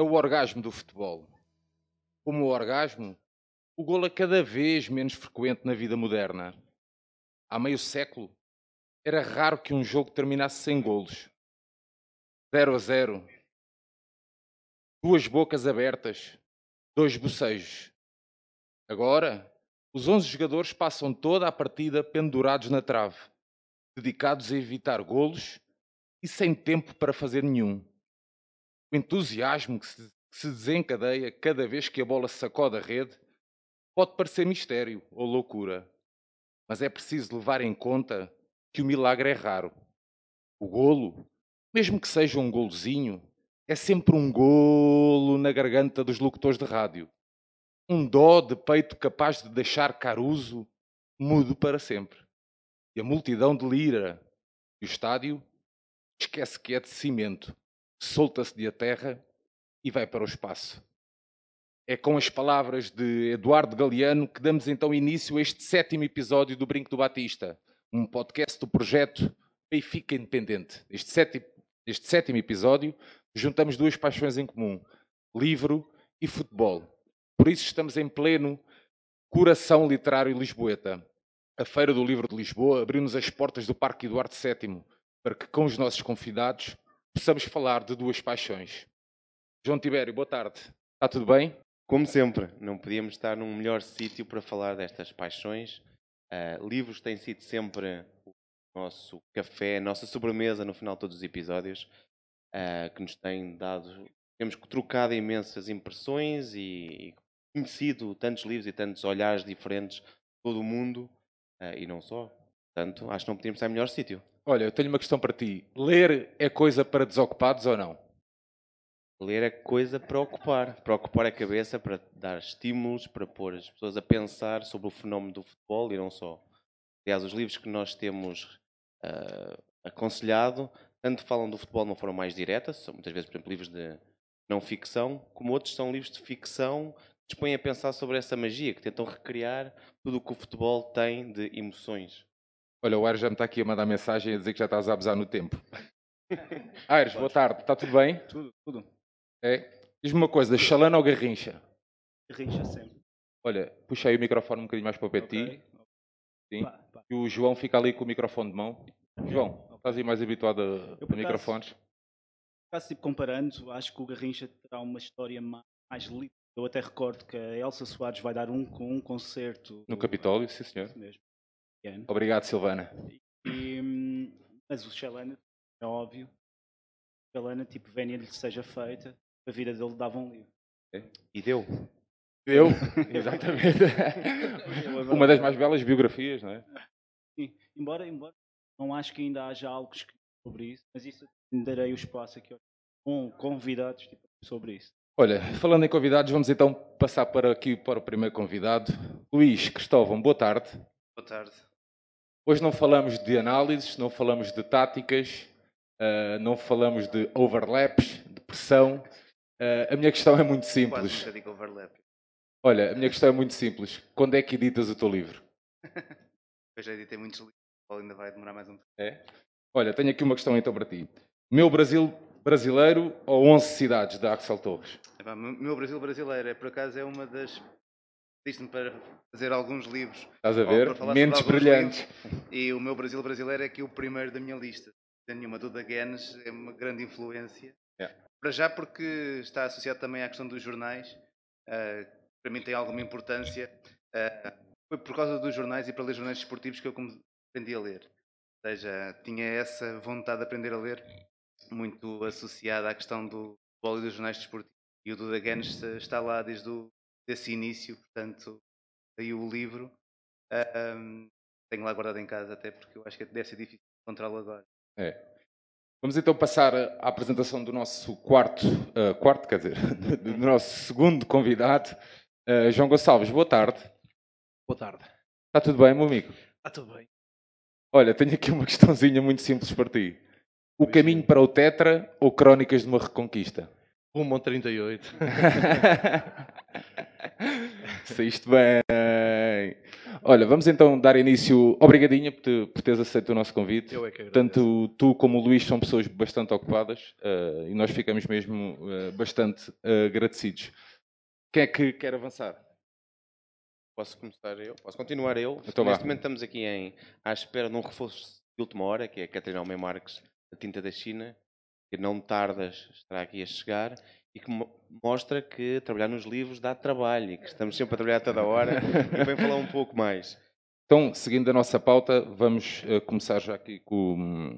É o orgasmo do futebol. Como o orgasmo, o golo é cada vez menos frequente na vida moderna. Há meio século, era raro que um jogo terminasse sem golos. 0 a 0. Duas bocas abertas, dois bocejos. Agora, os 11 jogadores passam toda a partida pendurados na trave, dedicados a evitar golos e sem tempo para fazer nenhum. O entusiasmo que se, que se desencadeia cada vez que a bola sacode a rede pode parecer mistério ou loucura, mas é preciso levar em conta que o milagre é raro. O golo, mesmo que seja um golozinho, é sempre um golo na garganta dos locutores de rádio. Um dó de peito capaz de deixar Caruso mudo para sempre. E a multidão delira. E o estádio esquece que é de cimento, solta-se de a terra e vai para o espaço. É com as palavras de Eduardo Galeano que damos então início a este sétimo episódio do Brinco do Batista, um podcast do projeto Benfica Independente. Este sétimo, este sétimo episódio juntamos duas paixões em comum: livro e futebol. Por isso estamos em pleno coração literário lisboeta. A Feira do Livro de Lisboa abriu-nos as portas do Parque Eduardo VII para que, com os nossos convidados, possamos falar de duas paixões. João Tibério, boa tarde. Está tudo bem? Como sempre, não podíamos estar num melhor sítio para falar destas paixões. Uh, livros têm sido sempre o nosso café, a nossa sobremesa no final de todos os episódios, uh, que nos têm dado. Temos trocado imensas impressões e, e conhecido tantos livros e tantos olhares diferentes de todo o mundo uh, e não só. Portanto, acho que não podíamos estar em melhor sítio. Olha, eu tenho uma questão para ti. Ler é coisa para desocupados ou não? Ler é coisa para ocupar, para ocupar a cabeça, para dar estímulos, para pôr as pessoas a pensar sobre o fenómeno do futebol e não só. Aliás, os livros que nós temos uh, aconselhado, tanto falam do futebol de uma forma mais direta, são muitas vezes, por exemplo, livros de não ficção, como outros são livros de ficção que dispõem a pensar sobre essa magia, que tentam recriar tudo o que o futebol tem de emoções. Olha, o Aires já me está aqui a mandar mensagem a dizer que já estás a abusar no tempo. Aires, boa tarde. Está tudo bem? Tudo, tudo. É. Diz-me uma coisa, Chalana ou Garrincha? Garrincha sempre. Olha, puxa aí o microfone um bocadinho mais para o pé de ti. Ok. Sim. Pá, pá. E o João fica ali com o microfone de mão. João, estás aí mais habituado a, Eu, a microfones? Caso tipo, comparando, acho que o Garrincha terá uma história ma- mais livre. Eu até recordo que a Elsa Soares vai dar um, um concerto No Capitólio, sim senhor. Isso mesmo. Ano. Obrigado, Silvana. E, mas o Chalana, é óbvio, o Chalana, tipo, vénia-lhe seja feita, a vida dele dava um livro. E deu. Eu? Exatamente. Uma das mais belas biografias, não é? Sim, embora, embora não acho que ainda haja algo escrito sobre isso, mas isso darei o espaço aqui com convidados tipo, sobre isso. Olha, falando em convidados, vamos então passar para aqui para o primeiro convidado. Luís Cristóvão, boa tarde. Boa tarde. Hoje não falamos de análises, não falamos de táticas, ah, não falamos de overlaps, de pressão. Ah, a minha questão é muito simples. Olha, a minha questão é muito simples. Quando é que editas o teu livro? Eu já editei muitos livros, ainda vai demorar mais um tempo. É? Olha, tenho aqui uma questão então para ti. Meu Brasil brasileiro ou 11 cidades da Axel Torres? Epá, meu Brasil brasileiro é por acaso é uma das. Disse-me para fazer alguns livros. Estás a ver? Mentes brilhantes. livros, E o meu Brasil brasileiro é aqui o primeiro da minha lista. Sem nenhuma dúvida, Guenes é uma grande influência. É. Para já porque está associado também à questão dos jornais. que para mim tem alguma importância. Ah, foi por causa dos jornais e para ler jornais desportivos que eu aprendi a ler. Ou seja, tinha essa vontade de aprender a ler muito associada à questão do futebol e dos jornais desportivos. E o Duda Guenes está lá desde o, desse início, portanto, aí o livro. ahm, tenho lá guardado em casa até porque eu acho que deve ser difícil encontrá-lo agora. É. Vamos então passar à apresentação do nosso quarto, uh, quarto quer dizer, do nosso segundo convidado, uh, João Gonçalves. Boa tarde. Boa tarde. Está tudo bem, meu amigo? Está tudo bem. Olha, tenho aqui uma questãozinha muito simples para ti. O caminho para o Tetra ou Crónicas de uma Reconquista? Rumo ao 38. Saíste bem. Olha, vamos então dar início. Obrigadinha por, te, por teres aceito o nosso convite. Eu é que agradeço. Tanto tu como o Luís são pessoas bastante ocupadas uh, e nós ficamos mesmo uh, bastante uh, agradecidos. Quem é que quer avançar? Posso começar eu? Posso continuar eu? Então. Neste momento estamos aqui em, à espera de um reforço de última hora, que é a Catarina Almeida Marques, da Tinta da China, que não tardas estará aqui a chegar e que mo- mostra que trabalhar nos livros dá trabalho e que estamos sempre a trabalhar toda a hora e vem falar um pouco mais. Então, seguindo a nossa pauta, vamos uh, começar já aqui com,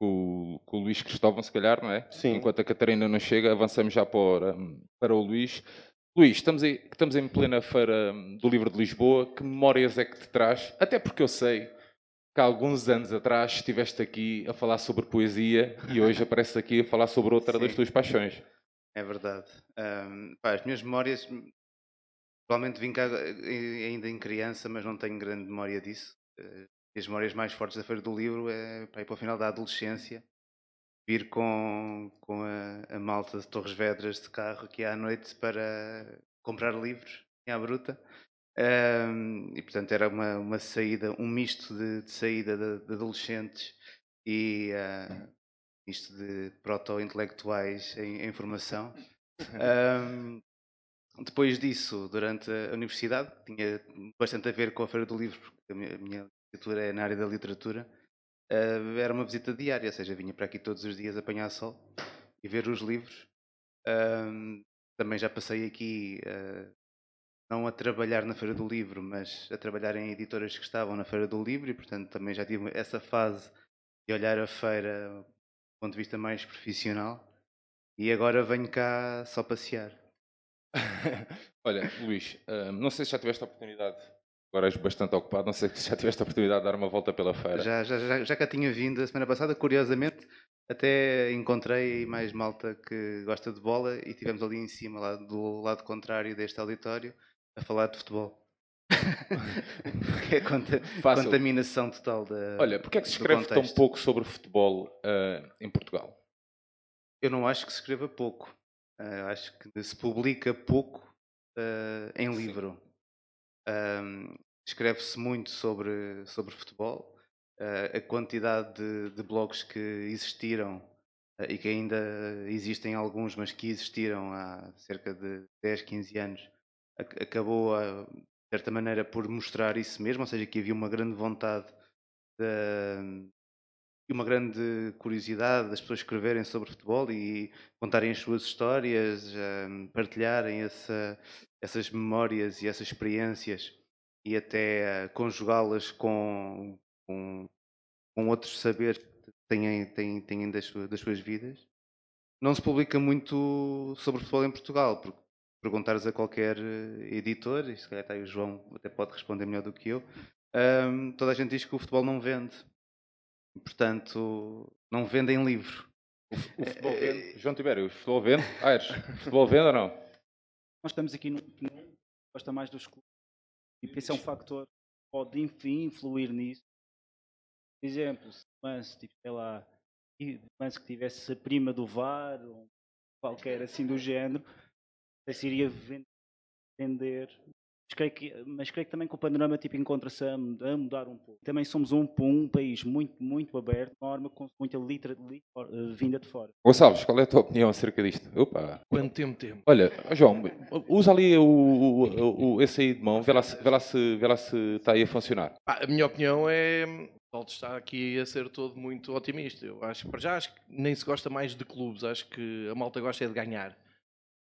com, com o Luís Cristóvão, se calhar, não é? Sim. Enquanto a Catarina não chega, avançamos já para, para o Luís. Luís, estamos, aí, estamos em plena feira do livro de Lisboa. Que memórias é que te traz? Até porque eu sei que há alguns anos atrás estiveste aqui a falar sobre poesia e hoje apareces aqui a falar sobre outra das Sim. tuas paixões. É verdade. Ahm, pá, as minhas memórias, provavelmente vim cá eh, ainda em criança, mas não tenho grande memória disso. Eh, As memórias mais fortes da Feira do Livro é pá, ir para o final da adolescência, vir com, com a, a malta de Torres Vedras de carro aqui à noite para comprar livros, à bruta. Ahm, e portanto era uma, uma saída, um misto de, de saída de, de adolescentes e ah, isto de proto-intelectuais em, em formação. Ahm, depois disso, durante a universidade, tinha bastante a ver com a Feira do Livro, porque a minha, a minha licenciatura é na área da literatura, ah, era uma visita diária, ou seja, vinha para aqui todos os dias apanhar sol e ver os livros. Ahm, também já passei aqui, ah, não a trabalhar na Feira do Livro, mas a trabalhar em editoras que estavam na Feira do Livro e, portanto, também já tive essa fase de olhar a feira do ponto de vista mais profissional. E agora venho cá só passear. Olha, Luís, ah, não sei se já tiveste a oportunidade, agora és bastante ocupado, não sei se já tiveste a oportunidade de dar uma volta pela feira. Já, já, já, já cá tinha vindo a semana passada, curiosamente, até encontrei mais malta que gosta de bola e estivemos ali em cima, lá do lado contrário deste auditório, a falar de futebol. é conta- contaminação total da. Olha, porque é que se escreve tão pouco sobre futebol ah, em Portugal? Eu não acho que se escreva pouco. Ah, acho que se publica pouco ah, em livro. Escreve-se muito sobre, sobre futebol. A quantidade de, de blogs que existiram e que ainda existem alguns, mas que existiram há cerca de 10, 15 anos, acabou, a, de certa maneira, por mostrar isso mesmo, ou seja, que havia uma grande vontade de, e uma grande curiosidade das pessoas escreverem sobre futebol e contarem as suas histórias, hum, partilharem essa- essas memórias e essas experiências e até ah, conjugá-las com, com, com outros saberes que têm, têm, têm das, sua- das suas vidas. Não se publica muito sobre futebol em Portugal, porque perguntares a qualquer eh, editor, e se calhar está aí o João, até pode responder melhor do que eu, hum, toda a gente diz que o futebol não vende. Portanto, não vendem livro. O futebol Eh, vende? João Tibério, o futebol vende? Aires, o futebol vende ou não? Nós estamos aqui no que gosta mais dos clubes. E esse é um fator que pode, enfim, influir nisso. Por exemplo, se o Lance, tipo, sei lá, e o Lance que tivesse a prima do VAR, ou qualquer assim do género, sei se iria ven- vender. Mas creio, que, mas creio que também que o panorama tipo, encontra-se a, mud- a mudar um pouco. Também somos um, um país muito, muito aberto, norma, com muita litera, li- eh, vinda de fora. Gonçalves, qual é a tua opinião acerca disto? Opa! Quanto tempo temos? Olha, João, usa ali o, o- o- esse aí de mão, vê lá, se, vê, lá se, vê lá se está aí a funcionar. Pá, a minha opinião é. O Paulo está aqui a ser todo muito otimista. Eu acho que para já acho que nem se gosta mais de clubes. Acho que a malta gosta é de ganhar.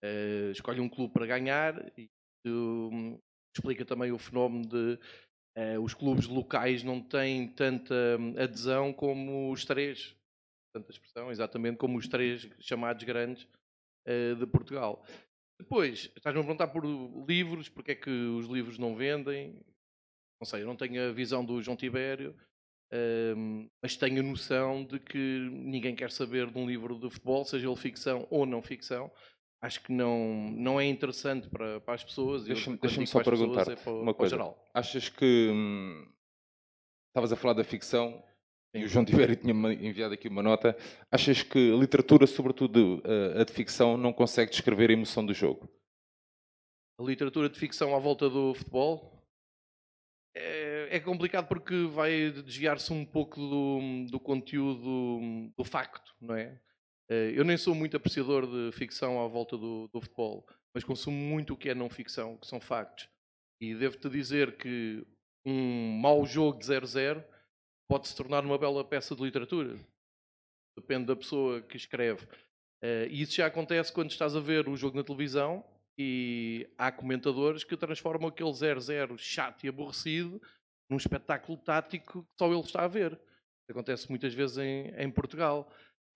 Eh, escolhe um clube para ganhar e hum, explica também o fenómeno de eh, os clubes locais não têm tanta hum, adesão como os três. Tanta expressão, exatamente como os três chamados grandes eh, de Portugal. Depois, estás-me a perguntar por livros, porque é que os livros não vendem. Não sei, eu não tenho a visão do João Tibério. Ahm, mas tenho noção de que ninguém quer saber de um livro de futebol, seja ele ficção ou não ficção. Acho que não, não é interessante para, para as pessoas. Deixa-me deixa só perguntar é para, uma coisa. geral. Achas que hum, estavas a falar da ficção e o João Tiverio tinha enviado aqui uma nota. Achas que a literatura, sobretudo eh, a de ficção, não consegue descrever a emoção do jogo? A literatura de ficção à volta do futebol é, é complicado porque vai desviar-se um pouco do, do conteúdo do facto, não é? Eh, Eu nem sou muito apreciador de ficção à volta do, do futebol, mas consumo muito o que é não ficção, que são factos. E devo-te dizer que um mau jogo de 0-0 pode se tornar uma bela peça de literatura. Depende da pessoa que escreve. Eh, E isso já acontece quando estás a ver o jogo na televisão e há comentadores que transformam aquele 0-0 chato e aborrecido num espetáculo tático que só ele está a ver. Acontece muitas vezes em, em Portugal.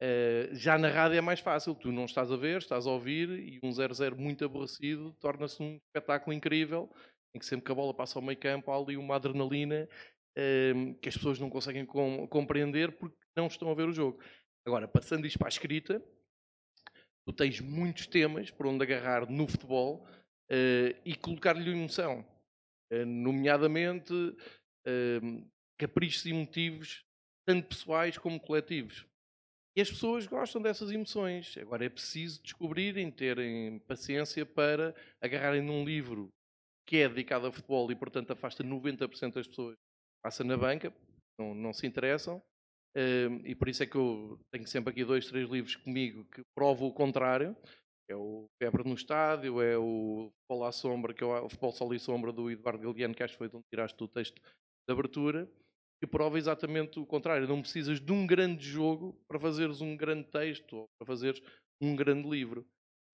Eh, já na rádio é mais fácil, tu não estás a ver, estás a ouvir e um 0-0 muito aborrecido torna-se um espetáculo incrível em que sempre que a bola passa ao meio campo há ali uma adrenalina eh, que as pessoas não conseguem com- compreender porque não estão a ver o jogo. Agora, passando isto para a escrita, tu tens muitos temas por onde agarrar no futebol eh, e colocar-lhe emoção, nomeadamente caprichos e motivos, tanto pessoais como coletivos. E as pessoas gostam dessas emoções. Agora é preciso descobrirem, terem paciência para agarrarem num livro que é dedicado a futebol e, portanto, afasta 90% das pessoas que passa na banca, não, não se interessam. Um, e por isso é que eu tenho sempre aqui dois, três livros comigo que provam o contrário. É o Febre no Estádio, é o Futebol à Sombra, que é o Futebol Sol e Sombra do Eduardo Galeano, que acho que foi de onde tiraste o texto de abertura, que prova exatamente o contrário. Não precisas de um grande jogo para fazeres um grande texto ou para fazeres um grande livro.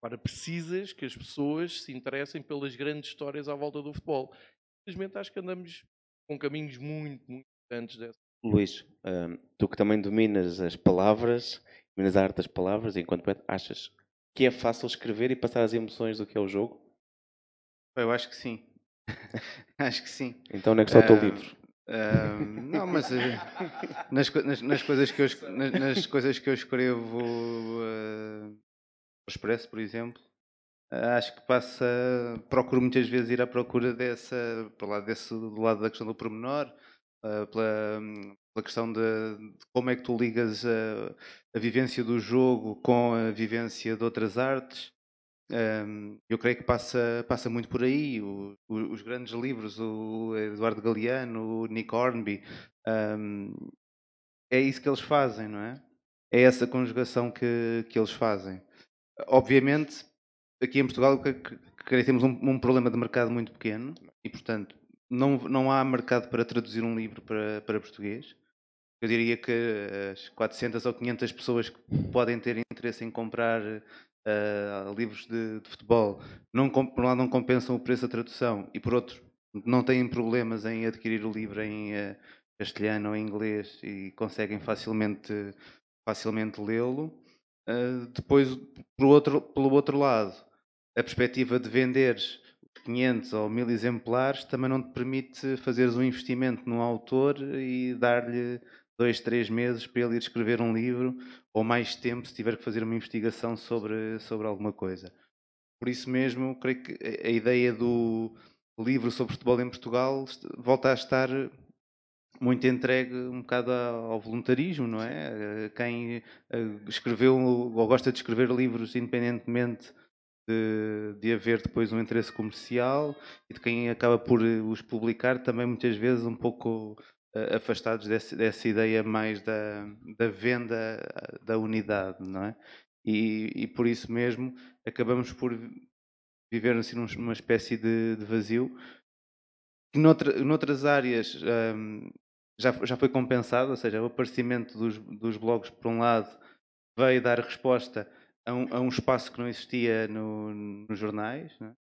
Agora, precisas que as pessoas se interessem pelas grandes histórias à volta do futebol. Infelizmente, acho que andamos com caminhos muito, muito antes dessa. Luís, hum, tu que também dominas as palavras, dominas a arte das palavras, enquanto poeta, achas que é fácil escrever e passar as emoções do que é o jogo? Eu acho que sim. acho que sim. Então onde é que está o teu Ah, livro? Ah, não, mas eh, nas, nas- nas coisas que eu, nas, nas coisas que eu escrevo no Expresso, por exemplo, acho que passa. Procuro muitas vezes ir à procura dessa. Para lá desse, do lado da questão do pormenor, ah, pela, pela questão de, de como é que tu ligas a, a vivência do jogo com a vivência de outras artes. Eu creio que passa, passa muito por aí. O- os grandes livros, o Eduardo Galeano, o Nick Hornby, é isso que eles fazem, não é? É essa conjugação que, que eles fazem. Obviamente, aqui em Portugal, que, que temos um, um problema de mercado muito pequeno e, portanto, não, não há mercado para traduzir um livro para, para português. Eu diria que as 400 ou 500 pessoas que podem ter interesse em comprar ah, livros de, de futebol, não, por um lado não compensam o preço da tradução e por outro não têm problemas em adquirir o livro em ah, castelhano ou em inglês e conseguem facilmente, facilmente lê-lo. Ah, depois, pelo outro, pelo outro lado, a perspectiva de venderes 500 ou 1000 exemplares também não te permite fazeres um investimento num autor e dar-lhe dois, três meses para ele ir escrever um livro ou mais tempo se tiver que fazer uma investigação sobre, sobre alguma coisa. Por isso mesmo, creio que a ideia do livro sobre futebol em Portugal volta a estar muito entregue um bocado ao voluntarismo, não é? Quem escreveu ou gosta de escrever livros independentemente de, de haver depois um interesse comercial e de quem acaba por os publicar também muitas vezes um pouco afastados desse- dessa ideia mais da, da venda eh, da unidade, não é? E, e por isso mesmo acabamos por viver assim num- numa espécie de, de vazio que noutra, noutras áreas hum, já, fo- já foi compensado, ou seja, o aparecimento dos, dos blogs, por um lado, veio dar resposta a um, a um espaço que não existia no- nos jornais, né?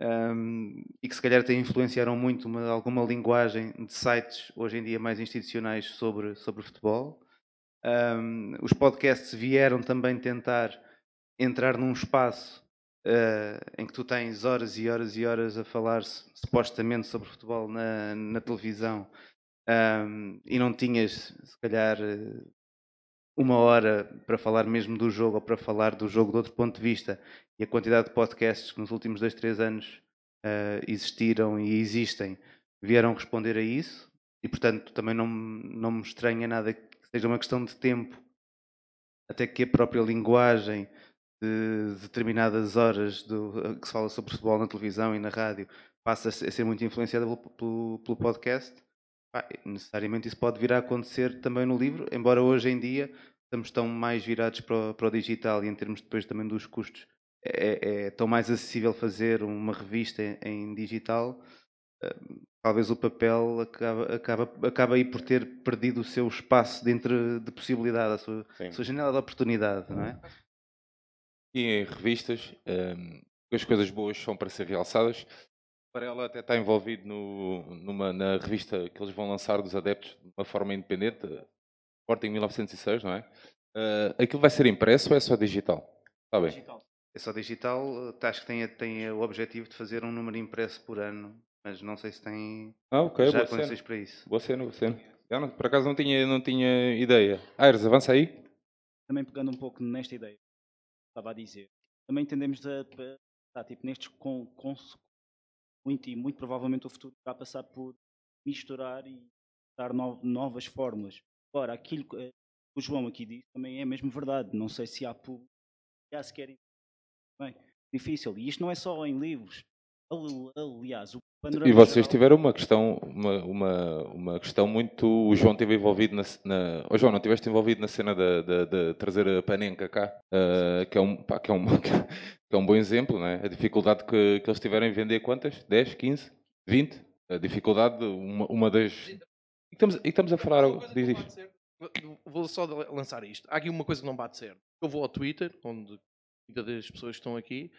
Hum, e que se calhar até influenciaram muito uma- alguma linguagem de sites, hoje em dia mais institucionais, sobre, sobre futebol. Hum, os podcasts vieram também tentar entrar num espaço eh, em que tu tens horas e horas e horas a falar su- supostamente sobre futebol na, na televisão ahm, e não tinhas, se calhar, uma hora para falar mesmo do jogo ou para falar do jogo de outro ponto de vista, e a quantidade de podcasts que nos últimos dois, três anos ah, existiram e existem vieram responder a isso, e portanto também não, não me estranha nada que seja uma questão de tempo, até que a própria linguagem de determinadas horas do, que se fala sobre futebol na televisão e na rádio passa a ser muito influenciada pelo, pelo, pelo podcast, pá, necessariamente isso pode vir a acontecer também no livro, embora hoje em dia estamos tão mais virados para o, para o digital e em termos depois também dos custos é, é tão mais acessível fazer uma revista em, em digital, eh, talvez o papel acaba, acaba, acaba aí por ter perdido o seu espaço dentro de possibilidade, a sua, Sim. sua janela de oportunidade, não é? E em revistas, hum, as coisas boas são para ser realçadas. O Varela até está envolvido no, numa, na revista que eles vão lançar dos adeptos de uma forma independente, Sporting 1906, não é? Ah, aquilo vai ser impresso ou é só digital? Está bem. Digital. É só digital, eh, acho que tem, tem o objetivo de fazer um número impresso por ano, mas não sei se tem Ah, ok, já condições para isso. Boa cena, boa cena. Não- por acaso não tinha, não tinha ideia. Aires, avança aí. Também pegando um pouco nesta ideia que estava a dizer, também entendemos da, tá, tipo, nestes com, com, muito e muito provavelmente o futuro vai passar por misturar e dar no- novas fórmulas. Agora, aquilo que eh, o João aqui disse também é mesmo verdade. Não sei se há público já se querem. Bem, difícil. E isto não é só em livros. Ali- Aliás, o panorama E vocês geral- tiveram uma questão, uma, uma, uma questão muito. O João esteve envolvido na. na oh, João, não estiveste envolvido na cena de, de- de trazer a Panenka cá, ah, que, é um, pá, que, é um, que é um bom exemplo, não é? A dificuldade que, que eles tiveram em vender quantas? 10, 15, 20? A dificuldade, uma, uma das. E estamos, e estamos a falar. Diz, certo. Vou só lançar isto. Há aqui uma coisa que não bate certo. Eu vou ao Twitter, onde muitas das pessoas que estão aqui,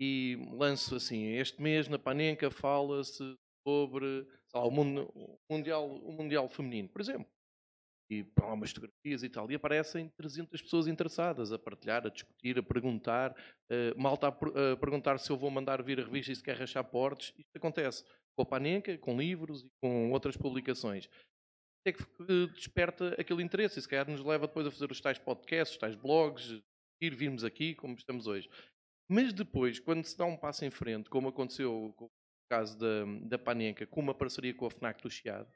e lanço assim: este mês na Panenka fala-se sobre lá, o, mundo- o mundial, o Mundial Feminino, por exemplo. E lá umas fotografias e tal. E aparecem 300 pessoas interessadas a partilhar, a discutir, a perguntar. Uh, malta a, a perguntar se eu vou mandar vir a revista e se quer rachar portes. Isto acontece com a Panenka, com livros e com outras publicações é que desperta aquele interesse e se calhar nos leva depois a fazer os tais podcasts, os tais blogs, ir virmos aqui como estamos hoje. Mas depois, quando se dá um passo em frente, como aconteceu com o caso da, da Panenka, com uma parceria com a FNAC do Chiado,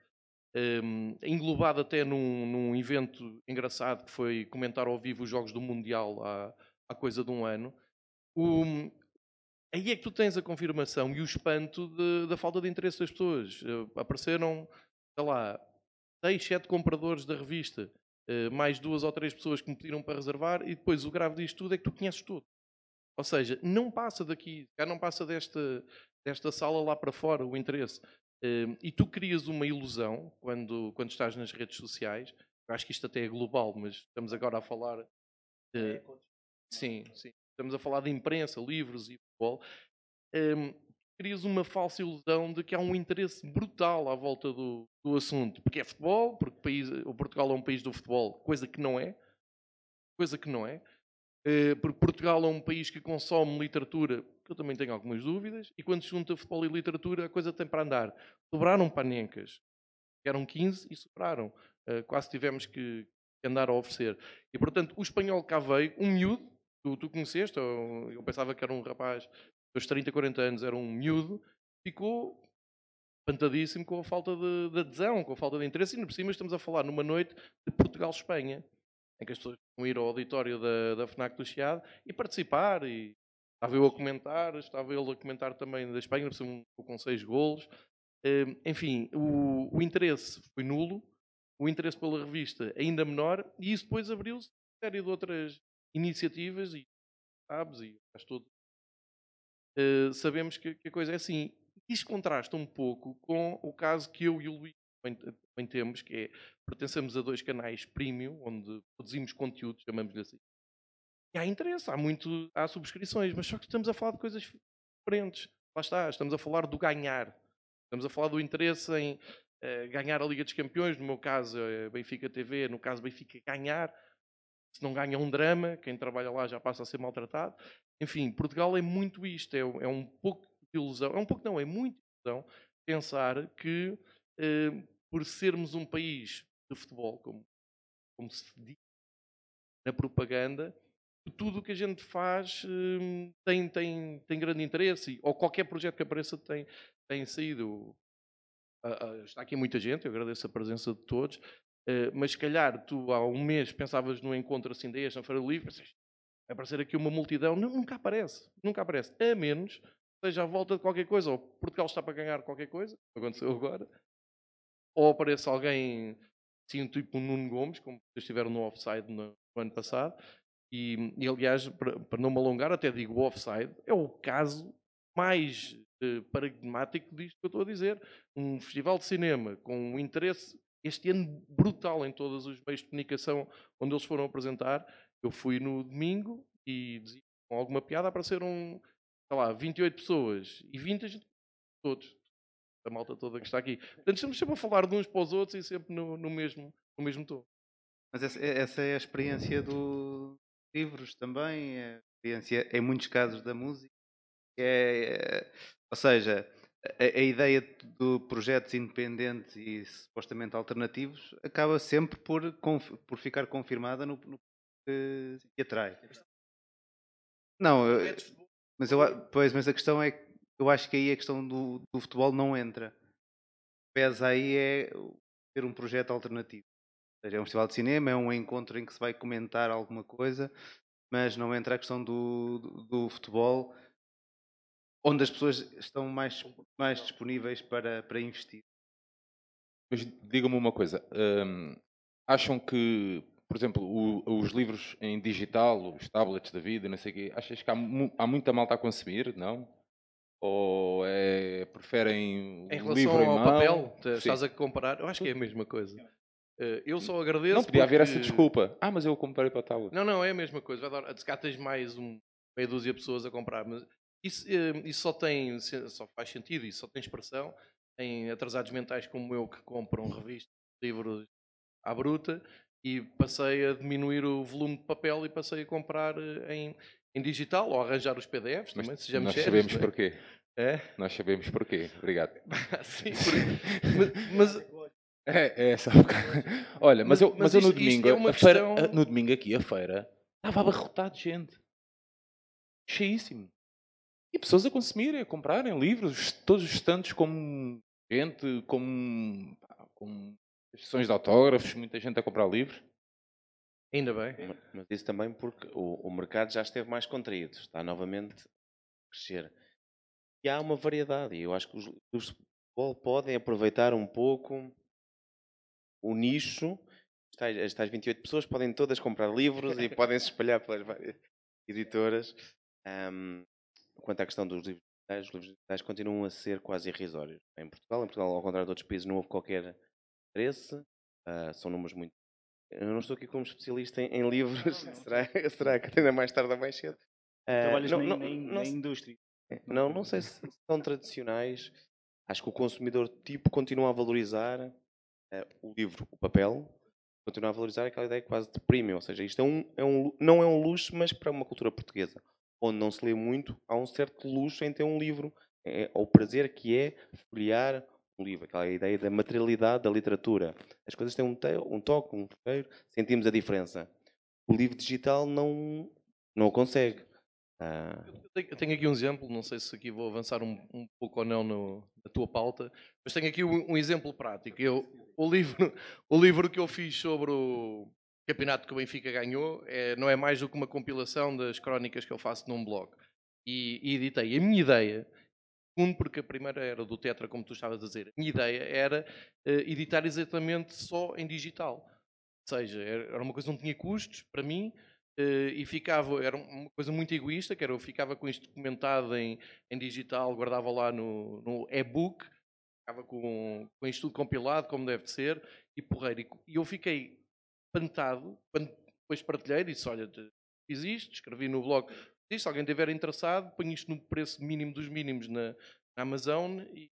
um, englobado até num, num evento engraçado que foi comentar ao vivo os Jogos do Mundial há, há coisa de um ano, aí é que tu tens a confirmação e o espanto de- da falta de interesse das pessoas. Eh, apareceram, sei lá, seis, sete compradores da revista, mais duas ou três pessoas que me pediram para reservar, e depois o grave disto tudo é que tu conheces tudo. Ou seja, não passa daqui, cá não passa desta, desta sala lá para fora o interesse. Eh, E tu crias uma ilusão quando, quando estás nas redes sociais. Eu acho que isto até é global, mas estamos agora a falar. de- Sim, sim. Estamos a falar de imprensa, livros e futebol. Crias uma falsa ilusão de que há um interesse brutal à volta do, do assunto. Porque é futebol, porque o, país, o Portugal é um país do futebol, coisa que não é. Coisa que não é. Eh, porque Portugal é um país que consome literatura, que eu também tenho algumas dúvidas, e quando se junta futebol e literatura, a coisa tem para andar. Sobraram panencas, eram 15 e sobraram. Eh, quase tivemos que andar a oferecer. E, portanto, o espanhol cá veio, um miúdo, tu, tu conheceste, eu, eu pensava que era um rapaz dos 30, 40 anos, era um miúdo, ficou espantadíssimo com a falta de, de adesão, com a falta de interesse, e, por cima, estamos a falar numa noite de Portugal-Espanha, em que as pessoas vão ir ao auditório da, da FNAC do Chiado e participar, e estava eu a comentar, estava ele a comentar também da Espanha, por cima, com seis golos. Eh, Enfim, o, o interesse foi nulo, o interesse pela revista ainda menor, e isso depois abriu-se uma série de outras iniciativas, e sabes, e estás todo. Eh, sabemos que, que a coisa é assim. Isto contrasta um pouco com o caso que eu e o Luís também, temos, que é pertencemos a dois canais premium, onde produzimos conteúdo, chamamos-lhe assim. E há interesse, há muito, há subscrições, mas só que estamos a falar de coisas diferentes. Lá está, estamos a falar do ganhar. Estamos a falar do interesse em eh, ganhar a Liga dos Campeões, no meu caso é Benfica TV, no caso Benfica ganhar. Se não ganha um drama, quem trabalha lá já passa a ser maltratado. Enfim, Portugal é muito isto, é, é um pouco de ilusão, é um pouco não, é muito ilusão pensar que eh, por sermos um país de futebol, como, como se diz na propaganda, tudo o que a gente faz hum, tem, tem, tem grande interesse, ou qualquer projeto que apareça tem, tem saído. Ah, ah, está aqui muita gente, eu agradeço a presença de todos, uh, mas se calhar tu há um mês pensavas num encontro assim deste, na Feira do Livro, pensas, aparecer aqui uma multidão, nunca aparece, nunca aparece, a menos seja à volta de qualquer coisa, ou Portugal está para ganhar qualquer coisa, aconteceu agora, ou aparece alguém, assim, tipo o Nuno Gomes, como vocês estiveram no offside no, no ano passado, e, e aliás, para, para, não me alongar, até digo o offside, é o caso mais eh, paradigmático disto que eu estou a dizer. Um festival de cinema com um interesse este ano brutal em todos os meios de comunicação onde eles foram apresentar. Eu fui no domingo e com alguma piada apareceram, sei lá, 28 pessoas e 20 todos. A malta toda que está aqui. Portanto, estamos sempre a falar de uns para os outros e sempre no, no mesmo, no mesmo tom. Mas essa, essa é a experiência do, livros também, a experiência em muitos casos da música. É, ou seja, a, a, ideia de projetos independentes e supostamente alternativos acaba sempre por, por ficar confirmada no, no que, atrai. Não, mas, eu, pois, mas a questão é que eu acho que aí a questão do, do futebol não entra. Pesa aí é ter um projeto alternativo seja, é um festival de cinema, é um encontro em que se vai comentar alguma coisa, mas não entra a questão do, do, do futebol, onde as pessoas estão mais, mais disponíveis para, para investir. Mas diga-me uma coisa, hum, acham que, por exemplo, o, os livros em digital, os tablets da vida, não sei o quê, achas que há, há muita malta a consumir, não? Ou é, preferem em relação livro ao mão? papel, estás a comparar? Eu acho que é a mesma coisa. Eh, eu só agradeço. Não podia porque... haver essa desculpa. Ah, mas eu comprei para a tablet. Não, não, é a mesma coisa. Se cá tens mais um, meia dúzia de pessoas a comprar, mas isso, eh, isso só tem, só faz sentido, isso só tem expressão em atrasados mentais como eu que compram revistas, livros à bruta e passei a diminuir o volume de papel e passei a comprar eh, em, em digital ou arranjar os PDFs mas também, sejamos Nós sabemos não é? porquê. É? Nós sabemos porquê. Obrigado. Sim, por... mas, mas É, é só um bocado. Olha, mas, Mas- eu, mas mas eu no isto- isto domingo, é feira, questão- a- no domingo aqui, a feira, estava abarrotado de gente. Cheíssimo. E pessoas a consumirem, a comprarem livros, todos os estantes com gente, com, pá, com sessões de autógrafos, muita gente a comprar livros. ainda bem. Ma- Mas isso também porque o, o mercado já esteve mais contraído, está novamente a crescer. E há uma variedade, e eu acho que os clubes de futebol podem aproveitar um pouco o nicho. As tais, as tais 28 pessoas podem todas comprar livros e podem se espalhar pelas várias editoras. Ahm, quanto à questão dos livros digitais, os livros digitais continuam a ser quase irrisórios. Em Portugal, em Portugal, ao contrário de outros países, não houve qualquer interesse. Ah, são números muito eu não estou aqui como especialista em, em livros. será, será que ainda mais tarde ou mais cedo? Ah, Trabalhas não, na, não, na, não na indústria. não, não sei se são tradicionais. Acho que o consumidor tipo continua a valorizar eh, o livro, o papel, continua a valorizar aquela ideia quase de premium. Ou seja, isto é um, é um, não é um luxo, mas para uma cultura portuguesa, onde não se lê muito, há um certo luxo em ter um livro. É, o prazer que é folhear um livro, aquela ideia da materialidade da literatura. As coisas têm um, te, um toque, um cheiro, sentimos a diferença. O livro digital não, não consegue. Ah, eu tenho aqui um exemplo, não sei se aqui vou avançar um, um pouco ou não no- na tua pauta, mas tenho aqui um, um exemplo prático. Eu, o, livro, o livro que eu fiz sobre o campeonato que o Benfica ganhou é, não é mais do que uma compilação das crónicas que eu faço num blog. E, e editei. A minha ideia, segundo, porque a primeira era do Tetra, como tu estavas a dizer, a minha ideia era eh, editar exatamente só em digital. Ou seja, era uma coisa que não tinha custos para mim, eh, e ficava, era uma coisa muito egoísta, que era eu ficava com isto documentado em, em digital, guardava lá no, no e-book, ficava com, com isto tudo compilado, como deve de ser, e porreiro. E, eu fiquei espantado, quando depois partilhei, disse, olha, fiz isto, escrevi no blog, se alguém estiver interessado, ponho isto no preço mínimo dos mínimos na, na Amazon e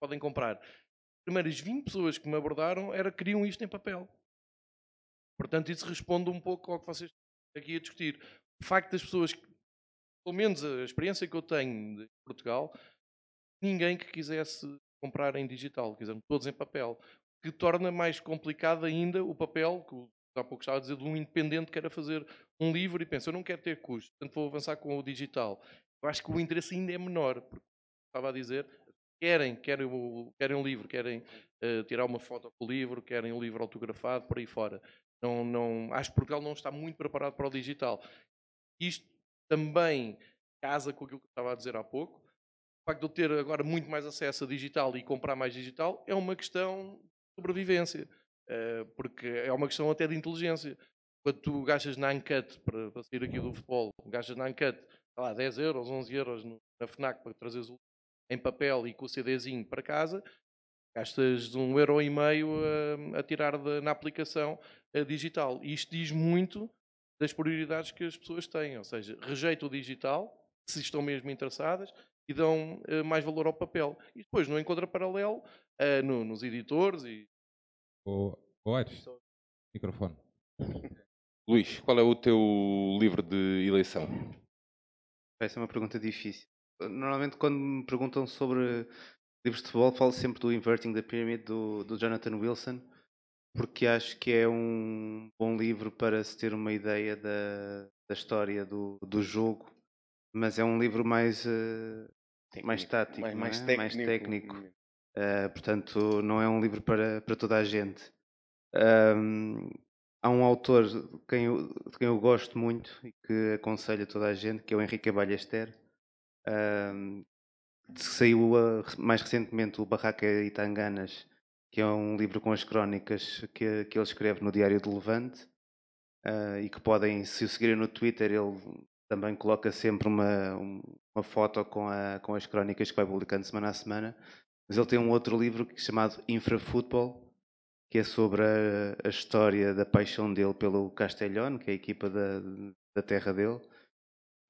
podem comprar. As primeiras 20 pessoas que me abordaram era queriam isto em papel. Portanto, isso responde um pouco ao que vocês estão aqui a discutir. O facto das pessoas, pelo menos a experiência que eu tenho de Portugal, ninguém que quisesse comprar em digital, quiseram todos em papel. que torna mais complicado ainda o papel, que o- há pouco estava a dizer, de um independente que queira fazer um livro e pensa, eu não quero ter custos, portanto vou avançar com o digital. Eu acho que o interesse ainda é menor, porque estava a dizer, querem, querem, o, querem um livro, querem eh, tirar uma foto com o livro, querem um livro autografado, por aí fora. Não, não, acho que Portugal não está muito preparado para o digital. Isto também casa com aquilo que estava a dizer há pouco. O facto de eu ter agora muito mais acesso a digital e comprar mais digital é uma questão de sobrevivência. Eh, porque é uma questão até de inteligência. Quando tu gastas na Uncut, para, para sair aqui do futebol, gastas na Uncut, sei lá, 10 euros, 11 euros na FNAC para trazeres em papel e com o CDzinho para casa, gastas um euro e meio a, a tirar da- na aplicação eh, digital. E isto diz muito das prioridades que as pessoas têm, ou seja, rejeitam o digital, se estão mesmo interessadas, e dão eh, mais valor ao papel. E depois, no encontra paralelo, eh, no- nos editores e O, o Aires, microfone. Luís, qual é o teu livro de eleição? Essa é uma pergunta difícil. Normalmente, quando me perguntam sobre livros de futebol, falo sempre do Inverting the Pyramid do, do Jonathan Wilson, porque acho que é um bom livro para se ter uma ideia da, da história do, do jogo, mas é um livro mais, eh, mais tático, mais, não mais é? técnico. Mais técnico. Uh, portanto, não é um livro para, para toda a gente. Um, há um autor de quem, eu, de quem eu gosto muito e que aconselho a toda a gente, que é o Henrique Ballester, um, saiu uh, mais recentemente o Barraca e Tanganas, que é um livro com as crónicas que, que ele escreve no Diário do Levante uh, e que podem, se o seguirem no Twitter, ele também coloca sempre uma, um- uma foto com, a, com as crónicas que vai publicando semana a semana. Mas ele tem um outro livro chamado Infrafootball, que é sobre a, a história da paixão dele pelo Castellón, que é a equipa da, da terra dele.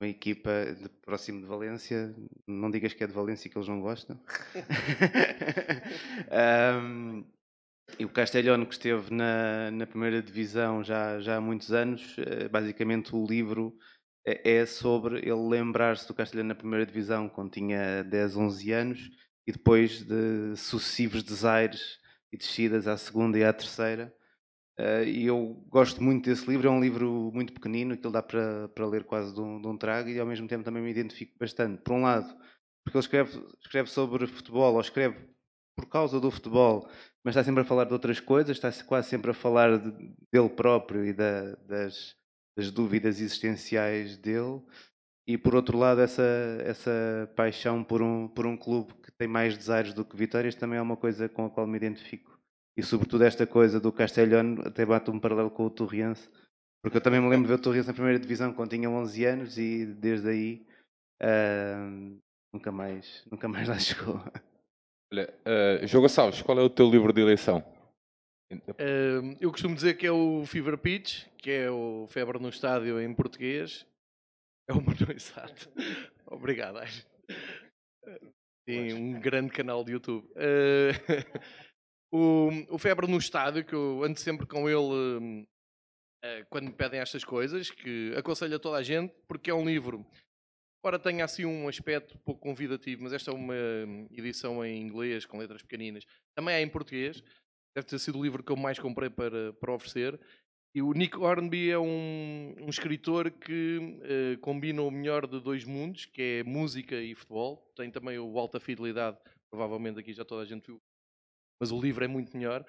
Uma equipa de, próximo de Valência. Não digas que é de Valência que eles não gostam. Ahm, e o Castellón, que esteve na, na primeira divisão já, já há muitos anos, eh, basicamente o livro é é sobre ele lembrar-se do Castelhano na primeira divisão quando tinha 10, 11 anos e depois de sucessivos desaires e descidas à segunda e à terceira. Eh, e eu gosto muito desse livro, é um livro muito pequenino, que ele dá para, para ler quase de um, de um trago e ao mesmo tempo também me identifico bastante. Por um lado, porque ele escreve, escreve sobre futebol, ou escreve por causa do futebol, mas está sempre a falar de outras coisas, está quase sempre a falar de- dele próprio e da- das, das dúvidas existenciais dele. E por outro lado, essa, essa paixão por um, por um clube que tem mais desaires do que vitórias também é uma coisa com a qual me identifico. E sobretudo esta coisa do Castelhano até bate um paralelo com o Torriense, porque eu também me lembro de ver o Torriense na primeira divisão quando tinha 11 anos e desde aí ah, nunca, mais, nunca mais lá chegou. Olha, uh, João Gonçalves, qual é o teu livro de eleição? Eh, eu costumo dizer que é o Fever Pitch, que é o Febre no Estádio em português. É o Mano Exato. Obrigado, Aires. Tem um grande canal de YouTube. Eh, o, o Febre no Estádio, que eu ando sempre com ele hum, eh, quando me pedem estas coisas, que aconselho a toda a gente, porque é um livro. Embora tenha assim um aspecto pouco convidativo, mas esta é uma edição em inglês, com letras pequeninas. Também é em português. Deve ter sido o livro que eu mais comprei para, para oferecer. E o Nick Hornby é um, um escritor que eh, combina o melhor de dois mundos, que é música e futebol. Tem também o Alta Fidelidade, provavelmente aqui já toda a gente viu, mas o livro é muito melhor.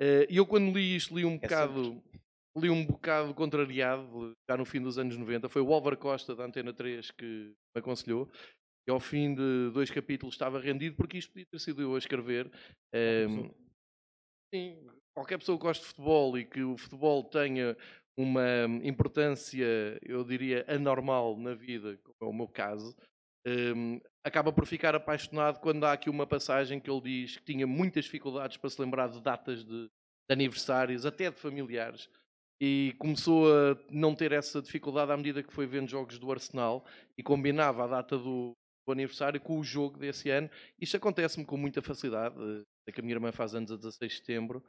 Eh, E eu quando li isto, li um bocado, li um bocado contrariado, já no fim dos anos 90. Foi o Álvaro Costa, da Antena 3, que me aconselhou. E ao fim de dois capítulos estava rendido, porque isto podia ter sido eu a escrever. Ehm, Sim, qualquer pessoa que goste de futebol e que o futebol tenha uma importância, eu diria, anormal na vida, como é o meu caso, hum, acaba por ficar apaixonado quando há aqui uma passagem que ele diz que tinha muitas dificuldades para se lembrar de datas de, de aniversários, até de familiares, e começou a não ter essa dificuldade à medida que foi vendo jogos do Arsenal e combinava a data do, do aniversário com o jogo desse ano. Isto acontece-me com muita facilidade. Sei que a minha irmã faz anos a 16 de setembro,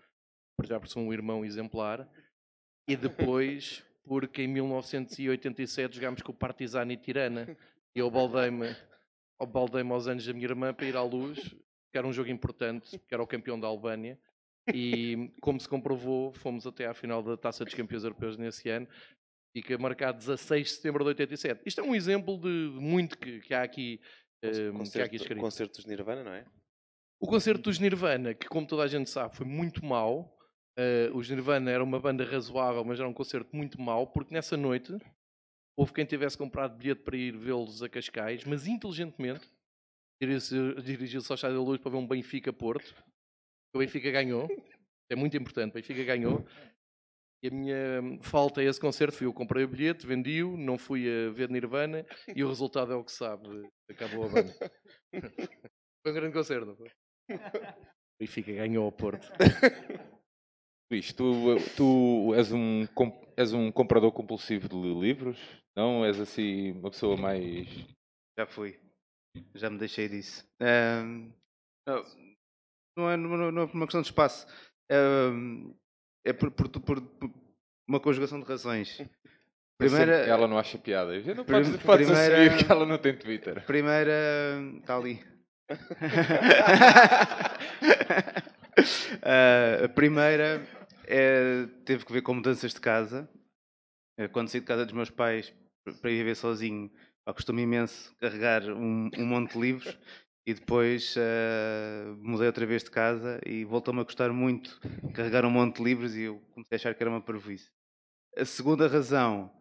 por já por ser um irmão exemplar. E depois, porque em 1987 jogámos com o Partizani Tirana. E eu baldei-me baldei aos anos da minha irmã para ir à luz, que era um jogo importante, que era o campeão da Albânia. E como se comprovou, fomos até à final da Taça dos Campeões Europeus nesse ano. Fica marcado 16 de setembro de 87. Isto é um exemplo de de muito que, que há aqui, eh, que há aqui Concerto, escrito. concerto dos Nirvana, não é? O concerto dos Nirvana, que como toda a gente sabe, foi muito mau. Eh, os Nirvana era uma banda razoável, mas era um concerto muito mau, porque nessa noite houve quem tivesse comprado bilhete para ir vê-los a Cascais, mas inteligentemente dirigiu- dirigiu-se ao Estádio da Luz para ver um Benfica-Porto. O Benfica ganhou. É muito importante, o Benfica ganhou. E a minha falta a esse concerto foi eu comprei o bilhete, vendi-o, não fui a ver Nirvana e o resultado é o que sabe. Acabou a banda. Foi um grande concerto, foi? O Benfica ganhou ao Porto. Luís, tu, tu és, um, és um comprador compulsivo de livros? Não? És assim uma pessoa mais. Já fui. Já me deixei disso. Ahm, não, é, não, é por uma questão de espaço. É por, por- por- por uma conjugação de razões. Primeira, Ela não acha piada. Já não Prim- podes, podes primeira- assumir que ela não tem Twitter. primeira. Está ali. Ah, a primeira é- teve que ver com mudanças de casa. Eh, Quando saí de casa dos meus pais para ir viver sozinho, eu costumo imenso carregar um, um monte de livros e depois ah, mudei outra vez de casa e voltou-me a custar muito carregar um monte de livros e eu comecei a achar que era uma parvoíce. A segunda razão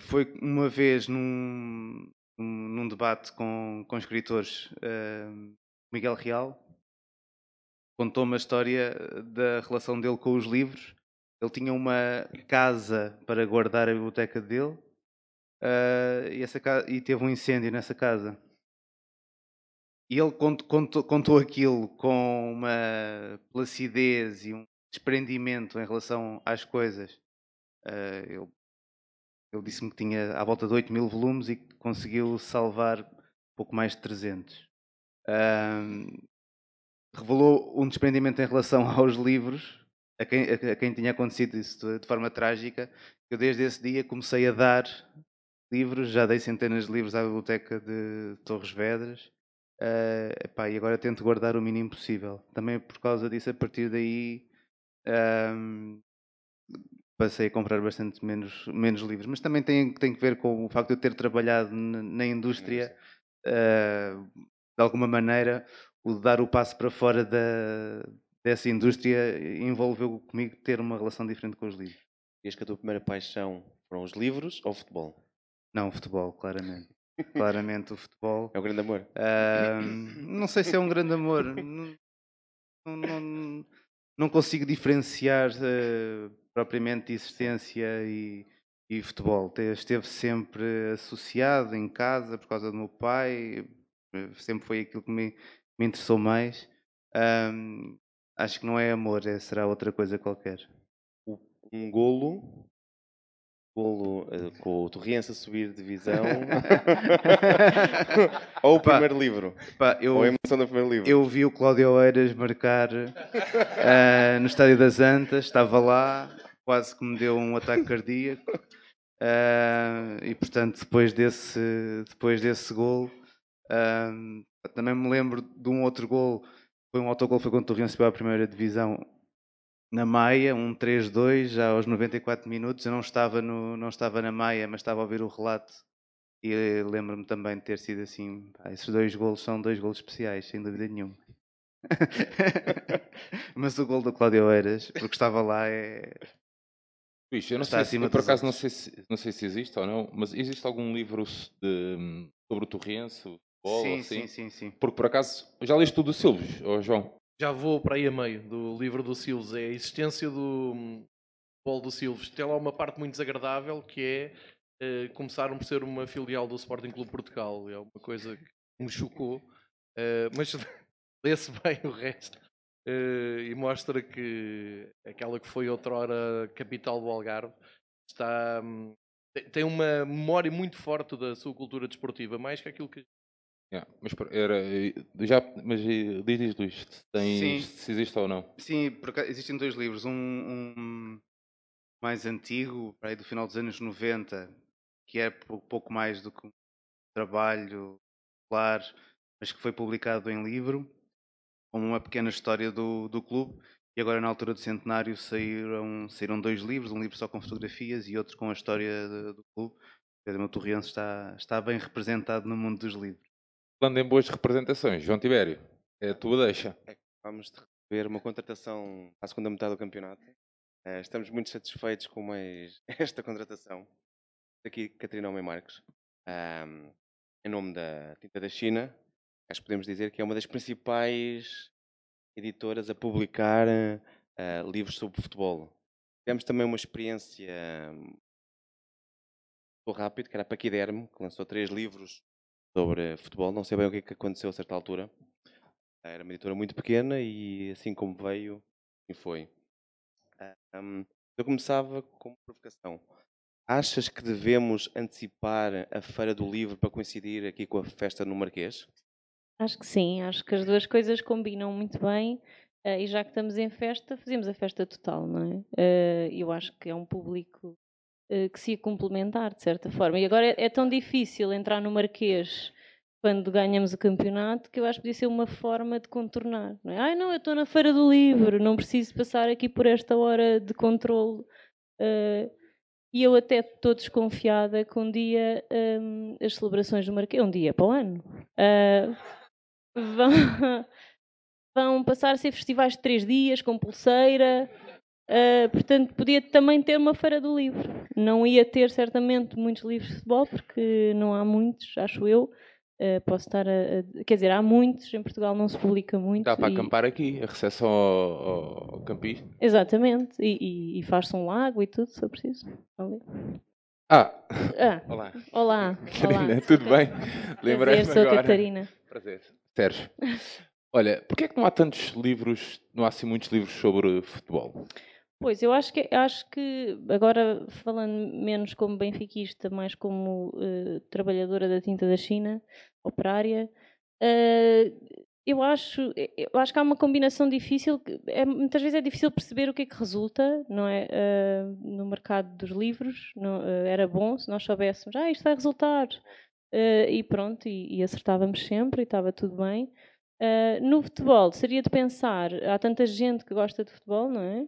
foi uma vez num, num, debate com, com escritores, ah, Miguel Real contou-me a história da relação dele com os livros. Ele tinha uma casa para guardar a biblioteca dele ah, e, essa ca- e teve um incêndio nessa casa. E ele cont- contou, contou aquilo com uma placidez e um desprendimento em relação às coisas. Ah, ele ele disse-me que tinha à volta de 8 mil volumes e que conseguiu salvar pouco mais de 300. Ahm, revelou um desprendimento em relação aos livros, a quem, a, quem tinha acontecido isso de, de forma trágica. Eu desde esse dia comecei a dar livros, já dei centenas de livros à biblioteca de Torres Vedras. Ah, epá, e agora tento guardar o mínimo possível. Também por causa disso, a partir daí ahm, passei a comprar bastante menos, menos livros. Mas também tem, tem que ver com o facto de eu ter trabalhado na, indústria, ah, de alguma maneira, o dar o passo para fora da, dessa indústria envolveu comigo ter uma relação diferente com os livros. Diz que a tua primeira paixão foram os livros ou o futebol? Não, o futebol, claramente. Claramente o futebol. É o grande amor. Ahm, não sei se é um grande amor. Não, não- não- consigo diferenciar eh, propriamente existência e, e futebol. Te- Esteve sempre associado em casa por causa do meu pai. eh, Sempre foi aquilo que me, me interessou mais. Ahm, acho que não é amor, é, será outra coisa qualquer. Um golo. Golo eh, com o Torriense a subir de divisão. ou o Pá, primeiro livro. Pá, eu, Ou a emoção do primeiro livro. Eu vi o Cláudio Oeiras marcar ah, no Estádio das Antas, estava lá, quase que me deu um ataque cardíaco. Ah, e portanto, depois desse, depois desse gol, ah, também me lembro de um outro gol, foi um autogol, foi quando o Torrião subiu à primeira divisão na Maia, um 3-2, já aos 94 minutos. Eu não estava, no, não estava na Maia, mas estava a ouvir o relato e eh, lembro-me também de ter sido assim. pá, esses dois golos são dois golos especiais, sem dúvida nenhuma. Mas o gol do Cláudio Eiras, porque estava lá, é. Luís, eu não Está sei se, eu por acaso não sei, se, não sei se existe ou não, mas existe algum livro de, sobre o Torrense, o futebol, sim, assim? sim, sim, sim. Porque por acaso, já leste tudo do Silves, ou João? Já vou para aí a meio do livro do Silves. É a existência do hum, futebol do Silves. Tem lá uma parte muito desagradável que é eh, começaram por ser uma filial do Sporting Clube Portugal. É uma coisa que me chocou. Eh, mas lê-se bem o resto. Eh, e mostra que aquela que foi outrora capital do Algarve está, hum, tem- tem uma memória muito forte da sua cultura desportiva, mais que aquilo que Yeah, mas por- era, já, mas eh, diz, diz Luís, se, tens, Sim. se existe ou não. Sim, por acaso, existem dois livros. Um, um mais antigo, para aí do final dos anos 90, que é pou- pouco mais do que um trabalho claro, mas que foi publicado em livro, como uma pequena história do, do clube. E agora, na altura do centenário, saíram, saíram dois livros, um livro só com fotografias e outro com a história de- do clube. O meu Torriense está, está bem representado no mundo dos livros. Falando em boas representações, João Tibério, é a tua deixa. Vamos de receber uma contratação à segunda metade do campeonato. Eh, estamos muito satisfeitos com mais esta contratação. Aqui, Catarina Homem Marques. Em nome da Tinta da China, acho que podemos dizer que é uma das principais editoras a publicar eh, livros sobre futebol. Tivemos também uma experiência hum, muito rápido, que era a Paquiderme, que lançou três livros sobre futebol. Não sei bem o que é que aconteceu a certa altura. Era uma editora muito pequena e assim como veio, assim foi. Ahm, eu começava com uma provocação. Achas que devemos antecipar a Feira do Livro para coincidir aqui com a festa no Marquês? Acho que sim, acho que as duas coisas combinam muito bem eh, e já que estamos em festa, fazemos a festa total, não é? Eh, eu acho que é um público que se ia complementar, de certa forma. E agora é, é tão difícil entrar no Marquês quando ganhamos o campeonato que eu acho que podia ser uma forma de contornar. Não é? Ai não, eu estou na Feira do Livro, não preciso passar aqui por esta hora de controle. eh, e eu até estou desconfiada que um dia hum, as celebrações do Marquês, um dia para o ano, eh, vão, vão passar a ser festivais de três dias, com pulseira. Uh, portanto, podia também ter uma feira do livro. Não ia ter certamente muitos livros de futebol, porque não há muitos, acho eu. Uh, posso estar a, a- Quer dizer, há muitos, em Portugal não se publica muito. Dá para e- acampar aqui, a recepção ao, ao campista. Exatamente, e, e, e faz-se um lago e tudo, se eu preciso. Ah, Ah, olá. olá, Catarina, olá. tudo bem? Lembrei-me Prazer, sou a agora. Catarina. Prazer. Sérgio. Olha, porquê é que não há tantos livros, não há assim muitos livros sobre futebol? Pois, eu acho que, acho que agora falando menos como benfiquista, mais como eh, trabalhadora da tinta da China, operária, eh, eu, acho, eu acho que há uma combinação difícil, é, muitas vezes é difícil perceber o que é que resulta não é, eh, no mercado dos livros. Não, era bom se nós soubéssemos, ah, isto vai resultar, e pronto, e, e acertávamos sempre e estava tudo bem. No futebol, seria de pensar, há tanta gente que gosta de futebol, não é?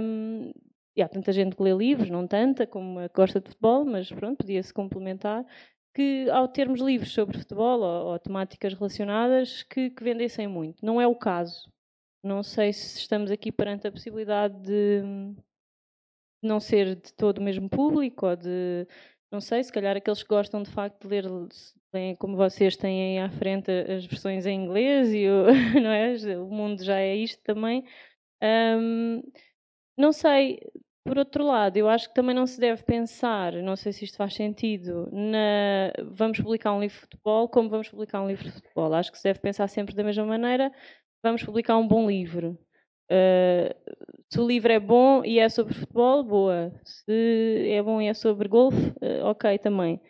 Hum, e há tanta gente que lê livros, não tanta como gosta de futebol, mas pronto, podia-se complementar, que ao termos livros sobre futebol ou, ou temáticas relacionadas, que, que vendessem muito. Não é o caso. Não sei se estamos aqui perante a possibilidade de não ser de todo o mesmo público ou de, não sei, se calhar aqueles que gostam de facto de ler, como vocês têm à frente as versões em inglês e o, não é? o mundo já é isto também. Hum, não sei, por outro lado, eu acho que também não se deve pensar, não sei se isto faz sentido, na vamos publicar um livro de futebol como vamos publicar um livro de futebol. Acho que se deve pensar sempre da mesma maneira, vamos publicar um bom livro. Uh, se o livro é bom e é sobre futebol, boa. Se é bom e é sobre golfe, uh, ok também.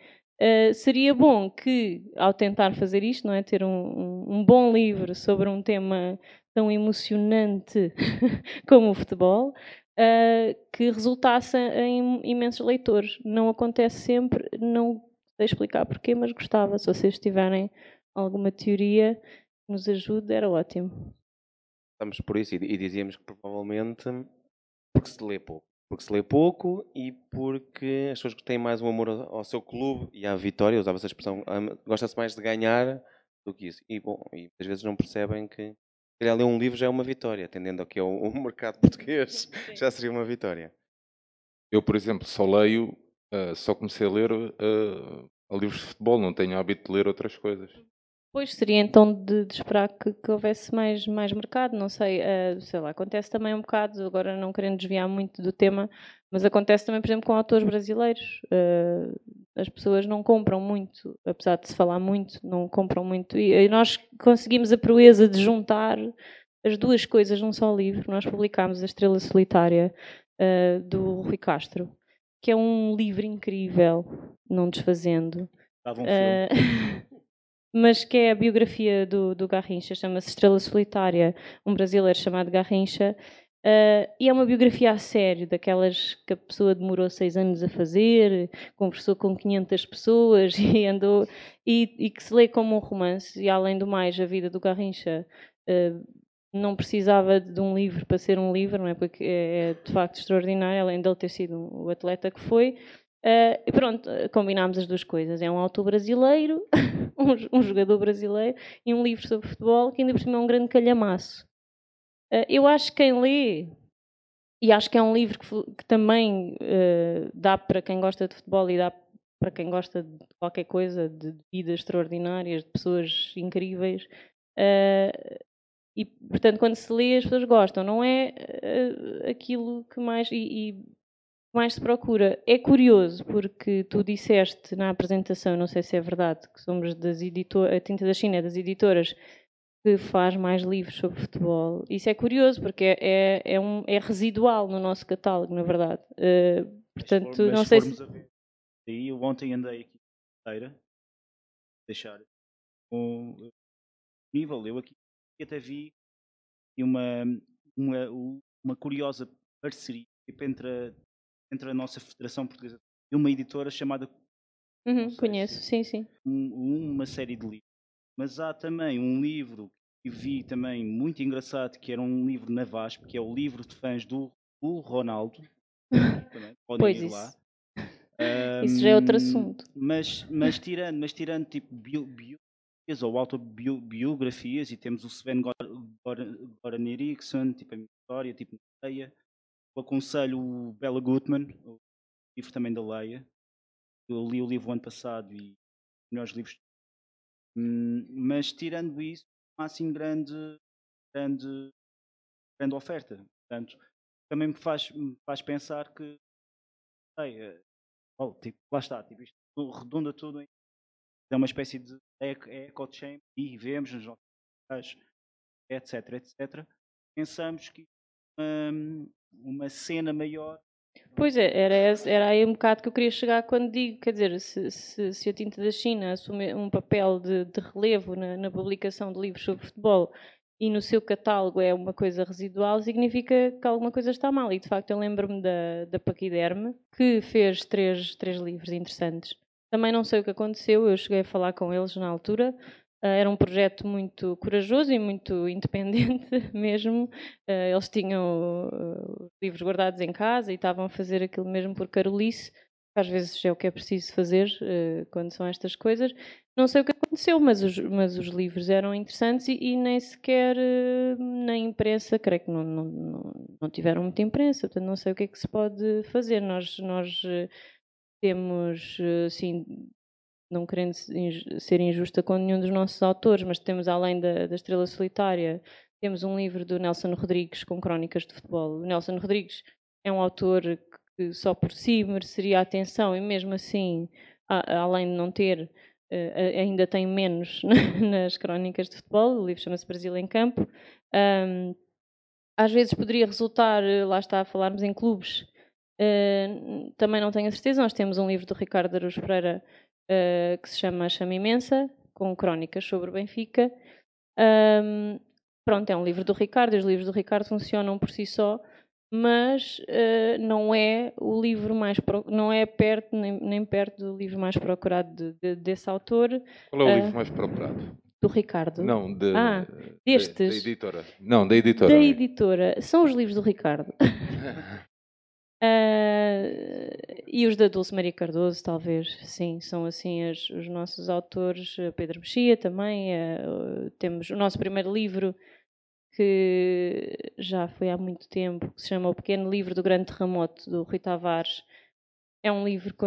Uh, seria bom que, ao tentar fazer isto, não é, ter um, um, um bom livro sobre um tema tão emocionante como o futebol, uh, que resultasse em imensos leitores. Não acontece sempre, não sei explicar porquê, mas gostava. Se vocês tiverem alguma teoria que nos ajude, era ótimo. Estamos por isso e, e dizíamos que provavelmente porque se lê pouco. Porque se lê pouco e porque as pessoas que têm mais um amor ao, ao seu clube e à vitória, usava essa expressão, gosta-se mais de ganhar do que isso. E, bom, e às vezes não percebem que calhar ler um livro já é uma vitória, atendendo ao que é o, mercado português, já seria uma vitória. Eu, por exemplo, só leio, ah, só comecei a ler ah, livros de futebol, não tenho hábito de ler outras coisas. Pois seria então de, de esperar que, que houvesse mais, mais mercado, não sei, eh, sei lá, acontece também um bocado, agora não querendo desviar muito do tema, mas acontece também, por exemplo, com autores brasileiros. Eh, as pessoas não compram muito, apesar de se falar muito, não compram muito. E, e nós conseguimos a proeza de juntar as duas coisas num só livro. Nós publicámos A Estrela Solitária, eh, do Rui Castro, que é um livro incrível, não desfazendo. Dava um filme. mas que é a biografia do, do Garrincha, chama-se Estrela Solitária, um brasileiro chamado Garrincha, eh, e é uma biografia a sério, daquelas que a pessoa demorou seis anos a fazer, conversou com 500 pessoas e andou, e, e que se lê como um romance, e além do mais, a vida do Garrincha eh, não precisava de um livro para ser um livro, não é? Porque é, é de facto extraordinário, além dele ter sido o atleta que foi. Uh, e pronto, combinámos as duas coisas. É um autor brasileiro, um, um, jogador brasileiro e um livro sobre futebol que ainda por cima é um grande calhamaço. Uh, eu acho que quem lê, e acho que é um livro que, que também uh, dá para quem gosta de futebol e dá para quem gosta de qualquer coisa, de vidas extraordinárias, de pessoas incríveis. e, portanto, quando se lê, as pessoas gostam. Não é aquilo que mais. E, e mais se procura. É curioso, porque tu disseste na apresentação, não sei se é verdade, que somos das editoras, a Tinta da China é das editoras que faz mais livros sobre futebol. Isso é curioso, porque é, é, é, um, é residual no nosso catálogo, na verdade. Uh, portanto, for, não sei se... Aí eu ontem andei aqui inteira, deixar um nível, eu aqui até vi uma, uma, uma curiosa parceria entre entre a nossa Federação Portuguesa e uma editora chamada. Uhum, conheço, sim, sim. Um, uma série de livros. Mas há também um livro que vi também muito engraçado, que era um livro na VASP, que é o livro de fãs do, do Ronaldo. Podem pois ir isso. lá. Um, isso já é outro assunto. Mas, mas tirando, mas tirando tipo bio, biografias ou autobiografias, e temos o Sven Goran Eriksson, tipo a minha história, tipo Leia, aconselho o Bella Gutman, o livro também da Leia. Eu li o livro ano passado e melhores livros. Hum, mas tirando isso, não há assim grande, grande, grande oferta. Portanto, também me faz, me faz pensar que sei, eh, oh, tipo, lá está, tipo, isto redunda tudo em é uma espécie de eco chamber e vemos nos nossos etc, etc. Pensamos que hum, uma cena maior. Pois é, era, era aí um bocado que eu queria chegar quando digo, quer dizer, se, se, se a Tinta da China assume um papel de, de relevo na, na, publicação de livros sobre futebol e no seu catálogo é uma coisa residual, significa que alguma coisa está mal. E de facto eu lembro-me da, da Paquiderme, que fez três, três livros interessantes. Também não sei o que aconteceu, eu cheguei a falar com eles na altura, era um projeto muito corajoso e muito independente mesmo. Uh, eles tinham uh, livros guardados em casa e estavam a fazer aquilo mesmo por carolice. Às vezes é o que é preciso fazer quando são estas coisas. Não sei o que aconteceu, mas os, mas os livros eram interessantes e, e nem sequer na imprensa, creio que não, não, não, não, tiveram muita imprensa, portanto não sei o que é que se pode fazer. Nós, nós temos, assim, não querendo ser injusta com nenhum dos nossos autores, mas temos além da, da Estrela Solitária, temos um livro do Nelson Rodrigues com crónicas de futebol. O Nelson Rodrigues é um autor que só por si mereceria atenção e mesmo assim, além de não ter, eh, ainda tem menos nas crónicas de futebol. O livro chama-se Brasil em Campo. às vezes poderia resultar, eh, lá está, a falarmos em clubes. Uh, também não tenho a certeza. Nós temos um livro do Ricardo Araújo Pereira uh, que se chama Chama Imensa, com crónicas sobre o Benfica. Um, pronto, é um livro do Ricardo, os livros do Ricardo funcionam por si só, mas uh, não é o livro mais pro... não é perto nem, nem, perto do livro mais procurado de, de, desse autor. Qual é o livro mais procurado? Do Ricardo. Não, de, ah, destes. Da, da editora. Não, da editora. Da editora. São os livros do Ricardo. Uh, e os da Dulce Maria Cardoso, talvez, sim, são assim as, os nossos autores. Pedro Mexia também. Uh, temos o nosso primeiro livro, que já foi há muito tempo, que se chama O Pequeno Livro do Grande Terremoto, do Rui Tavares. É um livro que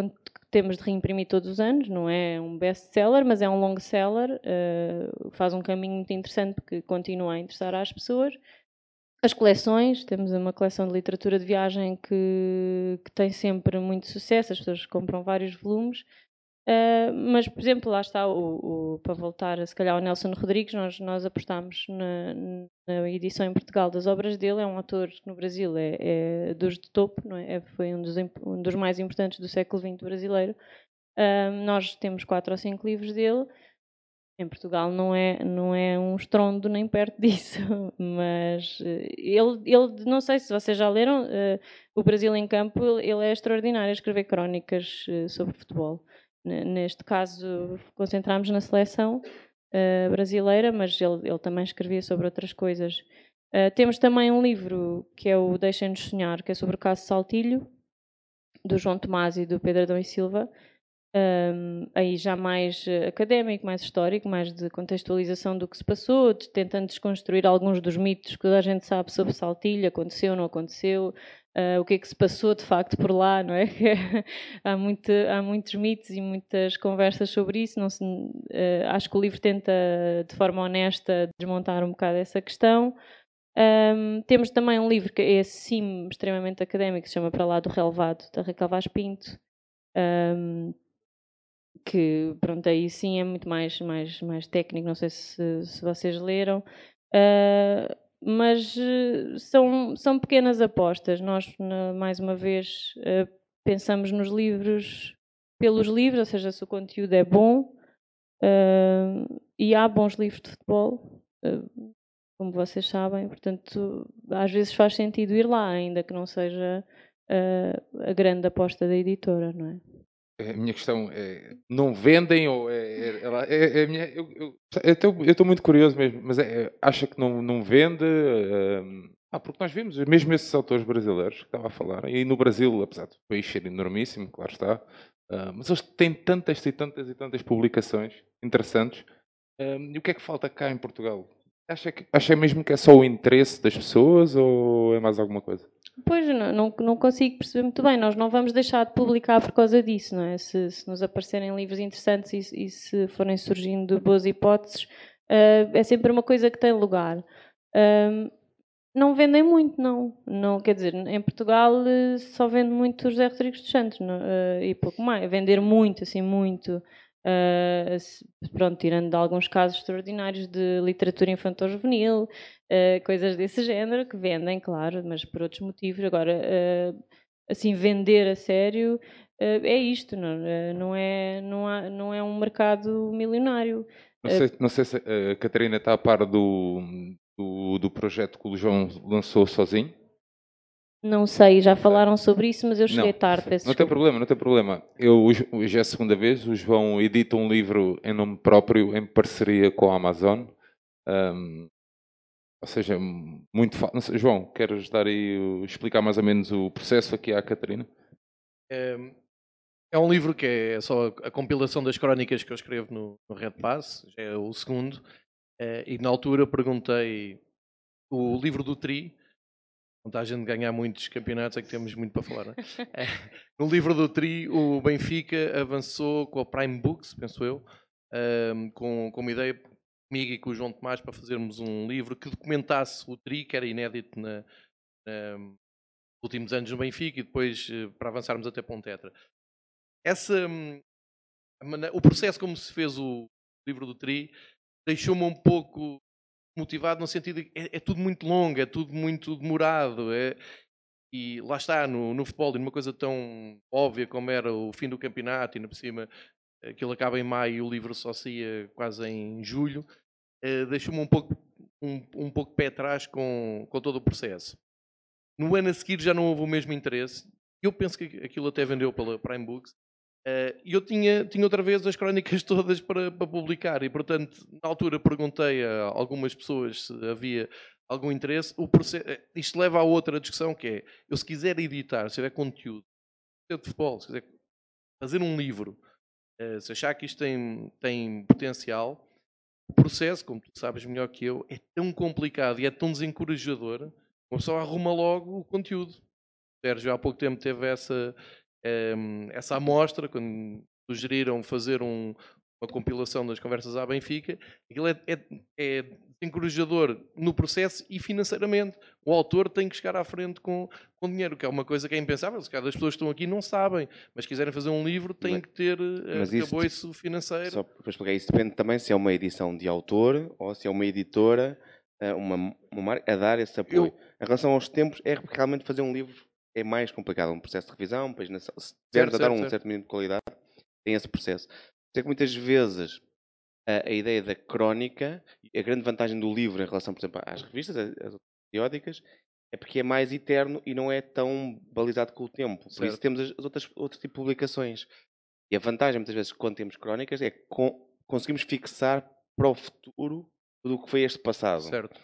temos de reimprimir todos os anos, não é um best-seller, mas é um long-seller. Uh, faz um caminho muito interessante porque continua a interessar às pessoas. As coleções, temos uma coleção de literatura de viagem que, que tem sempre muito sucesso, as pessoas compram vários volumes. Uh, mas, por exemplo, lá está, o, o, para voltar se calhar ao Nelson Rodrigues, nós, nós apostámos na, na, edição em Portugal das obras dele. É um autor que no Brasil é, é dos de topo, é? é foi um dos, um dos mais importantes do século XX brasileiro. Uh, nós temos quatro ou cinco livros dele em Portugal não é, não é um estrondo nem perto disso, mas eh, ele, ele não sei se vocês já leram, uh, o Brasil em Campo, ele é extraordinário a escrever crónicas uh, sobre futebol. N neste caso, concentramos na seleção uh, brasileira, mas ele, ele também escrevia sobre outras coisas. Temos também um livro que é o Deixem-nos Sonhar, que é sobre o caso Saltilho, do João Tomás e do Pedro Adão e Silva, um, aí já mais uh, académico, mais histórico, mais de contextualização do que se passou, de, tentando desconstruir alguns dos mitos que toda a gente sabe sobre Saltilho, aconteceu, não aconteceu, uh, o que é que se passou de facto por lá, não é? há, muito, há muitos mitos e muitas conversas sobre isso. Se, uh, acho que o livro tenta, de forma honesta, desmontar um bocado essa questão. Um, temos também um livro que é sim extremamente académico, que se chama Para Lá do Relevado, da Raquel Vaz Pinto. Um, que pronto, aí sim é muito mais, mais, mais técnico, não sei se, se vocês leram, uh, mas uh, são, são pequenas apostas. Nós, na, mais uma vez, uh, pensamos nos livros pelos livros, ou seja, se o conteúdo é bom, e há bons livros de futebol, como vocês sabem, portanto, às vezes faz sentido ir lá, ainda que não seja a grande aposta da editora, não é? A minha questão é: não vendem ou é. é, é, é, é minha, eu estou muito curioso mesmo, mas é, é, acha que não, não vende? Uh, ah, porque nós vimos mesmo esses autores brasileiros que estava a falar, e no Brasil, apesar do país ser enormíssimo, claro está, uh, mas eles têm tantas e tantas e tantas publicações interessantes. Uh, e o que é que falta cá em Portugal? Acha, que, acha mesmo que é só o interesse das pessoas ou é mais alguma coisa? Pois, não, não consigo perceber muito bem. Nós não vamos deixar de publicar por causa disso, não é? Se, se nos aparecerem livros interessantes e, e, se forem surgindo boas hipóteses, uh, é sempre uma coisa que tem lugar. Uh, não vendem muito, não. não. Quer dizer, em Portugal uh, só vende muito José Rodrigues dos Santos não, eh, e pouco mais. Vender muito, assim, muito. Uh, pronto, tirando alguns casos extraordinários de literatura infantil-juvenil, uh, coisas desse género que vendem, claro, mas por outros motivos. Agora, uh, assim, vender a sério é isto, não, não, é, não, há, não é um mercado milionário. Não sei, não sei se a Catarina está a par do, do, do projeto que o João lançou sozinho. Não sei, já falaram sobre isso, mas eu cheguei não, tarde. Peço não tem problema, não tem problema. Eu hoje, hoje é a segunda vez. O João edita um livro em nome próprio, em parceria com a Amazon. Um, ou seja, muito fácil. João, queres dar aí, explicar mais ou menos o processo aqui à Catarina? É, é um livro que é só a compilação das crónicas que eu escrevo no, no Red Pass, já é o segundo. É, e na altura perguntei o livro do Tri vantagem de ganhar muitos campeonatos é que temos muito para falar. É? no livro do Tri, o Benfica avançou com a Prime Books, penso eu, um, com, com uma ideia comigo e com o João Tomás para fazermos um livro que documentasse o Tri, que era inédito na, na, últimos anos no Benfica, e depois eh, para avançarmos até para um tetra. Essa, hum, o processo como se fez o livro do Tri deixou-me um pouco motivado no sentido de que é, é, tudo muito longo, é tudo muito demorado. É, e lá está, no, no futebol, numa coisa tão óbvia como era o fim do campeonato, e por cima aquilo acaba em maio e o livro só saía quase em julho, deixou-me um pouco, um, um pouco pé atrás com, com todo o processo. No ano a seguir já não houve o mesmo interesse. Eu penso que aquilo até vendeu pela Prime Books, Uh, eu tinha, tinha outra vez as crónicas todas para, para, publicar e, portanto, na altura perguntei a algumas pessoas se havia algum interesse. O processo, eh, isto leva a outra discussão que é, eu se quiser editar, se tiver conteúdo, de futebol, se quiser fazer um livro, se achar que isto tem, tem potencial, o processo, como tu sabes melhor que eu, é tão complicado e é tão desencorajador, uma pessoa arruma logo o conteúdo. O Sérgio há pouco tempo teve essa Ehm, essa amostra, quando sugeriram fazer um, uma compilação das conversas à Benfica, aquilo é, é, é encorajador no processo e financeiramente. O autor tem que chegar à frente com, com dinheiro, que é uma coisa que é impensável. Se calhar as pessoas que estão aqui não sabem, mas quiserem fazer um livro têm que ter uh, financeiro. Só para explicar, isso depende também se é uma edição de autor ou se é uma editora, eh, uma, uma marca, a dar esse apoio. Eu, em relação aos tempos, é realmente fazer um livro é mais complicado. Um processo de revisão, página, se a dar um certo. certo mínimo de qualidade, tem esse processo. Sei que muitas vezes a, a, ideia da crónica, a grande vantagem do livro em relação, por exemplo, às revistas, às periódicas, é porque é mais eterno e não é tão balizado com o tempo. Por certo. isso temos as, outras, outros tipos de publicações. E a vantagem, muitas vezes, quando temos crónicas, é que conseguimos fixar para o futuro tudo o que foi este passado. Certo.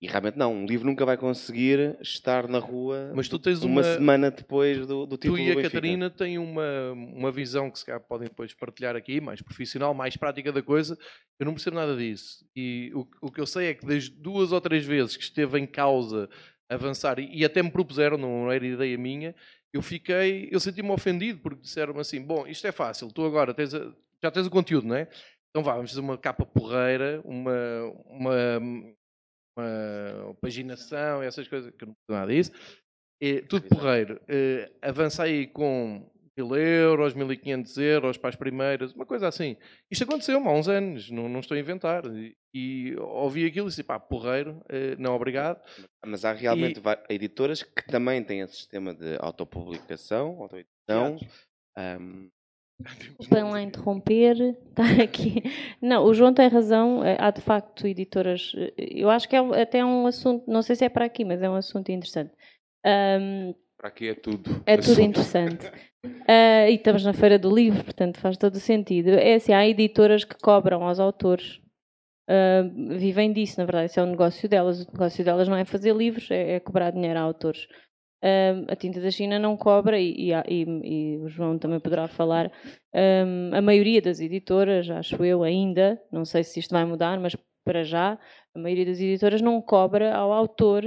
E realmente não, um livro nunca vai conseguir estar na rua Mas tu tens uma, uma, semana depois do, do título Tu e a. Catarina têm uma, uma visão que se calhar podem depois partilhar aqui, mais profissional, mais prática da coisa. Eu não percebo nada disso. E o, o que eu sei é que das duas ou três vezes que esteve em causa avançar, e, e até me propuseram, não era ideia minha, eu fiquei, eu senti-me ofendido porque disseram-me assim: bom, isto é fácil, tu agora tens a- já tens o conteúdo, não é? Então vá, vamos fazer uma capa porreira, uma, uma, uma paginação, essas coisas, que eu não percebo nada disso. Tudo porreiro. Eh, avança aí com 1000 euros, 1500 euros para as primeiras, uma coisa assim. Isto aconteceu há uns anos, não, não estou a inventar. E, e ouvi aquilo e disse, pá, porreiro, eh, não obrigado. Mas há realmente va- editoras que também têm esse sistema de autopublicação, autoedição. ahm, Desculpem lá interromper, estar aqui. Não, o João tem razão, eh, há de facto editoras. eh, Eu acho que é um- até um assunto, não sei se é para aqui, mas é um assunto interessante. Ahm, Para aqui é tudo. é tudo assunto. interessante. Ah, e estamos na Feira do Livro, portanto faz todo o sentido. É assim, há editoras que cobram aos autores, ah, vivem disso, na verdade, esse é o negócio delas. O negócio delas não é fazer livros, é, é cobrar dinheiro a autores. Ah, a tinta da China não cobra, e, e e- e o João também poderá falar. ah, a maioria das editoras, acho eu ainda, não sei se isto vai mudar, mas para já, a maioria das editoras não cobra ao autor.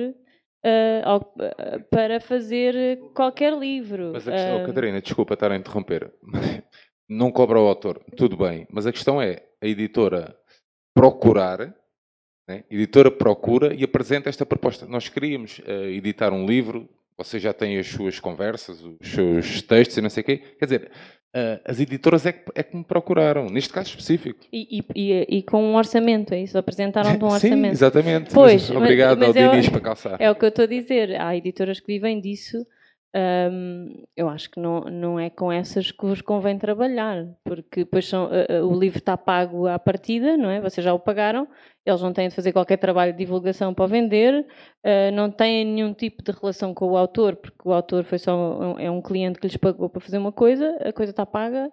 ah, ao- ah, para fazer qualquer livro. Mas a questão, Ah, Catarina, desculpa estar a interromper. Não cobra o autor, tudo bem. Mas a questão é a editora procurar, né? a editora procura e apresenta esta proposta. Nós queríamos eh, editar um livro, você já tem as suas conversas, os seus textos e não sei o quê. Quer dizer, eh, as editoras é que, é que me procuraram, neste caso específico. E, e- e- com um orçamento, é isso? Apresentaram-te um Sim, orçamento. exatamente. Pois, Mas obrigado mas ao eu- Dinis para calçar. É o que eu estou a dizer. Há editoras que vivem disso. Hum, eu acho que não, não é com essas que vos convém trabalhar, porque depois são, uh, uh, o livro está pago à partida, não é? Vocês já o pagaram, eles não têm de fazer qualquer trabalho de divulgação para vender, uh, não têm nenhum tipo de relação com o autor, porque o autor foi só um, é um cliente que lhes pagou para fazer uma coisa, a coisa está paga,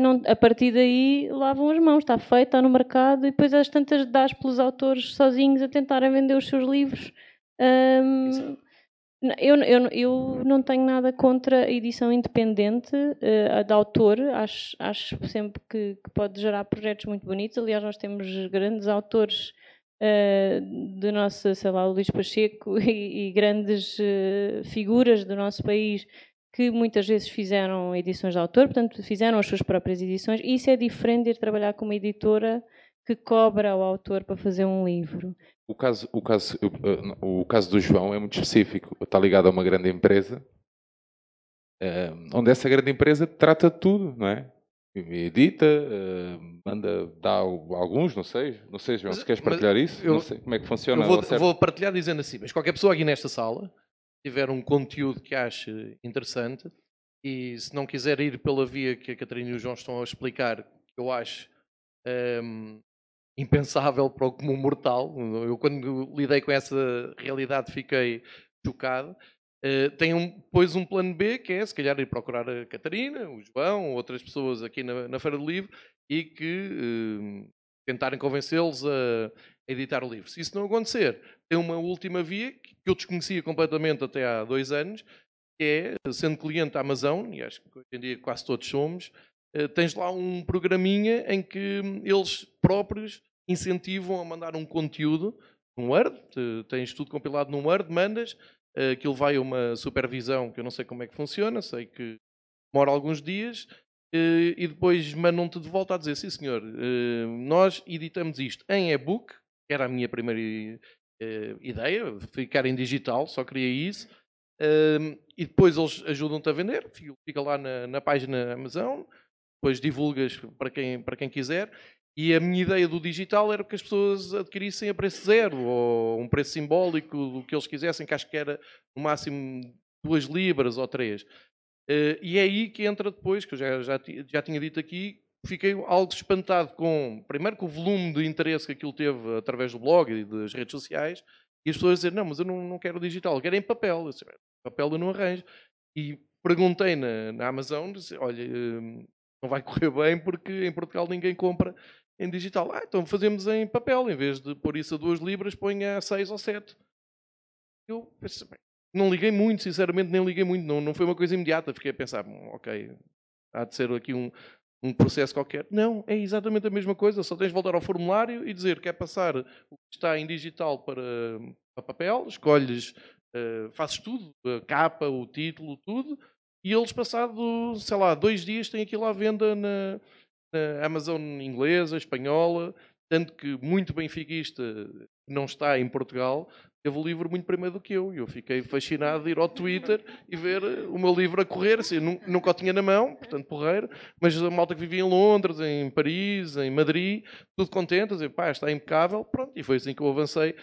não- a partir daí lavam as mãos, está feito, está no mercado, e depois às tantas dás pelos autores sozinhos a tentarem vender os seus livros. N- Eu, eu, eu não tenho nada contra a edição independente, eh, a de autor. Acho, acho sempre que, que pode gerar projetos muito bonitos. Aliás, nós temos grandes autores eh, de nossa, sei lá, o Luís Pacheco e, e grandes eh, figuras do nosso país que muitas vezes fizeram edições de autor, portanto, fizeram as suas próprias edições. E isso é diferente de ir trabalhar com uma editora que cobra ao autor para fazer um livro. O caso, o, caso, o, o caso do João é muito específico. Está ligado a uma grande empresa, eh, onde essa grande empresa trata de tudo, não é? Edita, eh, manda, dá al- alguns, não sei. Não sei, João, Mas- se queres partilhar isso? eu- não sei como é que funciona. Eu vou, vou partilhar dizendo assim, mas qualquer pessoa aqui nesta sala tiver um conteúdo que ache interessante e se não quiser ir pela via que a Catarina e o João estão a explicar, que eu acho hum, impensável para o comum mortal, eu quando lidei com essa realidade fiquei chocado, Uh, tem um, depois um plano B, que é se calhar ir procurar a Catarina, o João, outras pessoas aqui na, na Feira do Livro e que uh, tentarem convencê-los a, a editar o livro. Se isso não acontecer, tem uma última via que eu desconhecia completamente até há dois anos, que é, sendo cliente da Amazon, e acho que hoje em dia quase todos somos, tens lá um programinha em que eles próprios incentivam a mandar um conteúdo num Word, te- tens tudo compilado num Word, mandas, eh, aquilo vai a uma supervisão que eu não sei como é que funciona, sei que demora alguns dias, eh, e depois mandam-te de volta a dizer, sim senhor, eh, nós editamos isto em e-book, que era a minha primeira eh, ideia, ficar em digital, só queria isso, eh, e depois eles ajudam-te a vender, fica lá na, na página Amazon, depois divulgas para quem, para quem quiser, e a minha ideia do digital era que as pessoas adquirissem a preço zero, ou um preço simbólico do que eles quisessem, que acho que era no máximo duas libras ou três. Eh, e é aí que entra depois, que eu já, já, já tinha dito aqui, fiquei algo espantado com, primeiro, com o volume de interesse que aquilo teve através do blog e das redes sociais, e as pessoas dizer, não, mas eu não, não quero digital, quero em papel. Eu disse, papel eu não arranjo. E perguntei na, na Amazon, disse, olha, eh, não vai correr bem porque em Portugal ninguém compra em digital. Ah, então fazemos em papel, em vez de pôr isso a duas libras, põe a seis ou sete. Eu pensei, não liguei muito, sinceramente, nem liguei muito. Não, não foi uma coisa imediata. Fiquei a pensar, "Hum, ok, há de ser aqui um, um processo qualquer. Não, é exatamente a mesma coisa. Só tens de voltar ao formulário e dizer que é passar o que está em digital para, para papel, escolhes, eh, fazes tudo, a capa, o título, tudo, e eles, passado, sei lá, dois dias, têm aquilo à venda na, na Amazon inglesa, espanhola, tanto que muito benfiquista não está em Portugal, teve o livro muito primeiro do que eu. E eu fiquei fascinado de ir ao Twitter e ver o meu livro a correr. Assim, nunca o tinha na mão, portanto, porreiro, mas a malta que vivia em Londres, em Paris, em Madrid, tudo contente, a dizer, pá, está impecável, pronto. E foi assim que eu avancei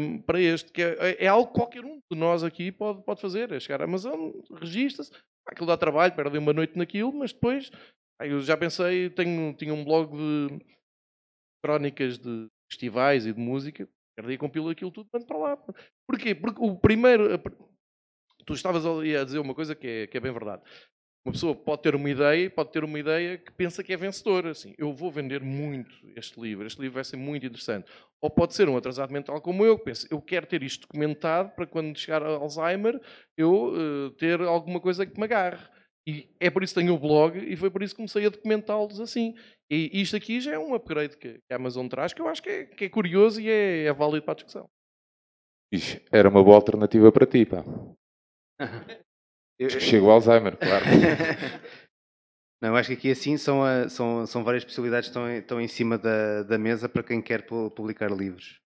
hum, para este, que é, é algo que qualquer um de nós aqui pode, pode fazer. É chegar à Amazon, registra-se, aquilo dá trabalho, perde uma noite naquilo, mas depois, eu já pensei, tenho, tinha um blog de crónicas de festivais e de música, dia compilo aquilo tudo, mando para lá. Porquê? Porque o primeiro. Tu estavas ali a dizer uma coisa que é, que é bem verdade. Uma pessoa pode ter uma ideia, pode ter uma ideia que pensa que é vencedora. Assim, eu vou vender muito este livro, este livro vai ser muito interessante. Ou pode ser um atrasado mental como eu, que pensa, eu quero ter isto documentado para quando chegar a Alzheimer eu eh, ter alguma coisa que me agarre. E é por isso que tenho o blog e foi por isso que comecei a documentá-los assim. E isto aqui já é um upgrade que que a Amazon traz, que eu acho que é, que é curioso e é, é válido para a discussão. Ixi, Era uma boa alternativa para ti, pá. Eu- Chega o Alzheimer, claro. Não, acho que aqui assim são, a- são, são várias possibilidades que estão, em- estão em cima da, da mesa para quem quer pu- publicar livros.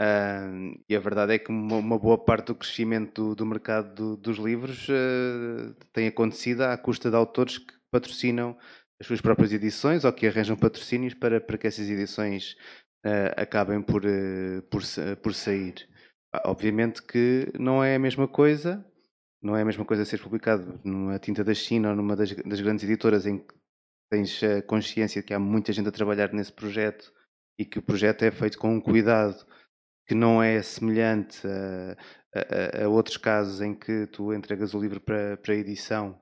Ah, e a verdade é que uma, uma boa parte do crescimento do, do mercado do- dos livros ah, tem acontecido à custa de autores que patrocinam as suas próprias edições ou que arranjam patrocínios para, para que essas edições ah, acabem por, eh, por, por sair. Obviamente que não é a mesma coisa não é a mesma coisa ser publicado numa tinta da China ou numa das, das grandes editoras em que tens a consciência de que há muita gente a trabalhar nesse projeto e que o projeto é feito com um cuidado que não é semelhante a, a- a- outros casos em que tu entregas o livro para, para edição.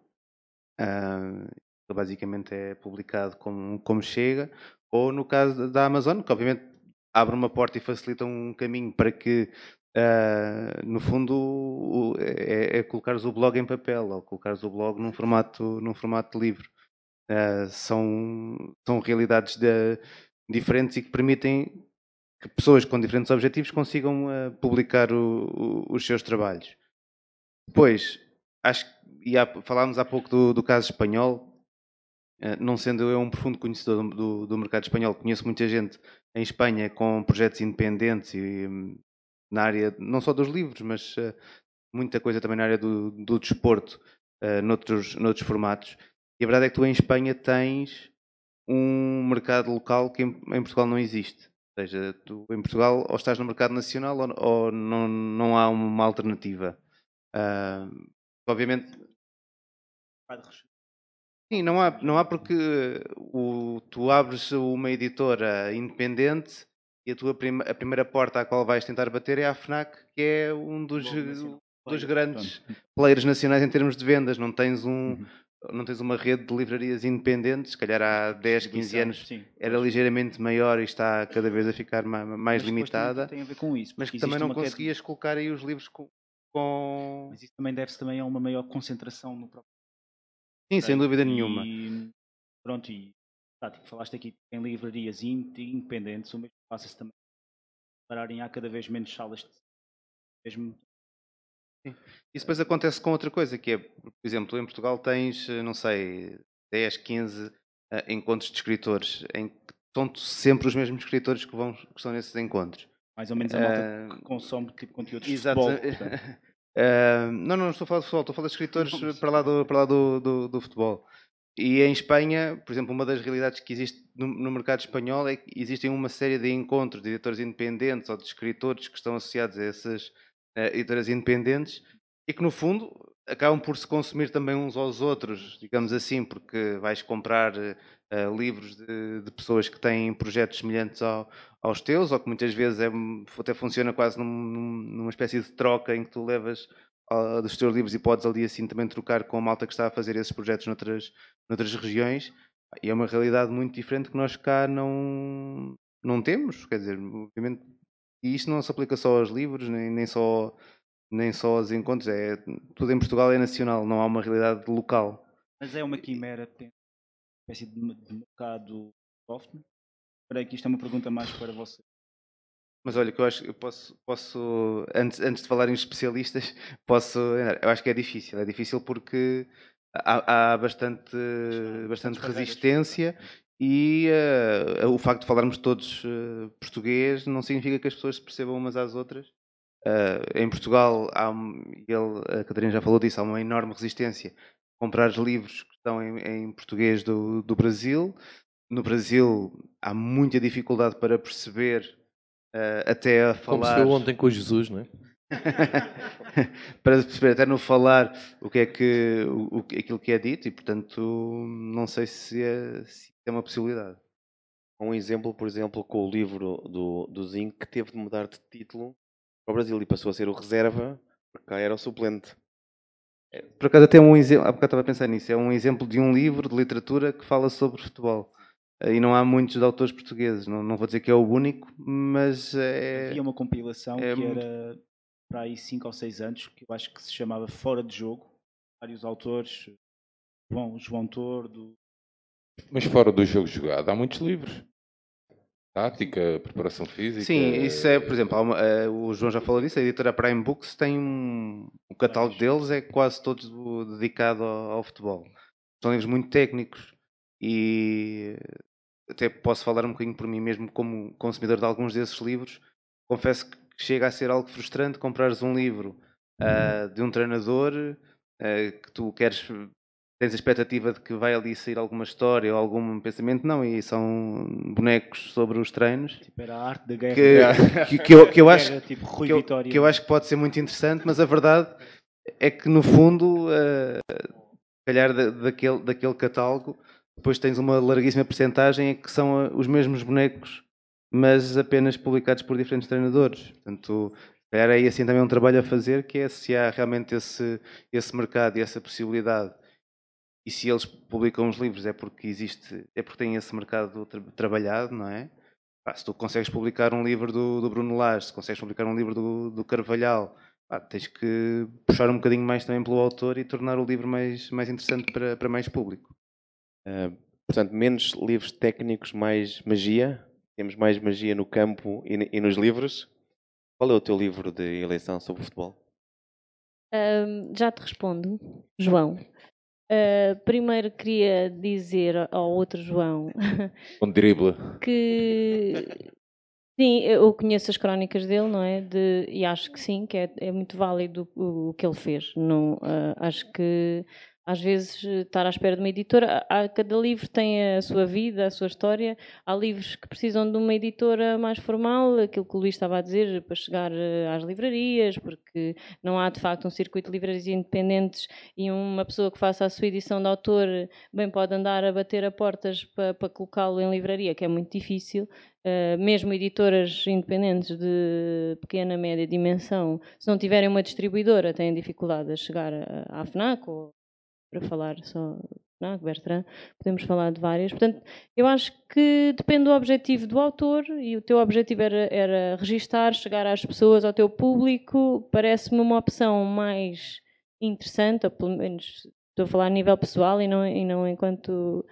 Que basicamente é publicado como, como chega. Ou no caso da Amazon que obviamente abre uma porta e facilita um caminho para que ah, no fundo é, é colocares o blog em papel ou colocares o blog num formato, num formato de livro. Ah, são, são realidades de- diferentes e que permitem que pessoas com diferentes objetivos consigam ah, publicar o- o- os seus trabalhos. Depois, acho que há- falámos há pouco do, do caso espanhol, eh, não sendo eu um profundo conhecedor do, do- do mercado espanhol, conheço muita gente em Espanha com projetos independentes e hum, na área não só dos livros, mas eh, muita coisa também na área do, do desporto, eh, noutros, noutros formatos. E a verdade é que tu em Espanha tens um mercado local que em, em Portugal não existe. Ou seja, tu em Portugal ou estás no mercado nacional ou, ou não, não há uma alternativa. Ah, obviamente Sim, não há, não há porque o, tu abres uma editora independente e a tua prima- a primeira porta à qual vais tentar bater é a FNAC, que é um dos, dos grandes players nacionais em termos de vendas. Não tens, um, Uhum. não tens uma rede de livrarias independentes, se calhar há 10, 15 anos Sim. era ligeiramente maior e está cada vez a ficar ma- mais Mas limitada, Tem, a ver com isso. mas que também não uma queda- conseguias colocar aí os livros com... com... Mas isso também deve-se também a uma maior concentração no próprio. Sim, sem dúvida E, nenhuma. Pronto, e tá, tipo, falaste aqui em livrarias in- independentes, o mesmo passa-se também. Pararem há cada vez menos salas de mesmo Isso depois acontece com outra coisa, que é, por exemplo, em Portugal tens, eh, não sei, 10, 15 eh, encontros de escritores, em que são sempre os mesmos escritores que, vão, que estão nesses encontros. mais ou menos a malta Eh, que consome tipo conteúdos de Exato. futebol. portanto. Eh, não, não, não estou a falar de futebol, estou a falar de escritores Não, para lá, do, para lá do, do, do futebol. E em Espanha, por exemplo, uma das realidades que existe no, mercado espanhol é que existem uma série de encontros de editores independentes ou de escritores que estão associados a essas eh, editoras independentes e que, no fundo, acabam por se consumir também uns aos outros, digamos assim, porque vais comprar eh, livros de, de pessoas que têm projetos semelhantes ao- aos teus, ou que muitas vezes é, até funciona quase num- num- numa espécie de troca em que tu levas dos teus livros e podes ali assim também trocar com a malta que está a fazer esses projetos noutras, noutras regiões. E é uma realidade muito diferente que nós cá não, não temos, quer dizer, obviamente, e isto não se aplica só aos livros, nem, nem, só, nem só aos encontros, é, tudo em Portugal é nacional, não há uma realidade local. Mas é uma quimera, tem uma espécie de, mercado software? Espera que isto é uma pergunta mais para você. Mas olha, que eu acho eu posso, posso antes, antes de falar em especialistas, posso. Eu acho que é difícil. É difícil porque há, há bastante, bastante resistência e uh, o facto de falarmos todos uh, português não significa que as pessoas se percebam umas às outras. Uh, em Portugal, há, ele, a Catarina já falou disso, há uma enorme resistência a comprar os livros que estão em, em português do, do Brasil. No Brasil, há muita dificuldade para perceber até a falar. Como se viu ontem com o Jesus, não é? para perceber até no falar o que é que o, aquilo que é dito e portanto não sei se é, se é uma possibilidade. Um exemplo, por exemplo, com o livro do, do Zinc que teve de mudar de título para o Brasil e passou a ser o reserva, porque cá era o suplente. É, por acaso até um exemplo, há bocado estava a pensar nisso, é um exemplo de um livro de literatura que fala sobre futebol. E não há muitos autores portugueses, não, não vou dizer que é o único, mas é... Havia uma compilação é que era para aí 5 ou 6 anos, que eu acho que se chamava Fora de Jogo. Vários autores, João, João Tordo. Mas fora do jogo jogado, há muitos livros. Tática, preparação física. Sim, isso é, por exemplo, uma, uh, o João já falou disso, a editora Prime Books tem um. O catálogo deles é quase todo dedicado ao, ao futebol. São livros muito técnicos e até posso falar um bocadinho por mim mesmo como consumidor de alguns desses livros. Confesso que chega a ser algo frustrante comprares um livro uh, de um treinador uh, que tu queres tens a expectativa de que vai ali sair alguma história ou algum pensamento, não, e são bonecos sobre os treinos. Tipo, era a arte da guerra. Que, que, que, eu, que eu acho, tipo, que, eu, que eu acho que pode ser muito interessante, mas a verdade é que no fundo, uh, calhar da, daquele, daquele catálogo, depois tens uma larguíssima percentagem que são os mesmos bonecos mas apenas publicados por diferentes treinadores. Portanto, era aí assim também um trabalho a fazer, que é se há realmente esse, esse mercado e essa possibilidade. E se eles publicam os livros é porque existe, é porque têm esse mercado tra trabalhado, não é? Ah, se tu consegues publicar um livro do, do Bruno Lage, se consegues publicar um livro do, do Carvalhal, ah, tens que puxar um bocadinho mais também pelo autor e tornar o livro mais, mais interessante para, para mais público. Uh, portanto, menos livros técnicos, mais magia? Temos mais magia no campo e, e nos livros. Qual é o teu livro de eleição sobre futebol? Um, já te respondo, João. Uh, primeiro queria dizer ao outro João um drible. que sim, eu conheço as crónicas dele, não é? De, e acho que sim, que é, é muito válido o, o, que ele fez. Não, uh, acho que às vezes eh, estar à espera de uma editora. Cada livro tem a sua vida, a sua história. Há livros que precisam de uma editora mais formal, aquilo que o Luís estava a dizer, para chegar eh, às livrarias, porque não há de facto um circuito de livrarias independentes e uma pessoa que faça a sua edição de autor bem pode andar a bater a portas para, para colocá-lo em livraria, que é muito difícil. Uh, mesmo editoras independentes de pequena, média dimensão, se não tiverem uma distribuidora, têm dificuldade a chegar à FNAC ou para falar só não, Bertrand, podemos falar de várias. Portanto, eu acho que depende do objetivo do autor e o teu objetivo era, era registar, chegar às pessoas, ao teu público. Parece-me uma opção mais interessante, ou pelo menos estou a falar a nível pessoal e não, e não enquanto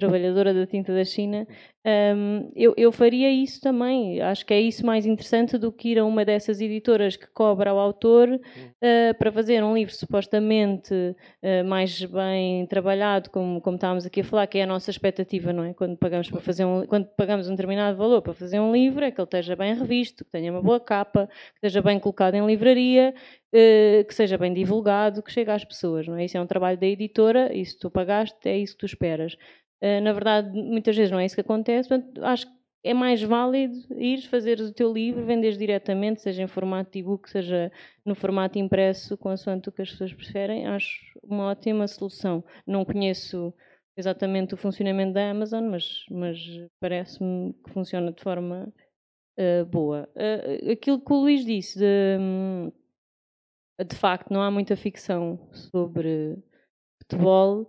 trabalhadora da tinta da China, um, eu, eu, faria isso também. Acho que é isso mais interessante do que ir a uma dessas editoras que cobra ao autor uh, para fazer um livro supostamente uh, mais bem trabalhado, como, como estávamos aqui a falar, que é a nossa expectativa, não é? Quando pagamos para fazer um, quando pagamos um determinado valor para fazer um livro, é que ele esteja bem revisto, que tenha uma boa capa, que esteja bem colocado em livraria, uh, que seja bem divulgado, que chegue às pessoas, não é? Isso é um trabalho da editora, e se tu pagaste, é isso que tu esperas. Uh, na verdade, muitas vezes não é isso que acontece, portanto, acho que é mais válido ir fazer o teu livro, venderes diretamente, seja em formato e-book, seja no formato impresso, consoante o que as pessoas preferem, acho uma ótima solução. Não conheço exatamente o funcionamento da Amazon, mas, mas parece-me que funciona de forma uh, boa. Uh, aquilo que o Luís disse, de, hum, de facto, não há muita ficção sobre futebol.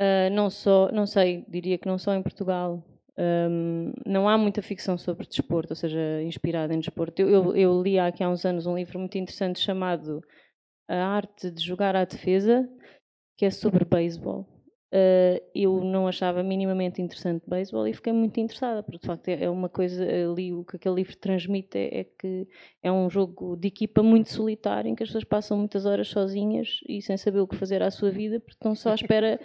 Uh, não só, não sei, diria que não só em Portugal. Um, não há muita ficção sobre desporto, ou seja, inspirada em desporto. Eu, eu, eu li aqui há uns anos um livro muito interessante chamado A Arte de Jogar à Defesa, que é sobre beisebol. Uh, eu não achava minimamente interessante beisebol e fiquei muito interessada, porque de facto é, é uma coisa ali, o que aquele livro transmite é, é, que é um jogo de equipa muito solitário em que as pessoas passam muitas horas sozinhas e sem saber o que fazer à sua vida, porque estão só à espera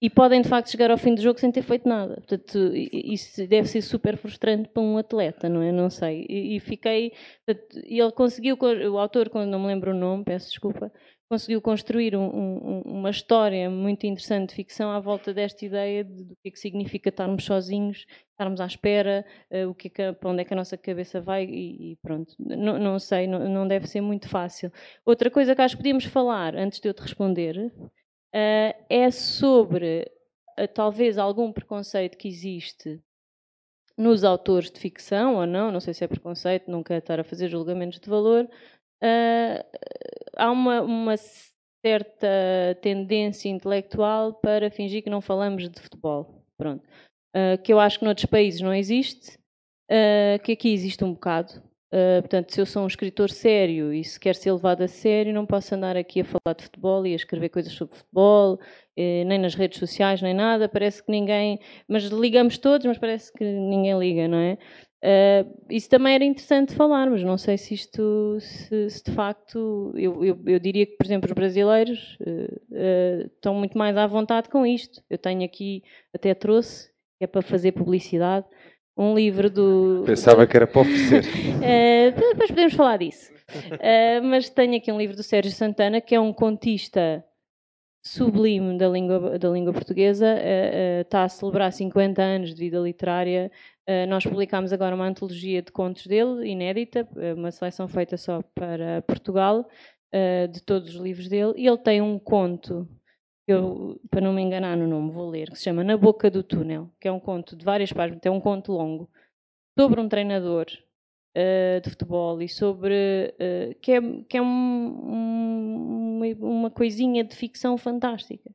e podem de facto chegar ao fim do jogo sem ter feito nada. Portanto, isso deve ser super frustrante para um atleta, não é? Não sei. E, e fiquei. Portanto, ele conseguiu, o autor, quando não me lembro o nome, peço desculpa, conseguiu construir um, um, uma história muito interessante de ficção à volta desta ideia de, do que é que significa estarmos sozinhos, estarmos à espera, uh, o que é que, para onde é que a nossa cabeça vai e, e pronto. Não, não sei, não, não, deve ser muito fácil. Outra coisa que acho que podíamos falar, antes de eu te responder, uh, é sobre uh, talvez algum preconceito que existe nos autores de ficção ou não, não sei se é preconceito, não quero estar a fazer julgamentos de valor, uh, há uma, uma, certa tendência intelectual para fingir que não falamos de futebol. Pronto. Uh, que eu acho que noutros países não existe, uh, que aqui existe um bocado. Uh, portanto, se eu sou um escritor sério e se quer ser levado a sério, não posso andar aqui a falar de futebol e a escrever coisas sobre futebol, eh, nem nas redes sociais, nem nada. Parece que ninguém. Mas ligamos todos, mas parece que ninguém liga, não é? Uh, isso também era interessante falar, mas não sei se isto, se, se de facto, eu, eu, eu, diria que, por exemplo, os brasileiros uh, estão muito mais à vontade com isto. Eu tenho aqui, até trouxe, é para fazer publicidade, um livro do. Pensava que era para oferecer. depois podemos falar disso. mas tenho aqui um livro do Sérgio Santana, que é um contista sublime da língua, da língua portuguesa, está a celebrar 50 anos de vida literária eh, nós publicámos agora uma antologia de contos dele, inédita, eh, uma seleção feita só para Portugal, uh, de todos os livros dele, e ele tem um conto, eu, para não me enganar no nome, vou ler, que se chama Na Boca do Túnel, que é um conto de várias páginas, é um conto longo, sobre um treinador uh, de futebol e sobre. que é, que é um, um, uma coisinha de ficção fantástica.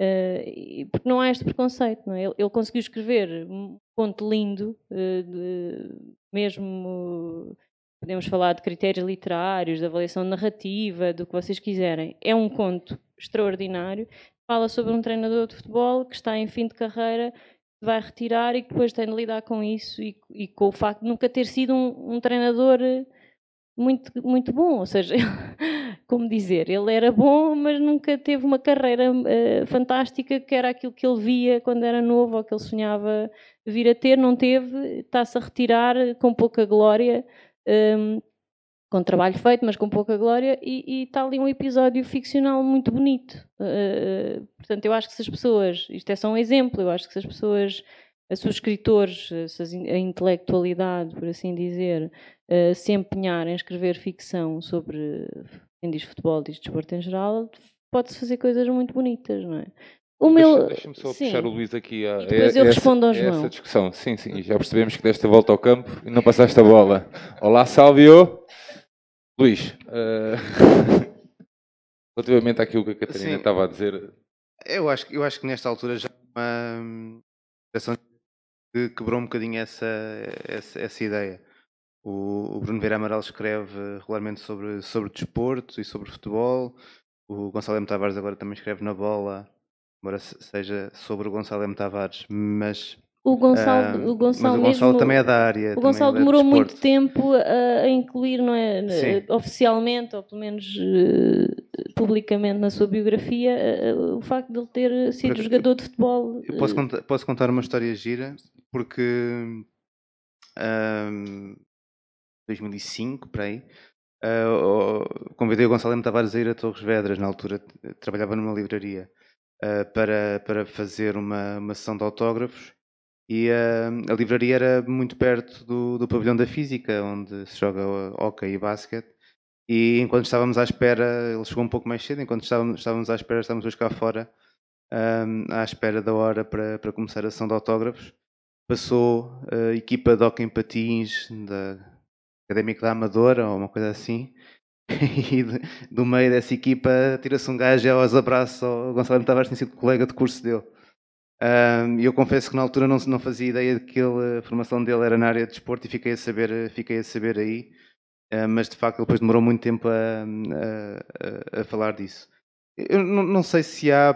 Uh, porque não há este preconceito, não é? ele, ele conseguiu escrever um conto lindo, uh, de, mesmo podemos falar de critérios literários, de avaliação narrativa, do que vocês quiserem. É um conto extraordinário. Fala sobre um treinador de futebol que está em fim de carreira, vai retirar e que depois tem de lidar com isso e, e com o facto de nunca ter sido um, um treinador muito, muito bom. Ou seja, como dizer, ele era bom, mas nunca teve uma carreira uh, fantástica que era aquilo que ele via quando era novo ou que ele sonhava vir a ter. Não teve, está-se a retirar com pouca glória. Um, ehm, com trabalho feito, mas com pouca glória, e, e está ali um episódio ficcional muito bonito. Uh, portanto, eu acho que se as pessoas, isto é só um exemplo, eu acho que se as pessoas, se os escritores, se a intelectualidade, por assim dizer, uh, se empenharem em escrever ficção sobre quem diz futebol, diz desporto em geral, pode-se fazer coisas muito bonitas, não é? O meu... Deixa-me só sim. puxar o Luís aqui a, e depois eu respondo ao João. essa discussão. Sim, sim, já percebemos que desta volta ao campo e não passaste a bola. Olá, Salvio. Luís, uh... relativamente àquilo que a Catarina sim. estava a dizer. Eu acho, eu acho que nesta altura já uma hum, que quebrou um bocadinho essa, essa, essa ideia. O, o Bruno Vieira Amaral escreve regularmente sobre, sobre desporto e sobre futebol. O Gonçalo M. Tavares agora também escreve na bola, embora seja sobre o Gonçalo M. Tavares, mas o Gonçalo, uh, o Gonçalo, o Gonçalo mesmo, também é da área. O Gonçalo é demorou muito tempo a, a, incluir, não é? Sim. Oficialmente, ou pelo menos uh, publicamente na sua biografia, uh, o facto de ele ter sido jogador de futebol. Eu posso, contar, posso contar uma história gira, porque 2005, para aí, uh, convidei o Gonçalo M. Tavares a ir a Torres Vedras, na altura trabalhava numa livraria, uh, para, para fazer uma, uma sessão de autógrafos e uh, a livraria era muito perto do, do pavilhão da física, onde se joga hockey e basquete. E enquanto estávamos à espera, ele chegou um pouco mais cedo, enquanto estávamos, estávamos à espera, estávamos a cá fora, um, à espera da hora para, para começar a sessão de autógrafos. Passou a equipa de hockey em patins da, académico da Amadora ou uma coisa assim. e de- do meio dessa equipa tira-se um gajo aos abraços ao Gonçalo Tavares, tinha sido colega de curso dele. E eu confesso que na altura não, não fazia ideia de que ele, a formação dele era na área de desporto e fiquei a saber, fiquei a saber aí. Mas de facto ele depois demorou muito tempo a, a- a- falar disso. Eu não, não sei se há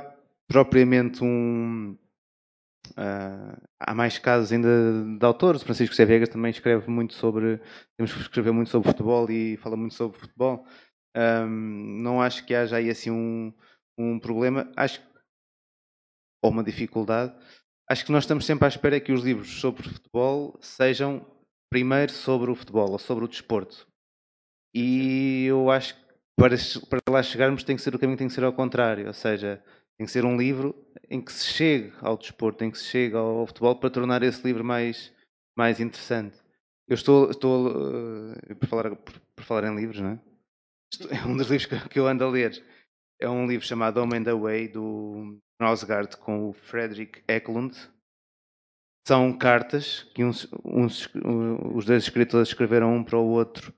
propriamente um. ah, há mais casos ainda de autores. Francisco Zé Vegas também escreve muito sobre. Temos que escrever muito sobre futebol e fala muito sobre futebol. Ahm, não acho que haja aí assim um, um problema. Acho ou uma dificuldade. Acho que nós estamos sempre à espera que os livros sobre futebol sejam primeiro sobre o futebol ou sobre o desporto. E eu acho que para, para lá chegarmos tem que ser o caminho tem que ser ao contrário, ou seja, tem que ser um livro em que se chegue ao desporto, em que se chegue ao, futebol para tornar esse livro mais, mais interessante. Eu estou, estou eh, por, falar, por, por falar em livros, não é? Estou- é um dos livros que, que eu ando a ler. É um livro chamado Home and Away, do Nosgard, com o Frederick Eklund. São cartas que uns, uns, os dois escritores escreveram um para o outro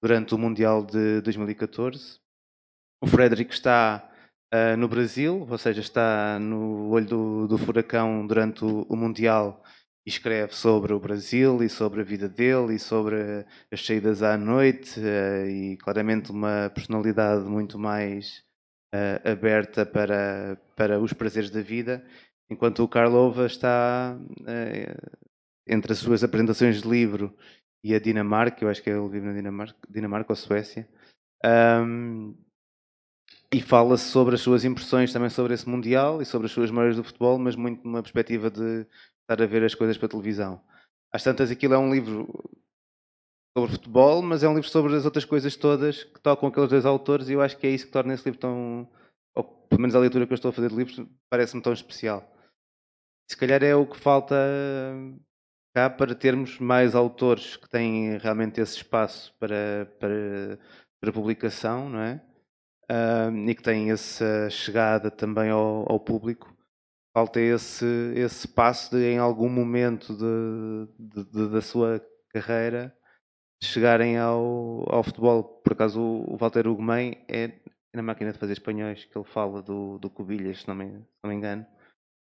durante o Mundial de 2014. O Frederick está ah, no Brasil, ou seja, está no olho do, do furacão durante o, o Mundial e escreve sobre o Brasil e sobre a vida dele e sobre as saídas à noite ah, e claramente uma personalidade muito mais ah, aberta para, para os prazeres da vida, enquanto o Karlova está ah, entre as suas apresentações de livro e a Dinamarca, eu acho que ele vive na Dinamarca, Dinamarca ou Suécia, ahm, e fala sobre as suas impressões também sobre esse Mundial e sobre as suas memórias do futebol, mas muito numa perspectiva de estar a ver as coisas para televisão. Às tantas, aquilo é um livro sobre futebol, mas é um livro sobre as outras coisas todas que tocam aqueles dois autores e eu acho que é isso que torna esse livro tão, ou pelo menos a leitura que eu estou a fazer de livros, parece-me tão especial. Se calhar é o que falta cá para termos mais autores que têm realmente esse espaço para, para, para publicação, não é? Ah, e que têm essa chegada também ao, ao público. Falta esse, esse passo de, em algum momento de, de- de- da sua carreira, chegarem ao, ao futebol. Por acaso, o, Walter Ugumem é na máquina de fazer espanhóis que ele fala do, do Cubilhas, se não me, se não me engano.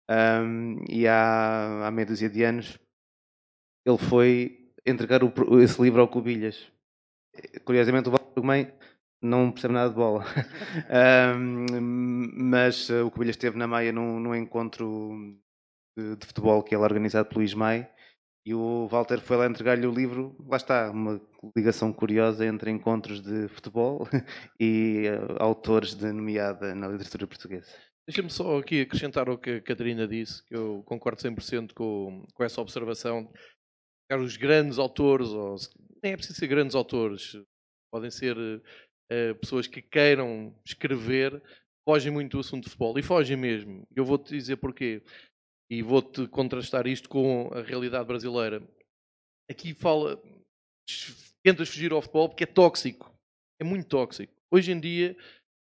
Ahm, e há, há meia dúzia de anos ele foi entregar o esse livro ao Cubilhas. Curiosamente, o Walter Ugumem não percebe nada de bola. Ahm, mas eh, o Cubilhas esteve na Maia num, num encontro de, de futebol que ele organizado pelo Ismael e o Walter foi lá entregar-lhe o livro. Lá está, uma ligação curiosa entre encontros de futebol e eh, autores de nomeada na literatura portuguesa. Deixa-me só aqui acrescentar o que a Catarina disse, que eu concordo 100% com, com essa observação. Os grandes autores, ou nem é preciso ser grandes autores, podem ser eh, pessoas que queiram escrever, fogem muito do assunto de futebol. E fogem mesmo. Eu vou-te dizer porquê. E vou-te contrastar isto com a realidade brasileira. Aqui fala, tentas fugir ao futebol porque é tóxico. É muito tóxico. Hoje em dia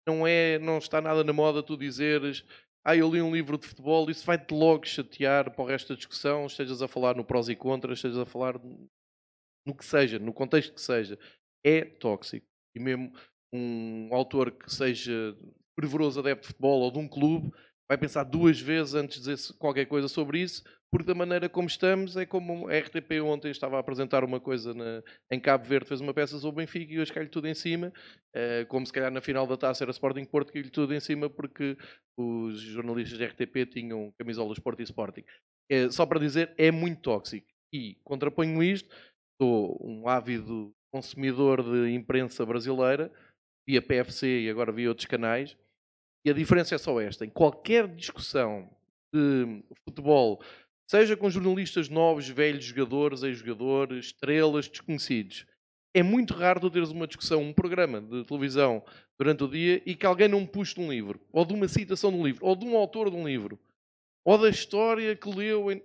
não é, não está nada na moda tu dizeres ah, eu li um livro de futebol, isso vai-te logo chatear para o resto da discussão, estejas a falar no prós e contras, estejas a falar no que seja, no contexto que seja. É tóxico. E mesmo um autor que seja fervoroso adepto de futebol ou de um clube vai pensar duas vezes antes de dizer qualquer coisa sobre isso, porque da maneira como estamos, é como a RTP ontem estava a apresentar uma coisa na- em Cabo Verde, fez uma peça sobre o Benfica e hoje cai-lhe tudo em cima, eh, como se calhar na final da taça era Sporting Porto, caiu-lhe tudo em cima porque os jornalistas da RTP tinham camisolas Porto e Sporting. Eh, só para dizer, é muito tóxico. E contraponho isto, sou um ávido consumidor de imprensa brasileira, via PFC e agora via outros canais, e a diferença é só esta. Em qualquer discussão de futebol, seja com jornalistas novos, velhos jogadores, ex-jogadores, estrelas, desconhecidos, é muito raro tu teres uma discussão, um programa de televisão durante o dia e que alguém não puxe de um livro, ou de uma citação de um livro, ou de um autor de um livro, ou da história que leu. Em...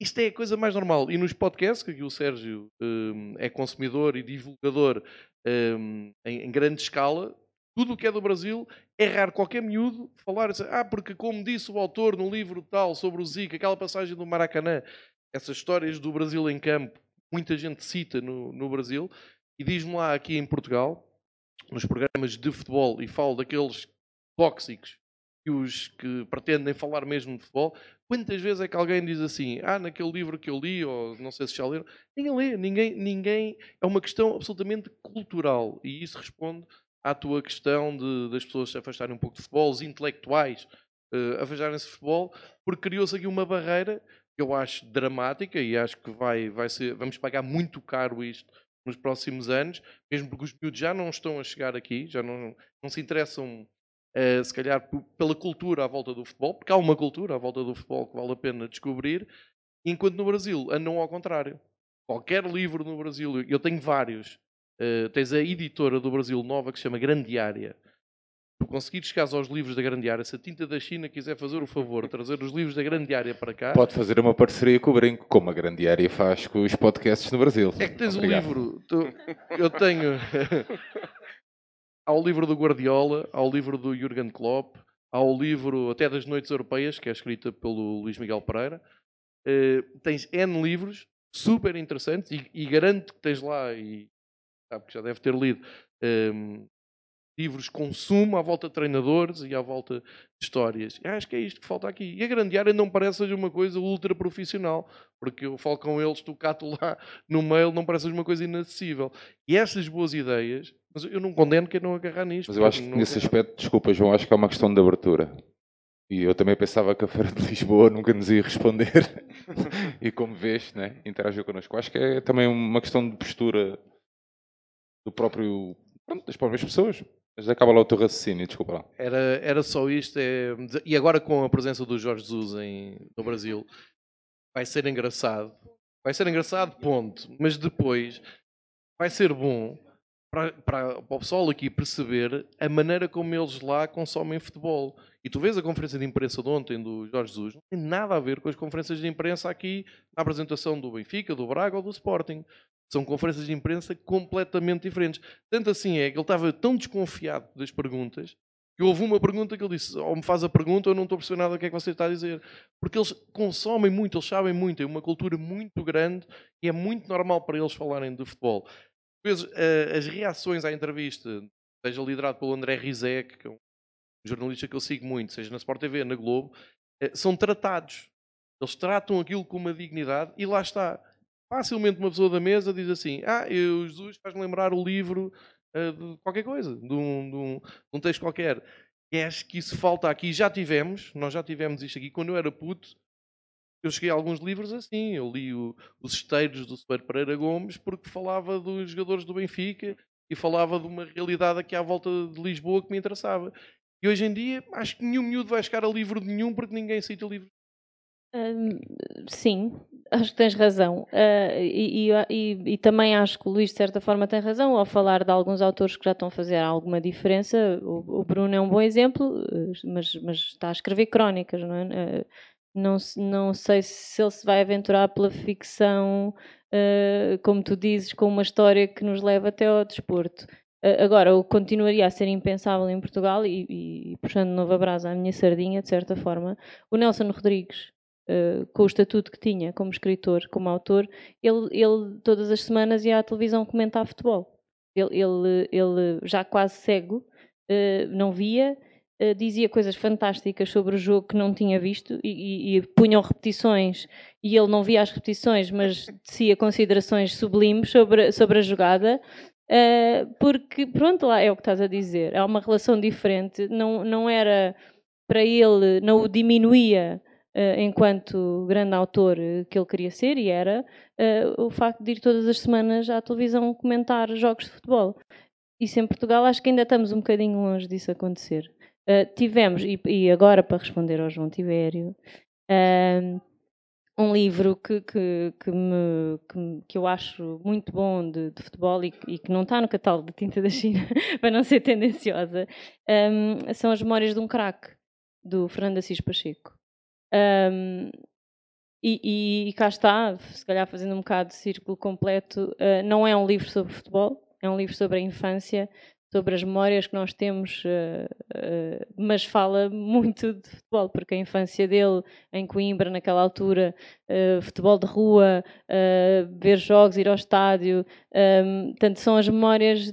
Isto é a coisa mais normal. E nos podcasts, que o Sérgio hum, é consumidor e divulgador hum, em, em grande escala, tudo o que é do Brasil é raro qualquer miúdo falar assim, ah, porque como disse o autor no livro tal sobre o Zica, aquela passagem do Maracanã, essas histórias do Brasil em campo, muita gente cita no, no Brasil, e diz-me lá aqui em Portugal, nos programas de futebol e falo daqueles tóxicos e os que pretendem falar mesmo de futebol, quantas vezes é que alguém diz assim, ah, naquele livro que eu li, ou não sei se já leram, ninguém lê, ninguém, ninguém, é uma questão absolutamente cultural e isso responde à tua questão de, das pessoas se afastarem um pouco de futebol, os intelectuais uh, afastarem-se de futebol, porque criou-se aqui uma barreira que eu acho dramática e acho que vai, vai ser, vamos pagar muito caro isto nos próximos anos, mesmo porque os miúdos já não estão a chegar aqui, já não, não se interessam uh, se calhar pela cultura à volta do futebol, porque há uma cultura à volta do futebol que vale a pena descobrir, enquanto no Brasil andam ao contrário. Qualquer livro no Brasil, eu tenho vários, uh, tens a editora do Brasil nova que se chama Grandiária, tu conseguires chegar aos livros da Grande Área, se a Tinta da China quiser fazer o favor de trazer os livros da Grande Área para cá... Pode fazer uma parceria com o Brinco, como a Grande Área faz com os podcasts no Brasil. É que tens o um livro... Tu, eu tenho... há o livro do Guardiola, há o livro do Jurgen Klopp, há o livro até das Noites Europeias, que é escrita pelo Luís Miguel Pereira. Uh, tens N livros super interessantes e, e garanto que tens lá, e sabe que já deve ter lido, um, livros consumo à volta de treinadores e à volta de histórias. Acho que é isto que falta aqui. E a grande área não parece ser uma coisa ultra profissional, porque eu falo com eles, tu cato lá no mail, não parece uma coisa inacessível. E essas boas ideias, mas eu não condeno quem não agarrar nisto. Mas eu acho que nesse aspecto, desculpa João, acho que é uma questão de abertura. E eu também pensava que a Feira de Lisboa nunca nos ia responder. e como vês, né, interagiu connosco. Acho que é também uma questão de postura do próprio, pronto, das próprias pessoas. Mas acaba lá o teu raciocínio, desculpa lá. Era, era só isto. É... E agora com a presença do Jorge Jesus em, no Brasil, vai ser engraçado. Vai ser engraçado, ponto. Mas depois vai ser bom para, para, para o pessoal aqui perceber a maneira como eles lá consomem futebol. E tu vês a conferência de imprensa de ontem do Jorge Jesus, não tem nada a ver com as conferências de imprensa aqui na apresentação do Benfica, do Braga ou do Sporting. São conferências de imprensa completamente diferentes. Tanto assim é que ele estava tão desconfiado das perguntas que houve uma pergunta que ele disse: ou me faz a pergunta ou não estou a perceber nada que é que você está a dizer. Porque eles consomem muito, eles sabem muito, é uma cultura muito grande e é muito normal para eles falarem de futebol. Depois, as reações à entrevista, seja liderado pelo André Rizek, que é um jornalista que eu sigo muito, seja na Sport TV, na Globo, eh, são tratados. Eles tratam aquilo com uma dignidade e lá está facilmente uma pessoa da mesa diz assim: Ah, eu, Jesus faz-me lembrar o livro uh, de qualquer coisa, de um, de, um, de um, texto qualquer. E acho que isso falta aqui. Já tivemos, nós já tivemos isto aqui. Quando eu era puto, eu cheguei a alguns livros assim. Eu li o, Os Esteiros do Soeiro Pereira Gomes porque falava dos jogadores do Benfica e falava de uma realidade aqui à volta de Lisboa que me interessava. E hoje em dia, acho que nenhum miúdo vai chegar a livro de nenhum porque ninguém cita livros sim, acho que tens razão. Uh, e, e, e, também acho que o Luís, de certa forma, tem razão ao falar de alguns autores que já estão a fazer alguma diferença. O, o Bruno é um bom exemplo, mas, mas, está a escrever crónicas, não é? Uh, não, não sei se ele se vai aventurar pela ficção, uh, como tu dizes, com uma história que nos leva até ao desporto. Agora, o continuaria a ser impensável em Portugal, e, e puxando de novo a brasa à minha sardinha, de certa forma, o Nelson Rodrigues, Uh, com o estatuto que tinha como escritor, como autor, ele, ele todas as semanas ia à televisão comentar futebol. Ele, ele, ele já quase cego, uh, não via, uh, dizia coisas fantásticas sobre o jogo que não tinha visto e, e, e, punham repetições e ele não via as repetições, mas tecia considerações sublimes sobre, sobre a jogada. porque, pronto, lá é o que estás a dizer. Há uma relação diferente. Não, não era para ele, não o diminuía enquanto grande autor eh, que ele queria ser, e era, uh, o facto de ir todas as semanas à televisão comentar jogos de futebol. Isso em Portugal acho que ainda estamos um bocadinho longe disso acontecer. Tivemos, e, agora para responder ao João Tibério, um livro que, que, que, me, que, que, eu acho muito bom de, de futebol e, e, que não está no catálogo de Tinta da China, para não ser tendenciosa, um, são As Memórias de um Craque, do Fernando Assis Pacheco. Um, e, e, cá está, se calhar fazendo um bocado de círculo completo, uh, não é um livro sobre futebol, é um livro sobre a infância, sobre as memórias que nós temos, uh, uh, mas fala muito de futebol, porque a infância dele em Coimbra, naquela altura, futebol de rua, ver jogos, ir ao estádio, um, portanto, são as memórias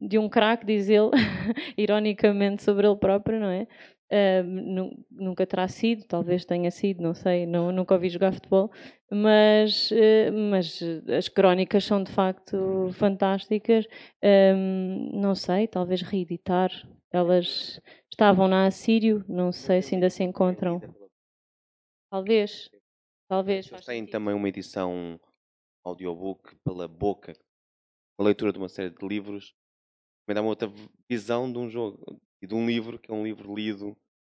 de um craque, diz ele, ironicamente sobre ele próprio, não é? Uh, nu- nunca terá sido, talvez tenha sido, não sei, não, nunca ouvi jogar futebol, mas, uh, mas as crónicas são de facto fantásticas. Um, não sei, talvez reeditar. Elas estavam na Assírio, não sei se ainda se encontram. Talvez, talvez. Têm sentido. também uma edição audiobook pela boca, a leitura de uma série de livros, também dá uma outra visão de um jogo e de um livro, que é um livro lido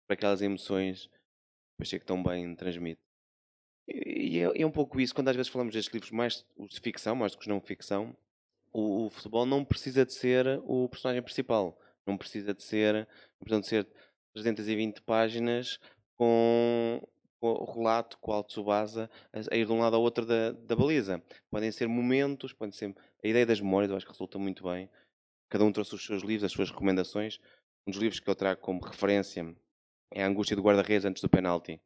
para aquelas emoções que achei que tão bem transmite. E e é, é um pouco isso, quando às vezes falamos destes livros mais os de ficção, mais do que os não ficção, o, o futebol não precisa de ser o personagem principal. Não precisa de ser, não de ser 320 páginas com, com o relato, com o Tsubasa a, a ir de um lado ao outro da, da baliza. Podem ser momentos, podem ser. A ideia das memórias, eu acho que resulta muito bem. Cada um trouxe os seus livros, as suas recomendações. Um dos livros que eu trago como referência é A Angústia do Guarda-Redes antes do penalti,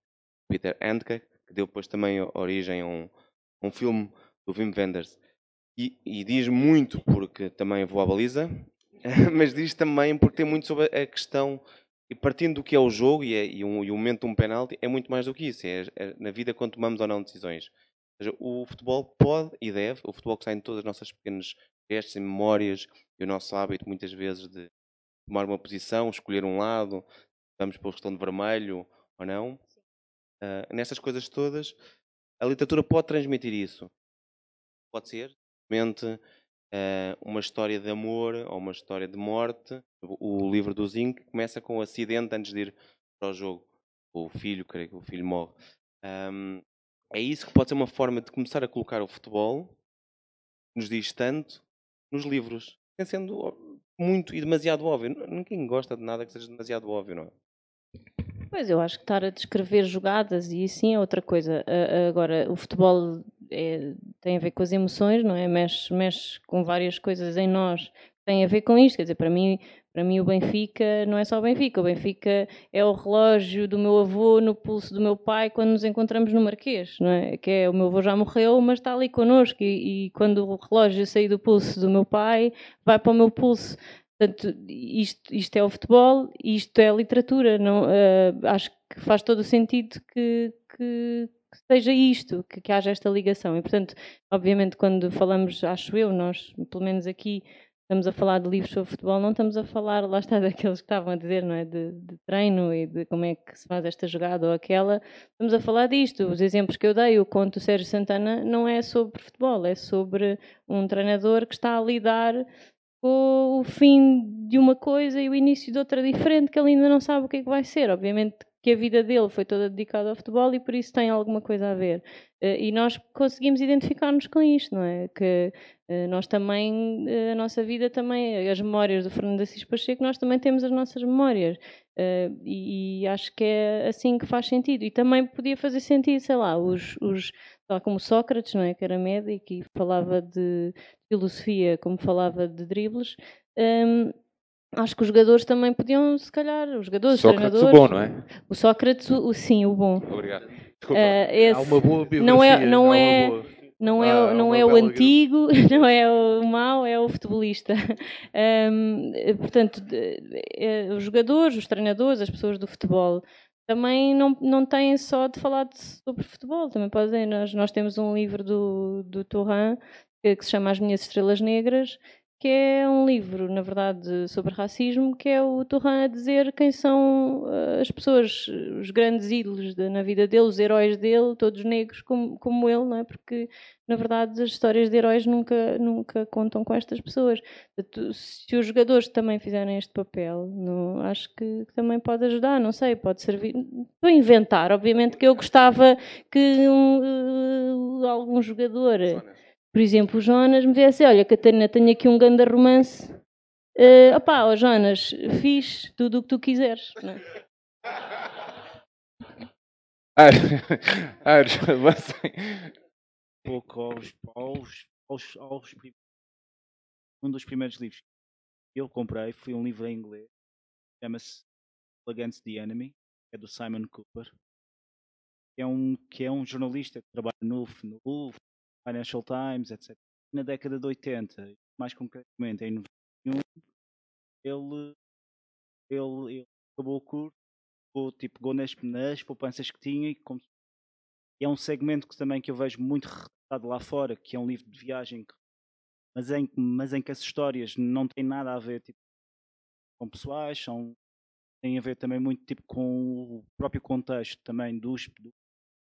Peter Handke, que deu depois também origem a um, um filme do Wim Wenders. E, e diz muito porque também vou à baliza, mas diz também porque tem muito sobre a questão, e partindo do que é o jogo e, é, e, um, e o momento de um penalti, é muito mais do que isso. É, é na vida quando tomamos ou não decisões. Ou seja, o futebol pode e deve, o futebol que está em todas as nossas pequenas gestos e memórias, e o nosso hábito muitas vezes de tomar uma posição, escolher um lado, vamos para o questão de vermelho ou não. Uh, nessas coisas todas, a literatura pode transmitir isso. Pode ser, simplesmente, uh, uma história de amor ou uma história de morte. O, o livro do Zinc começa com o acidente antes de ir para o jogo. O filho, creio que o filho morre. Um, é isso que pode ser uma forma de começar a colocar o futebol, que nos diz tanto, nos livros. Sendo muito e demasiado óbvio. Ninguém gosta de nada que seja demasiado óbvio, não é? Pois, eu acho que estar a descrever jogadas e assim é outra coisa. Agora, o futebol é- tem a ver com as emoções, não é? Mexe, mexe com várias coisas em nós. Tem a ver com isto, quer dizer, para mim, para mim o Benfica não é só o Benfica. O Benfica é o relógio do meu avô no pulso do meu pai quando nos encontramos no Marquês, não é? Que é, o meu avô já morreu, mas está ali connosco e, e quando o relógio sair do pulso do meu pai, vai para o meu pulso. Portanto, isto, isto é o futebol, isto é a literatura. Não, eh, acho que faz todo o sentido que, que, que seja isto, que, que haja esta ligação. E, portanto, obviamente, quando falamos, acho eu, nós, pelo menos aqui, estamos a falar de livros sobre futebol, não estamos a falar, lá está, daqueles que estavam a dizer, não é? De, de treino e de como é que se faz esta jogada ou aquela. Estamos a falar disto. Os exemplos que eu dei, o conto do Sérgio Santana, não é sobre futebol, é sobre um treinador que está a lidar com o fim de uma coisa e o início de outra diferente, que ele ainda não sabe o que é que vai ser. Obviamente que a vida dele foi toda dedicada ao futebol e por isso tem alguma coisa a ver. Eh, E nós conseguimos identificar-nos com isto, não é? Que eh, nós também, eh, a nossa vida também, as memórias do Fernando Assis Pacheco, nós também temos as nossas memórias. E, acho que é assim que faz sentido. E também podia fazer sentido, sei lá, os, os tal como Sócrates, não é? Que era médico e falava de filosofia como falava de dribles. Acho que os jogadores também podiam, se calhar, os jogadores, os Sócrates, o treinadores. bom, não é? O Sócrates, o, o- sim, o bom. Obrigado. Desculpa. Eh, esse Há uma boa biografia. não é, não é, boa- não é, Ah, o- não é o antigo, não é o mau, é o futebolista. Eh, portanto, de- eh, os jogadores, os treinadores, as pessoas do futebol também não, não têm só de falar de- sobre futebol, também podem. Nós, nós temos um livro do, do Torran que, que se chama As Minhas Estrelas Negras, que é um livro, na verdade, sobre racismo, que é o Torran a dizer quem são eh, as pessoas, os grandes ídolos de- na vida dele, os heróis dele, todos negros como, como ele, não é? Porque, na verdade, as histórias de heróis nunca, nunca contam com estas pessoas. Se os jogadores também fizerem este papel, não, acho que, também pode ajudar, não sei, pode servir. A inventar, obviamente que eu gostava que um, eh, algum jogador por exemplo, o Jonas me disse, olha, Catarina, tenho aqui um grande romance. Uh, opá, ó Jonas, fiz tudo o que tu quiseres. Não é? Aires, avancem. pouco aos, aos, aos, aos um dos primeiros livros que eu comprei foi um livro em inglês chama-se Against the Enemy é do Simon Cooper que é um que é um jornalista que trabalha no, no Financial Times etc na década de 80 mais concretamente em ele, ele, ele acabou o curso, tipo, pegou nas, nas poupanças que tinha e como, é um segmento que também que eu vejo muito retratado lá fora, que é um livro de viagem, mas em, mas em que as histórias não têm nada a ver tipo, com pessoais, são, têm a ver também muito tipo, com o próprio contexto também dos,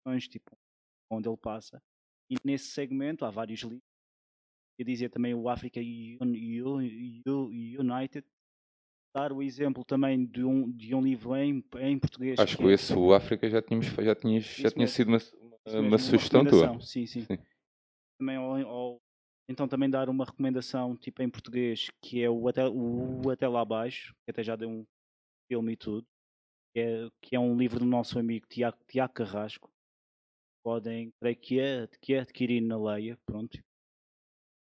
dos tipo, onde ele passa. E nesse segmento há vários livros. Eu dizia também o Africa Un- Un- Un- United. Dar o exemplo também de um, de um livro em, em português. Acho que esse, o África, já, tínhamos, já, tinhas, já tinha mesmo. sido uma, uma, sugestão tua. Sim, sim. Sim. Também, ao- ao- então também dar uma recomendação tipo em português que é o Até, o Até Lá Abaixo, que até já deu um filme e tudo, que é, que é um livro do nosso amigo Tiago, Tiago Carrasco. Podem, creio que é, que é adquirir na Leia, pronto.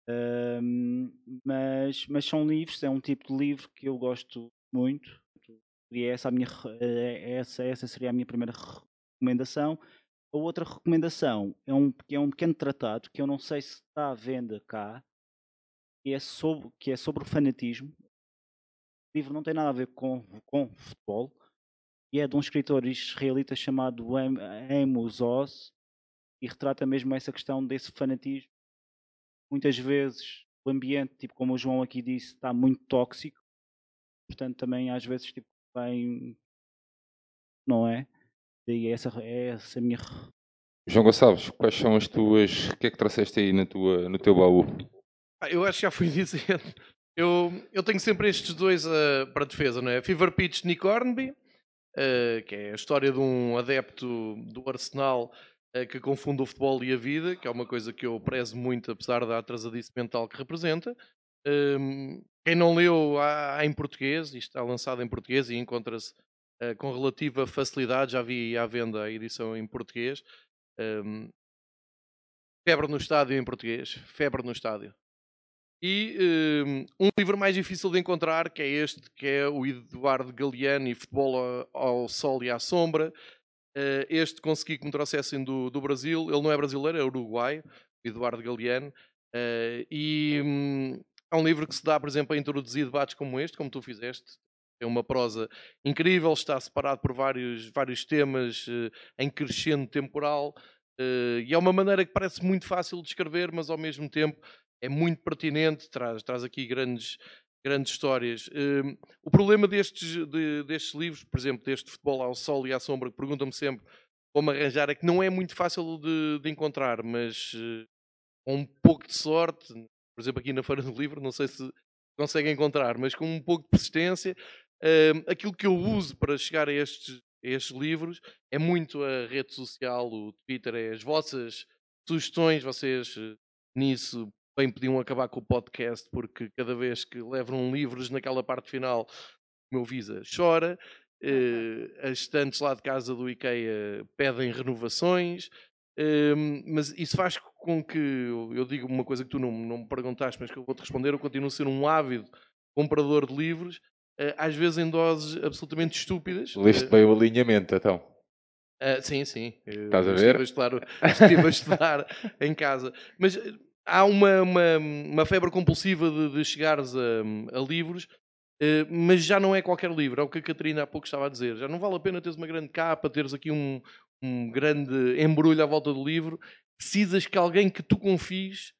Ahm, mas, mas são livros, é um tipo de livro que eu gosto muito. E essa, a minha, eh, essa, essa seria a minha primeira recomendação. A outra recomendação é um, é um pequeno tratado que eu não sei se está à venda cá, que é sobre, que é sobre o fanatismo. O livro não tem nada a ver com, com futebol e é de um escritor israelita chamado Am- Amos Oz e retrata mesmo essa questão desse fanatismo. Muitas vezes o ambiente, tipo como o João aqui disse, está muito tóxico, portanto também às vezes tipo, vem, não é? Daí essa é essa a minha João Gonçalves, quais são as tuas. O que é que trouxeste aí na tua, no teu baú? Ah, Eu acho que já fui dizendo. Eu, eu tenho sempre estes dois ah, para defesa, não é? Fever Pitch de Nick Hornby, ah, que é a história de um adepto do Arsenal que confunde o futebol e a vida, que é uma coisa que eu prezo muito, apesar da atrasadice mental que representa. Ahm, quem não leu, há, em português, isto está lançado em português e encontra-se ah, com relativa facilidade. Já vi à venda a edição em português. Ahm, Febre no estádio em português. Febre no estádio. E hum, um livro mais difícil de encontrar, que é este, que é o Eduardo Galeano e Futebol ao Sol e à Sombra. Eh, este consegui que me trouxessem do, do Brasil. Ele não é brasileiro, é uruguaio, Eduardo Galeano. Eh, e hum, é um livro que se dá, por exemplo, a introduzir debates como este, como tu fizeste. É uma prosa incrível, está separado por vários, vários temas eh, em crescendo temporal. e é uma maneira que parece muito fácil de escrever, mas ao mesmo tempo é muito pertinente, traz, traz aqui grandes, grandes histórias. Hum, o problema destes, de- destes livros, por exemplo, deste Futebol ao Sol e à Sombra, que perguntam-me sempre como arranjar, é que não é muito fácil de, de encontrar, mas eh, com um pouco de sorte, por exemplo, aqui na Feira do Livro, não sei se conseguem encontrar, mas com um pouco de persistência, hum, aquilo que eu uso para chegar a estes, a estes livros é muito a rede social, o Twitter, é as vossas sugestões, vocês eh, nisso bem podiam acabar com o podcast, porque cada vez que levam livros naquela parte final, o meu Visa chora. eh, as estantes lá de casa do IKEA pedem renovações. Ehm, mas isso faz com que eu, digo uma coisa que tu não, não me perguntaste, mas que eu vou-te responder. Eu continuo a ser um ávido comprador de livros, eh, às vezes em doses absolutamente estúpidas. Leste Eh, bem o alinhamento, então. ah, sim, sim. Estás a estive ver? estudar, estive a estudar em casa. Mas há uma, uma, uma febre compulsiva de, de chegares a, a livros, eh, mas já não é qualquer livro. É o que a Catarina há pouco estava a dizer. Já não vale a pena teres uma grande capa, teres aqui um, um grande embrulho à volta do livro. Precisas que alguém que tu confies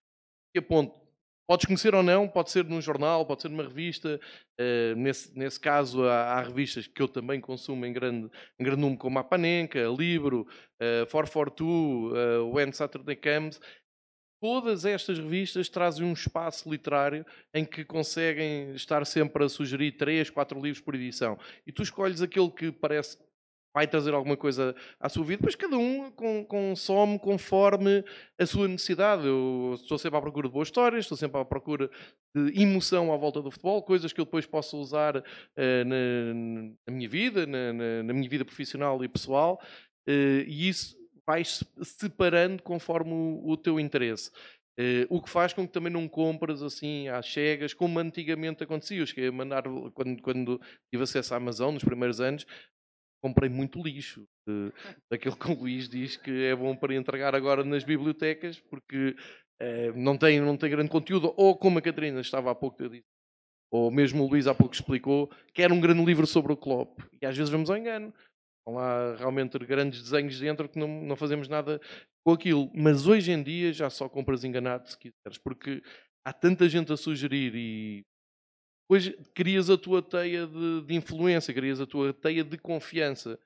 que aponte. Podes conhecer ou não, pode ser num jornal, pode ser numa revista. eh, nesse, nesse caso, há, há revistas que eu também consumo em grande, em grande número, como a Panenka, a Libro, uh, 442, uh, When Saturday Comes. Todas estas revistas trazem um espaço literário em que conseguem estar sempre a sugerir três, quatro livros por edição. E tu escolhes aquele que parece vai trazer alguma coisa à sua vida, mas cada um consome conforme a sua necessidade. Eu estou sempre à procura de boas histórias, estou sempre à procura de emoção à volta do futebol, coisas que eu depois posso usar eh, na, na minha vida, na, na- na minha vida profissional e pessoal, eh, e isso vai se separando conforme o, o teu interesse. Eh, o que faz com que também não compras assim às cegas, como antigamente acontecia. Eu cheguei a mandar, quando, quando tive acesso à Amazon nos primeiros anos, comprei muito lixo. eh, daquilo que o Luís diz que é bom para entregar agora nas bibliotecas, porque eh, não, tem, não tem grande conteúdo, ou como a Catarina estava há pouco, eu disse, ou mesmo o Luís há pouco explicou, quer um grande livro sobre o Klopp. E às vezes vamos ao engano. Estão lá realmente grandes desenhos dentro que não, não fazemos nada com aquilo. Mas hoje em dia já só compras enganado se quiseres, porque há tanta gente a sugerir e depois crias a tua teia de, de influência, crias a tua teia de confiança.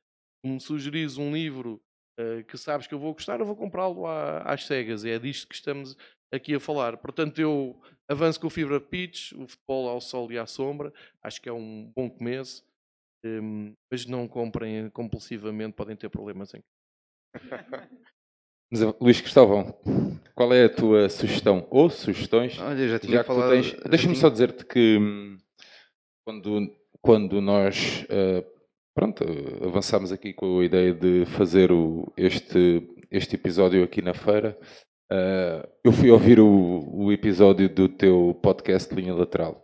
Me sugeris um livro uh, que sabes que eu vou gostar, eu vou comprá-lo às cegas. É disto que estamos aqui a falar. Portanto, eu avanço com o Fibra Pitch, o futebol ao sol e à sombra. Acho que é um bom começo. Um, mas não comprem compulsivamente, podem ter problemas em Mas, Luís Cristóvão, qual é a tua sugestão ou sugestões? Olha, já tinha Já falado. tens... Deixa-me tinha- só dizer-te que hum, quando, quando nós eh, pronto, eh, avançámos aqui com a ideia de fazer o- este, este episódio aqui na feira, eh, eu fui ouvir o, o episódio do teu podcast Linha Lateral.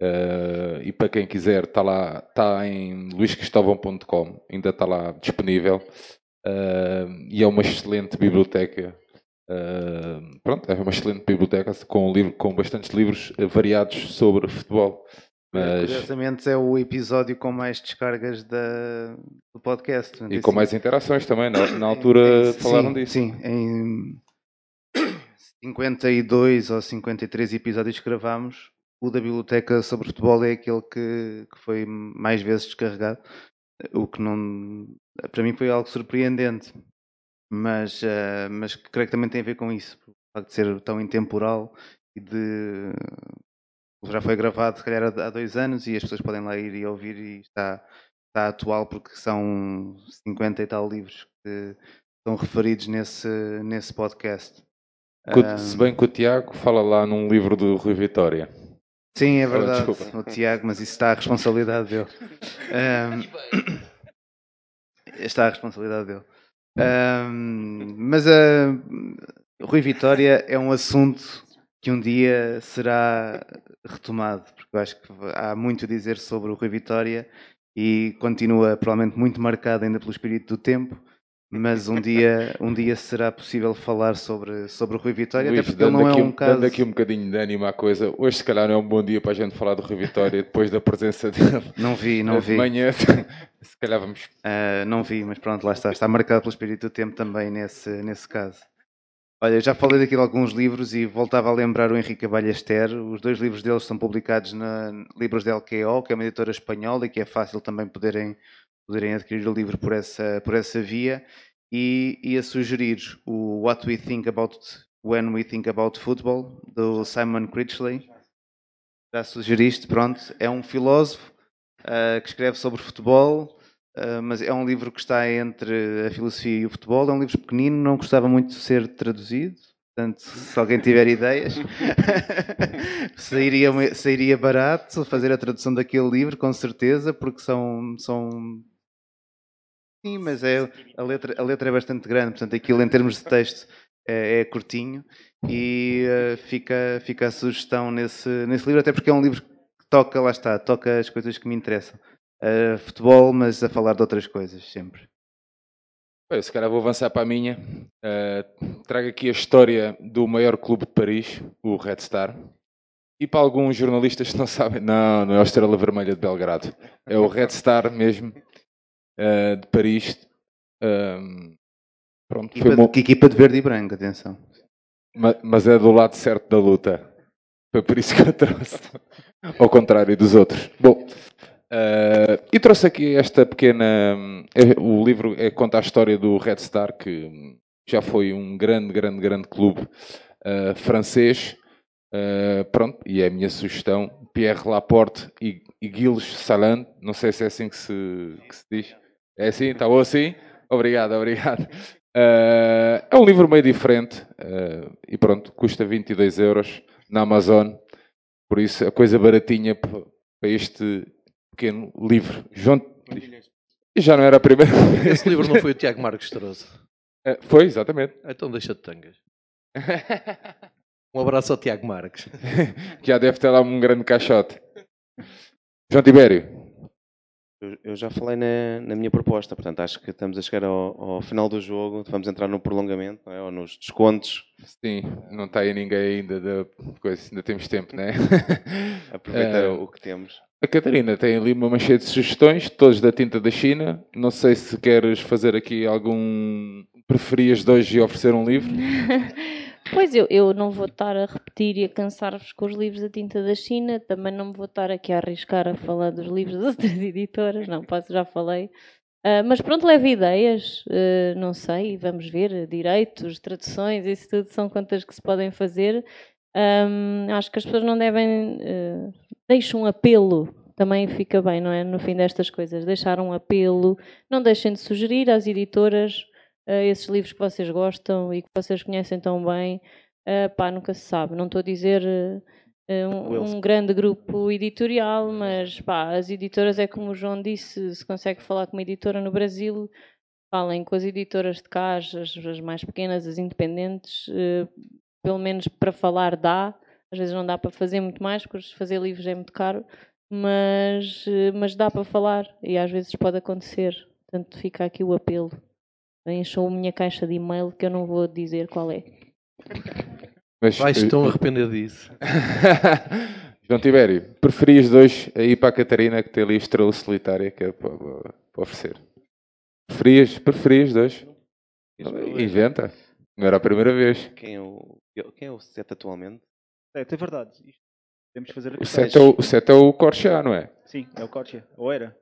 Eh, e para quem quiser, está lá, está em luiscristovão.com, ainda está lá disponível. Eh, e é uma excelente biblioteca Uh, pronto, é uma excelente biblioteca com, livro, com bastantes livros variados sobre futebol. Mas, Curiosamente é o episódio com mais descargas da, do podcast. e com mais interações também. Na, na altura Sim, falaram disso. Sim, em 52 ou 53 episódios que gravámos, o da biblioteca sobre futebol é aquele que, que foi mais vezes descarregado. O que não. Para mim foi algo surpreendente. Mas, eh, mas creio que também tem a ver com isso. O facto de ser tão intemporal e de. Já foi gravado, se calhar, há dois anos e as pessoas podem lá ir e ouvir e está, está atual porque são 50 e tal livros que estão referidos nesse, nesse podcast. Se bem que o Tiago fala lá num livro do Rui Vitória. Sim, é Oh, verdade, desculpa. o Tiago, mas isso está à responsabilidade dele. Ahm, está à responsabilidade dele. Ahm, mas ah, Rui Vitória é um assunto que um dia será retomado, porque eu acho que há muito a dizer sobre o Rui Vitória e continua provavelmente muito marcado ainda pelo espírito do tempo. Mas um dia, um dia será possível falar sobre, sobre o Rui Vitória, Luís, até porque ele dando, não é aqui, um caso. dando aqui um bocadinho de ânimo à coisa, hoje se calhar não é um bom dia para a gente falar do Rui Vitória depois da presença dele. Não vi, não vi. manhã. Se calhar vamos. Uh, não vi, mas pronto, lá está. Está marcado pelo espírito do tempo também nesse, nesse caso. Olha, já falei daqui de alguns livros e voltava a lembrar o Henrique Ballester. Os dois livros deles estão publicados na Livros da LQO, que é uma editora espanhola e que é fácil também poderem, poderem adquirir o livro por essa, por essa via. E ia sugerir o What We Think About When We Think About Football, do Simon Critchley. Já sugeriste, pronto. É um filósofo uh, que escreve sobre futebol, Uh, mas é um livro que está entre a filosofia e o futebol. É um livro pequenino, não gostava muito de ser traduzido. Portanto, se alguém tiver ideias, sairia, sairia barato fazer a tradução daquele livro, com certeza, porque são. são... Sim, mas é, a, letra, a letra é bastante grande, portanto, aquilo em termos de texto é, é curtinho. E uh, fica, fica a sugestão nesse, nesse livro, até porque é um livro que toca, lá está, toca as coisas que me interessam uh, futebol, mas a falar de outras coisas sempre. Bem, se calhar vou avançar para a minha. Uh, trago aqui a história do maior clube de Paris, o Red Star. E para alguns jornalistas que não sabem, não, não é o Estrela Vermelha de Belgrado. É o Red Star mesmo, uh, de Paris. Um, pronto, equipa, foi uma... que equipa de verde e branco, atenção. Mas, mas é do lado certo da luta. Foi por isso que eu trouxe. Ao contrário dos outros. Bom, Uh, e trouxe aqui esta pequena. É, o livro é, conta a história do Red Star, que já foi um grande, grande, grande clube uh, francês. Uh, pronto, e é a minha sugestão: Pierre Laporte e, e Gilles Saland. Não sei se é assim que se, que se diz. É assim? Está bom assim? Obrigado, obrigado. é um livro meio diferente e pronto, custa 22 euros na Amazon. Por isso, a coisa baratinha para este pequeno livro. João... E já não era a primeira Esse livro não foi o Tiago Marques que trouxe? É, foi, exatamente. Então deixa de tangas. Um abraço ao Tiago Marques. que já deve ter lá um grande caixote. João Tibério. Eu, eu já falei na, na minha proposta, portanto acho que estamos a chegar ao, ao final do jogo, vamos entrar no prolongamento não é? ou nos descontos. Sim, não está aí ninguém ainda da coisa, ainda temos tempo, não é? Aproveitar Eh, o que temos. A Catarina tem ali uma manchete de sugestões, todos da tinta da China. Não sei se queres fazer aqui algum. Preferias dois e oferecer um livro? Pois eu, eu não vou estar a repetir e a cansar-vos com os livros da tinta da China, também não me vou estar aqui a arriscar a falar dos livros das outras editoras, não, posso, já falei. Ah, mas pronto, leve ideias, ah, não sei, vamos ver, direitos, traduções, isso tudo são contas que se podem fazer. Ahm, acho que as pessoas não devem. Uh, deixem um apelo, também fica bem, não é? No fim destas coisas, deixar um apelo, não deixem de sugerir às editoras uh, esses livros que vocês gostam e que vocês conhecem tão bem. Uh, pá, nunca se sabe. Não estou a dizer uh, um, um grande grupo editorial, mas pá, as editoras é como o João disse, se consegue falar com uma editora no Brasil, falem com as editoras de cá, as, as mais pequenas, as independentes, pelo menos para falar dá. Às vezes não dá para fazer muito mais, porque fazer livros é muito caro, mas, mas dá para falar e às vezes pode acontecer. Portanto, fica aqui o apelo. Encham a minha caixa de e-mail que eu não vou dizer qual é. Mas, Vais tão arrepender disso. João Tibério, preferias dois a ir para a Catarina que tem ali a estrela solitária que é para, para oferecer? Preferias, preferias dois? Inventa. Não era a primeira vez. Quem é o, quem é o set atualmente? É, é verdade. Temos que fazer a O questão. set é o, o, set é o Corchá, não é? Sim, é o Corchia. Ou era.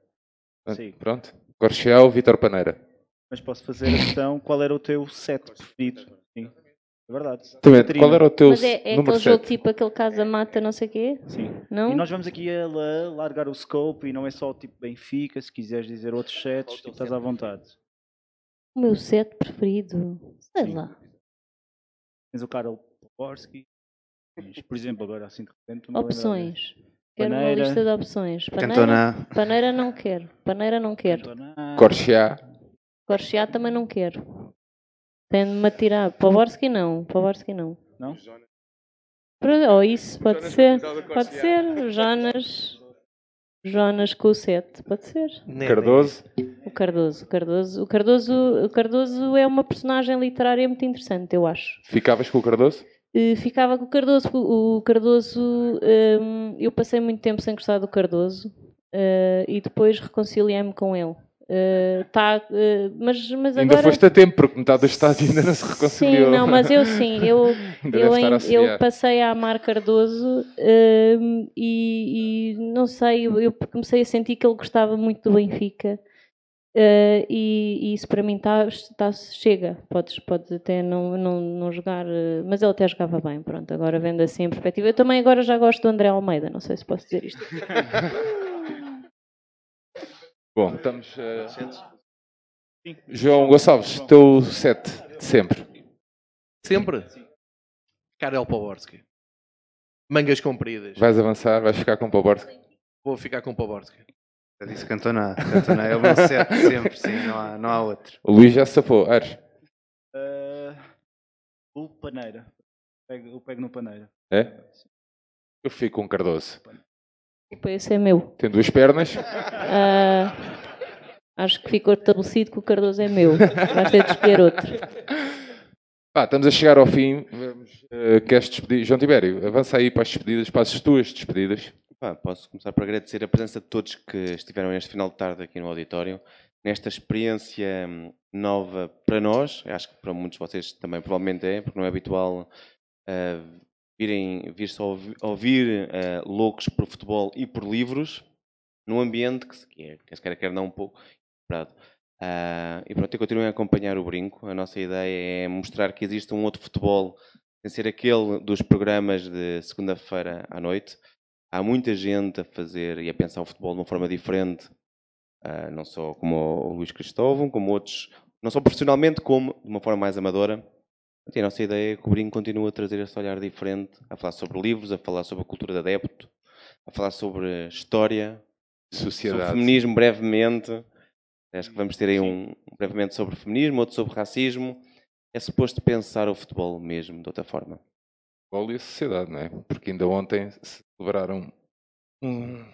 Sim. Pronto. Corchá ou Vitor Paneira? Mas posso fazer a questão qual era o teu set preferido. Sim. É verdade. Também, qual era o teu Mas é, é número aquele jogo 7? tipo aquele casa-mata, não sei o quê? Sim. Não? E nós vamos aqui a la- largar o scope e não é só tipo Benfica, se quiseres dizer outros sets, tipo, estás à vontade. O meu set preferido. Sei lá. Tens o Karol Poborski. Tens, Por exemplo, agora assim de repente. Opções. Quero uma Paneira. lista de opções. Paneira, Cantona. paneira não quero. Paneira não quero. Cantona. Corchá. Corchear também não quero. Tem-me a tirar. Poborski não. Poborski não. Não? Ou isso, pode ser. Pode ser. Jonas. Jonas com o 7. Pode ser. Cardoso. O Cardoso. O Cardoso. O Cardoso, o Cardoso é uma personagem literária muito interessante, eu acho. Ficavas com o Cardoso? Eh, ficava com o Cardoso. O Cardoso, hum, eu passei muito tempo sem gostar do Cardoso eh, e depois reconciliei-me com ele. Eh, tá, eh, mas, mas Ainda agora. foste a tempo, porque metade do estádio ainda não se reconciliou. Sim, não, mas eu sim, eu, eu, eu passei a amar Cardoso hum, e, e não sei, eu, eu comecei a sentir que ele gostava muito do Benfica eh, e, e isso para mim tá, tá- chega, podes, podes até não, não, não jogar, mas ele até jogava bem, pronto, agora vendo assim em perspectiva. Eu também agora já gosto do André Almeida, não sei se posso dizer isto. Bom, estamos. eh, João Gonçalves, teu set de sempre. Sempre? Karel Poborski. Mangas compridas. Vais avançar, vais ficar com o Poborski. Vou ficar com Poborski. Eu disse Cantona. Cantona é o meu set sempre, sim, não há, não há outro. O Luís já se safou. Ares, Eh, o Paneira. Pego- Eu pego no Paneira. é? Eu fico com o Cardoso. Desculpa, esse é meu. Tem duas pernas. Ah, acho que ficou estabelecido que o Cardoso é meu. Vais ter de escolher outro. Pá, estamos a chegar ao fim. Vamos, eh, queres despedir? João Tibério, avança aí para as despedidas, para as tuas despedidas. Pá, posso começar por agradecer a presença de todos que estiveram neste final de tarde aqui no auditório, nesta experiência hum, nova para nós, acho que para muitos de vocês também provavelmente é, porque não é habitual ah, virem, vir só ouvi- ouvir ah, loucos por futebol e por livros, num ambiente que se quer, quer se queira, quer não um pouco. Ah, e pronto, eu continuo a acompanhar o brinco. A nossa ideia é mostrar que existe um outro futebol sem ser aquele dos programas de segunda-feira à noite há muita gente a fazer e a pensar o futebol de uma forma diferente, ah, não só como o Luís Cristóvão, como outros, não só profissionalmente, como de uma forma mais amadora. E a nossa ideia é que o Brinco continue a trazer esse olhar diferente, a falar sobre livros, a falar sobre a cultura de adepto, a falar sobre história, sobre Sociedade. feminismo brevemente. Acho que vamos ter aí um brevemente sobre feminismo, outro sobre racismo. É suposto pensar o futebol mesmo de outra forma. Futebol e a sociedade, não é? Porque ainda ontem se celebraram um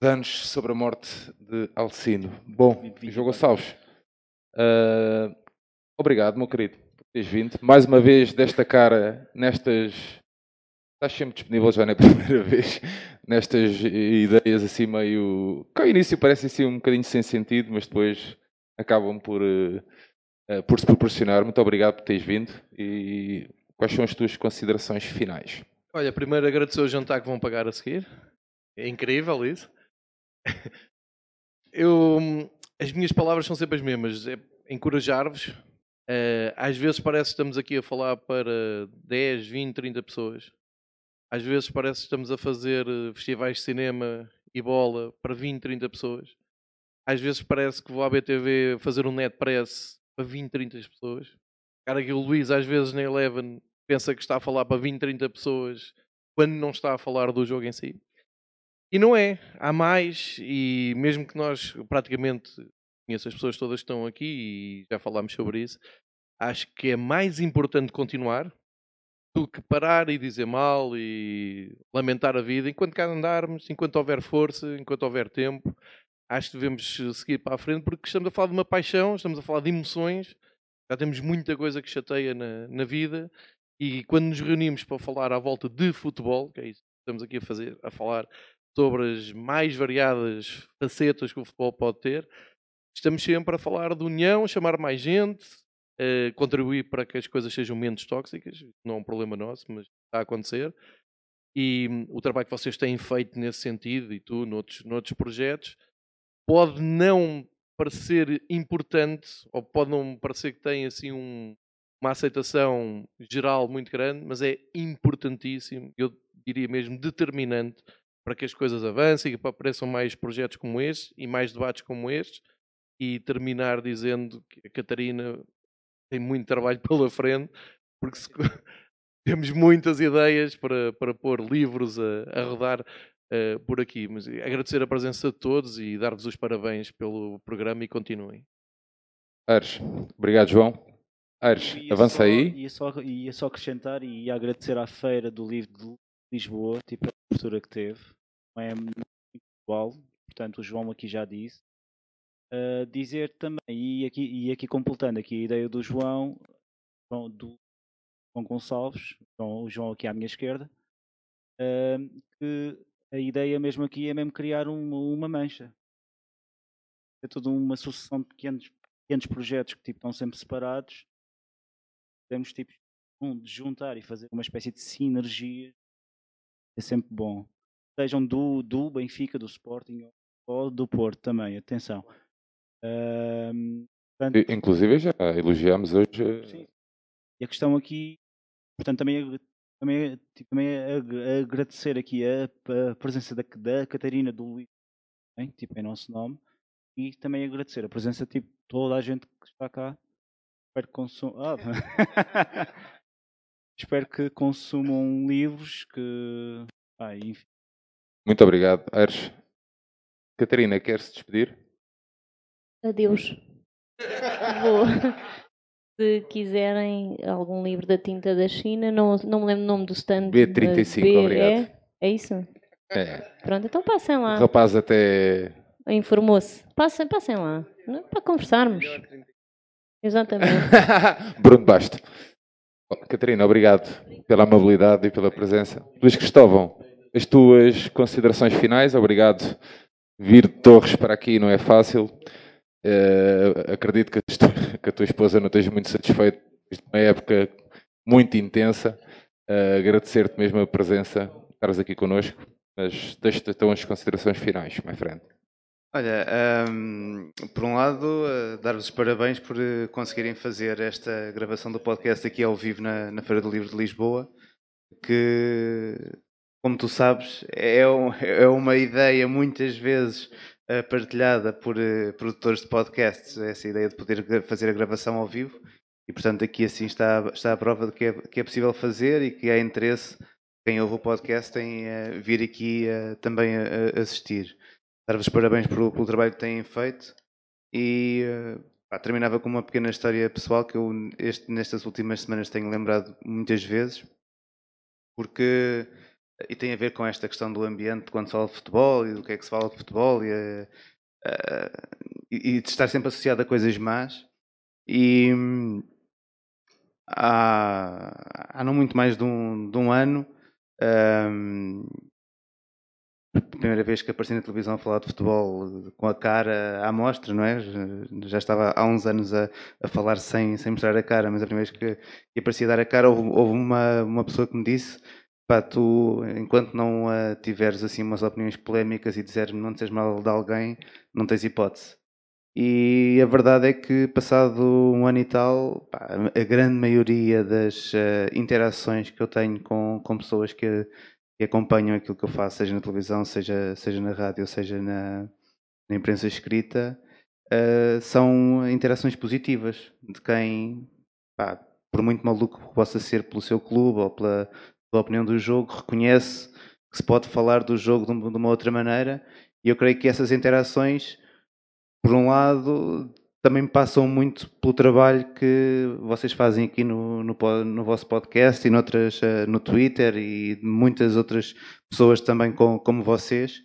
anos sobre a morte de Alcino. Bom, João Gonçalves, uh, obrigado, meu querido, por teres vindo. Mais uma vez, desta cara, nestas. Estás sempre disponível, já não é primeira vez, nestas ideias assim meio. que ao início parecem assim um bocadinho sem sentido, mas depois acabam por, uh, por se proporcionar. Muito obrigado por teres vindo e quais são as tuas considerações finais? Olha, primeiro agradecer o jantar que vão pagar a seguir. É incrível isso. Eu, as minhas palavras são sempre as mesmas. É encorajar-vos. Uh, às vezes parece que estamos aqui a falar para 10, 20, 30 pessoas. Às vezes parece que estamos a fazer eh, festivais de cinema e bola para 20, 30 pessoas. Às vezes parece que vou à BTV fazer um net press para 20, 30 pessoas. Cara, que o Luís às vezes na Eleven pensa que está a falar para 20, 30 pessoas quando não está a falar do jogo em si. E não é. Há mais, e mesmo que nós praticamente conheço as pessoas todas que estão aqui e já falámos sobre isso, acho que é mais importante continuar do que parar e dizer mal e lamentar a vida enquanto cá andarmos, enquanto houver força, enquanto houver tempo. Acho que devemos seguir para a frente porque estamos a falar de uma paixão, estamos a falar de emoções, já temos muita coisa que chateia na, na vida e quando nos reunimos para falar à volta de futebol, que é isso que estamos aqui a fazer, a falar sobre as mais variadas facetas que o futebol pode ter. Estamos sempre a falar de união, chamar mais gente, uh, contribuir para que as coisas sejam menos tóxicas. Não é um problema nosso, mas está a acontecer. E um, o trabalho que vocês têm feito nesse sentido, e tu, noutros, noutros projetos, pode não parecer importante, ou pode não parecer que tem assim um, uma aceitação geral muito grande, mas é importantíssimo, eu diria mesmo determinante para que as coisas avancem e que apareçam mais projetos como este e mais debates como estes e terminar dizendo que a Catarina tem muito trabalho pela frente porque se, temos muitas ideias para, para pôr livros a, a rodar uh, por aqui. Mas agradecer a presença de todos e dar-vos os parabéns pelo programa e continuem. Ares, obrigado João. Ares, avança só, aí. Ia só, ia só acrescentar e ia agradecer à Feira do Livro de Lisboa, tipo a abertura que teve é muito igual, portanto o João aqui já disse. Uh, dizer também, e aqui, e aqui completando aqui a ideia do João, do João Gonçalves, então, o João aqui à minha esquerda, uh, que a ideia mesmo aqui é mesmo criar um, uma mancha. É toda uma sucessão de pequenos, pequenos projetos que tipo, estão sempre separados. Temos tipo, um, de juntar e fazer uma espécie de sinergia. É sempre bom sejam do, do Benfica, do Sporting ou do Porto também, atenção. Um, portanto, Inclusive já elogiamos hoje. Sim. E a questão aqui, portanto, também, também, tipo, também é agradecer aqui a, a presença da, da Catarina do Luís, hein, tipo, em nosso nome, e também agradecer a presença tipo, de toda a gente que está cá. Espero que consumam. Ah, espero que consumam livros que. Ah, enfim, muito obrigado, Aires. Catarina, quer-se despedir? Adeus. Vou. Se quiserem algum livro da tinta da China, não, não me lembro o nome do stand. B35, B, obrigado. É, é isso? É. Pronto, então passem lá. O rapaz até. Informou-se. Passem, passem lá. Para conversarmos. Exatamente. Bruno Basto. Catarina, obrigado pela amabilidade e pela presença. Luís Cristóvão as tuas considerações finais. Obrigado. Vir de Torres para aqui não é fácil. Uh, acredito que a, tua, que a, tua, esposa não esteja muito satisfeita. de uma época muito intensa. Uh, Agradecer-te mesmo a presença, estares aqui connosco. Mas deixo-te então as considerações finais, my friend. Olha, um, por um lado, uh, dar-vos os parabéns por conseguirem fazer esta gravação do podcast aqui ao vivo na, na Feira do Livro de Lisboa, que como tu sabes, é, é uma ideia muitas vezes partilhada por uh, produtores de podcasts, essa ideia de poder fazer a gravação ao vivo. E, portanto, aqui assim está, está a prova de que é, que é possível fazer e que há interesse, quem ouve o podcast, em uh, vir aqui também a, assistir. Dar-vos parabéns pelo, pelo, trabalho que têm feito. E pá, terminava com uma pequena história pessoal que eu este, nestas últimas semanas tenho lembrado muitas vezes, porque e tem a ver com esta questão do ambiente quando se fala de futebol e do que é que se fala de futebol e, eh, eh, e, de estar sempre associado a coisas más. E hum, há, há não muito mais de um, de um ano, a primeira vez que apareci na televisão a falar de futebol com a cara à mostra, não é? Já estava há uns anos a, a falar sem, sem mostrar a cara, mas a primeira vez que, que apareci a dar a cara, houve, houve uma, uma pessoa que me disse pá, tu, enquanto não uh, tiveres assim umas opiniões polémicas e disseres não disseres mal de alguém, não tens hipótese. E a verdade é que, passado um ano e tal, pá, a grande maioria das uh, interações que eu tenho com, com pessoas que, que, acompanham aquilo que eu faço, seja na televisão, seja, seja na rádio, seja na, na imprensa escrita, uh, são interações positivas de quem, pá, por muito maluco que possa ser pelo seu clube ou pela, pela opinião do jogo, reconhece que se pode falar do jogo de uma outra maneira. E eu creio que essas interações por um lado, também passam muito pelo trabalho que vocês fazem aqui no, no, no vosso podcast e noutras, uh, no Twitter e muitas outras pessoas também com, como vocês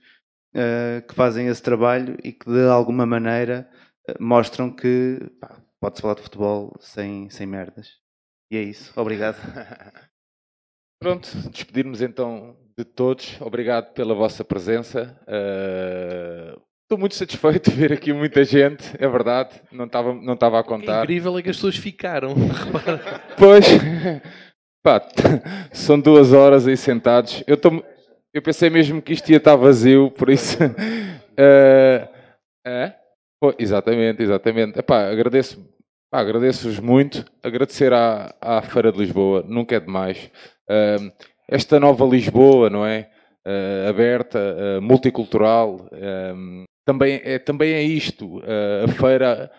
uh, que fazem esse trabalho e que de alguma maneira uh, mostram que pode-se falar de futebol sem, sem merdas. E é isso. Obrigado. Pronto, despedirmos então de todos. Obrigado pela vossa presença. Uh, Estou muito satisfeito de ver aqui muita gente, é verdade, não estava não estava a contar. O incrível é que as pessoas ficaram. pois, pá, são duas horas aí sentados. Eu, tô, eu pensei mesmo que isto ia estar vazio, por isso. Uh, é? Pô, exatamente, exatamente. Epá, agradeço, pá, agradeço-vos muito. Agradecer à, à Feira de Lisboa, nunca é demais. Esta nova Lisboa, não é? Uh, aberta, uh, multicultural, também é, também é isto, a feira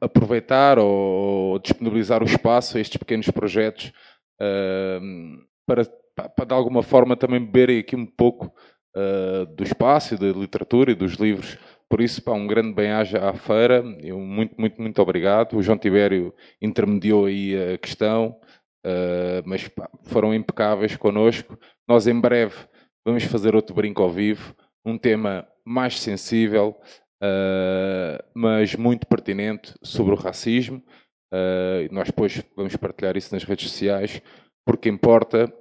aproveitar ou disponibilizar o espaço a estes pequenos projetos para, para de alguma forma também beberem aqui um pouco do espaço, da literatura e dos livros. Por isso, pá, um grande bem-aja à feira. Eu, muito, muito, muito obrigado. O João Tibério intermediou aí a questão, mas pá, foram impecáveis connosco. Nós, em breve, vamos fazer outro brinco ao vivo. Um tema mais sensível, uh, mas muito pertinente sobre o racismo. Uh, nós depois vamos partilhar isso nas redes sociais, porque importa,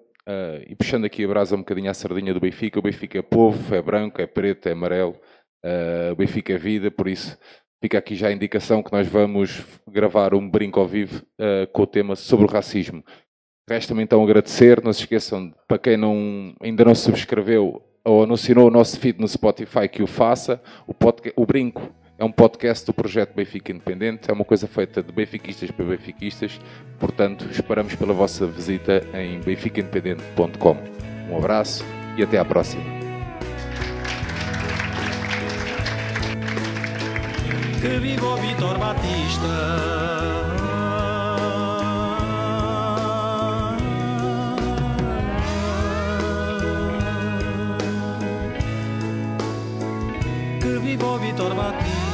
e puxando aqui a brasa um bocadinho à sardinha do Benfica, o Benfica é povo, é branco, é preto, é amarelo, o Benfica é vida, por isso fica aqui já a indicação que nós vamos gravar um brinco ao vivo com o tema sobre o racismo. Resta-me então agradecer, não se esqueçam, para quem não, ainda não subscreveu, ou anunciou o nosso feed no Spotify que o faça. O, podcast, o Brinco é um podcast do projeto Benfica Independente, é uma coisa feita de benfiquistas para benfiquistas. Portanto, esperamos pela vossa visita em benficaindependente.com. Um abraço e até à próxima. Que viva o Vitor Batista! vivo Vitor Batista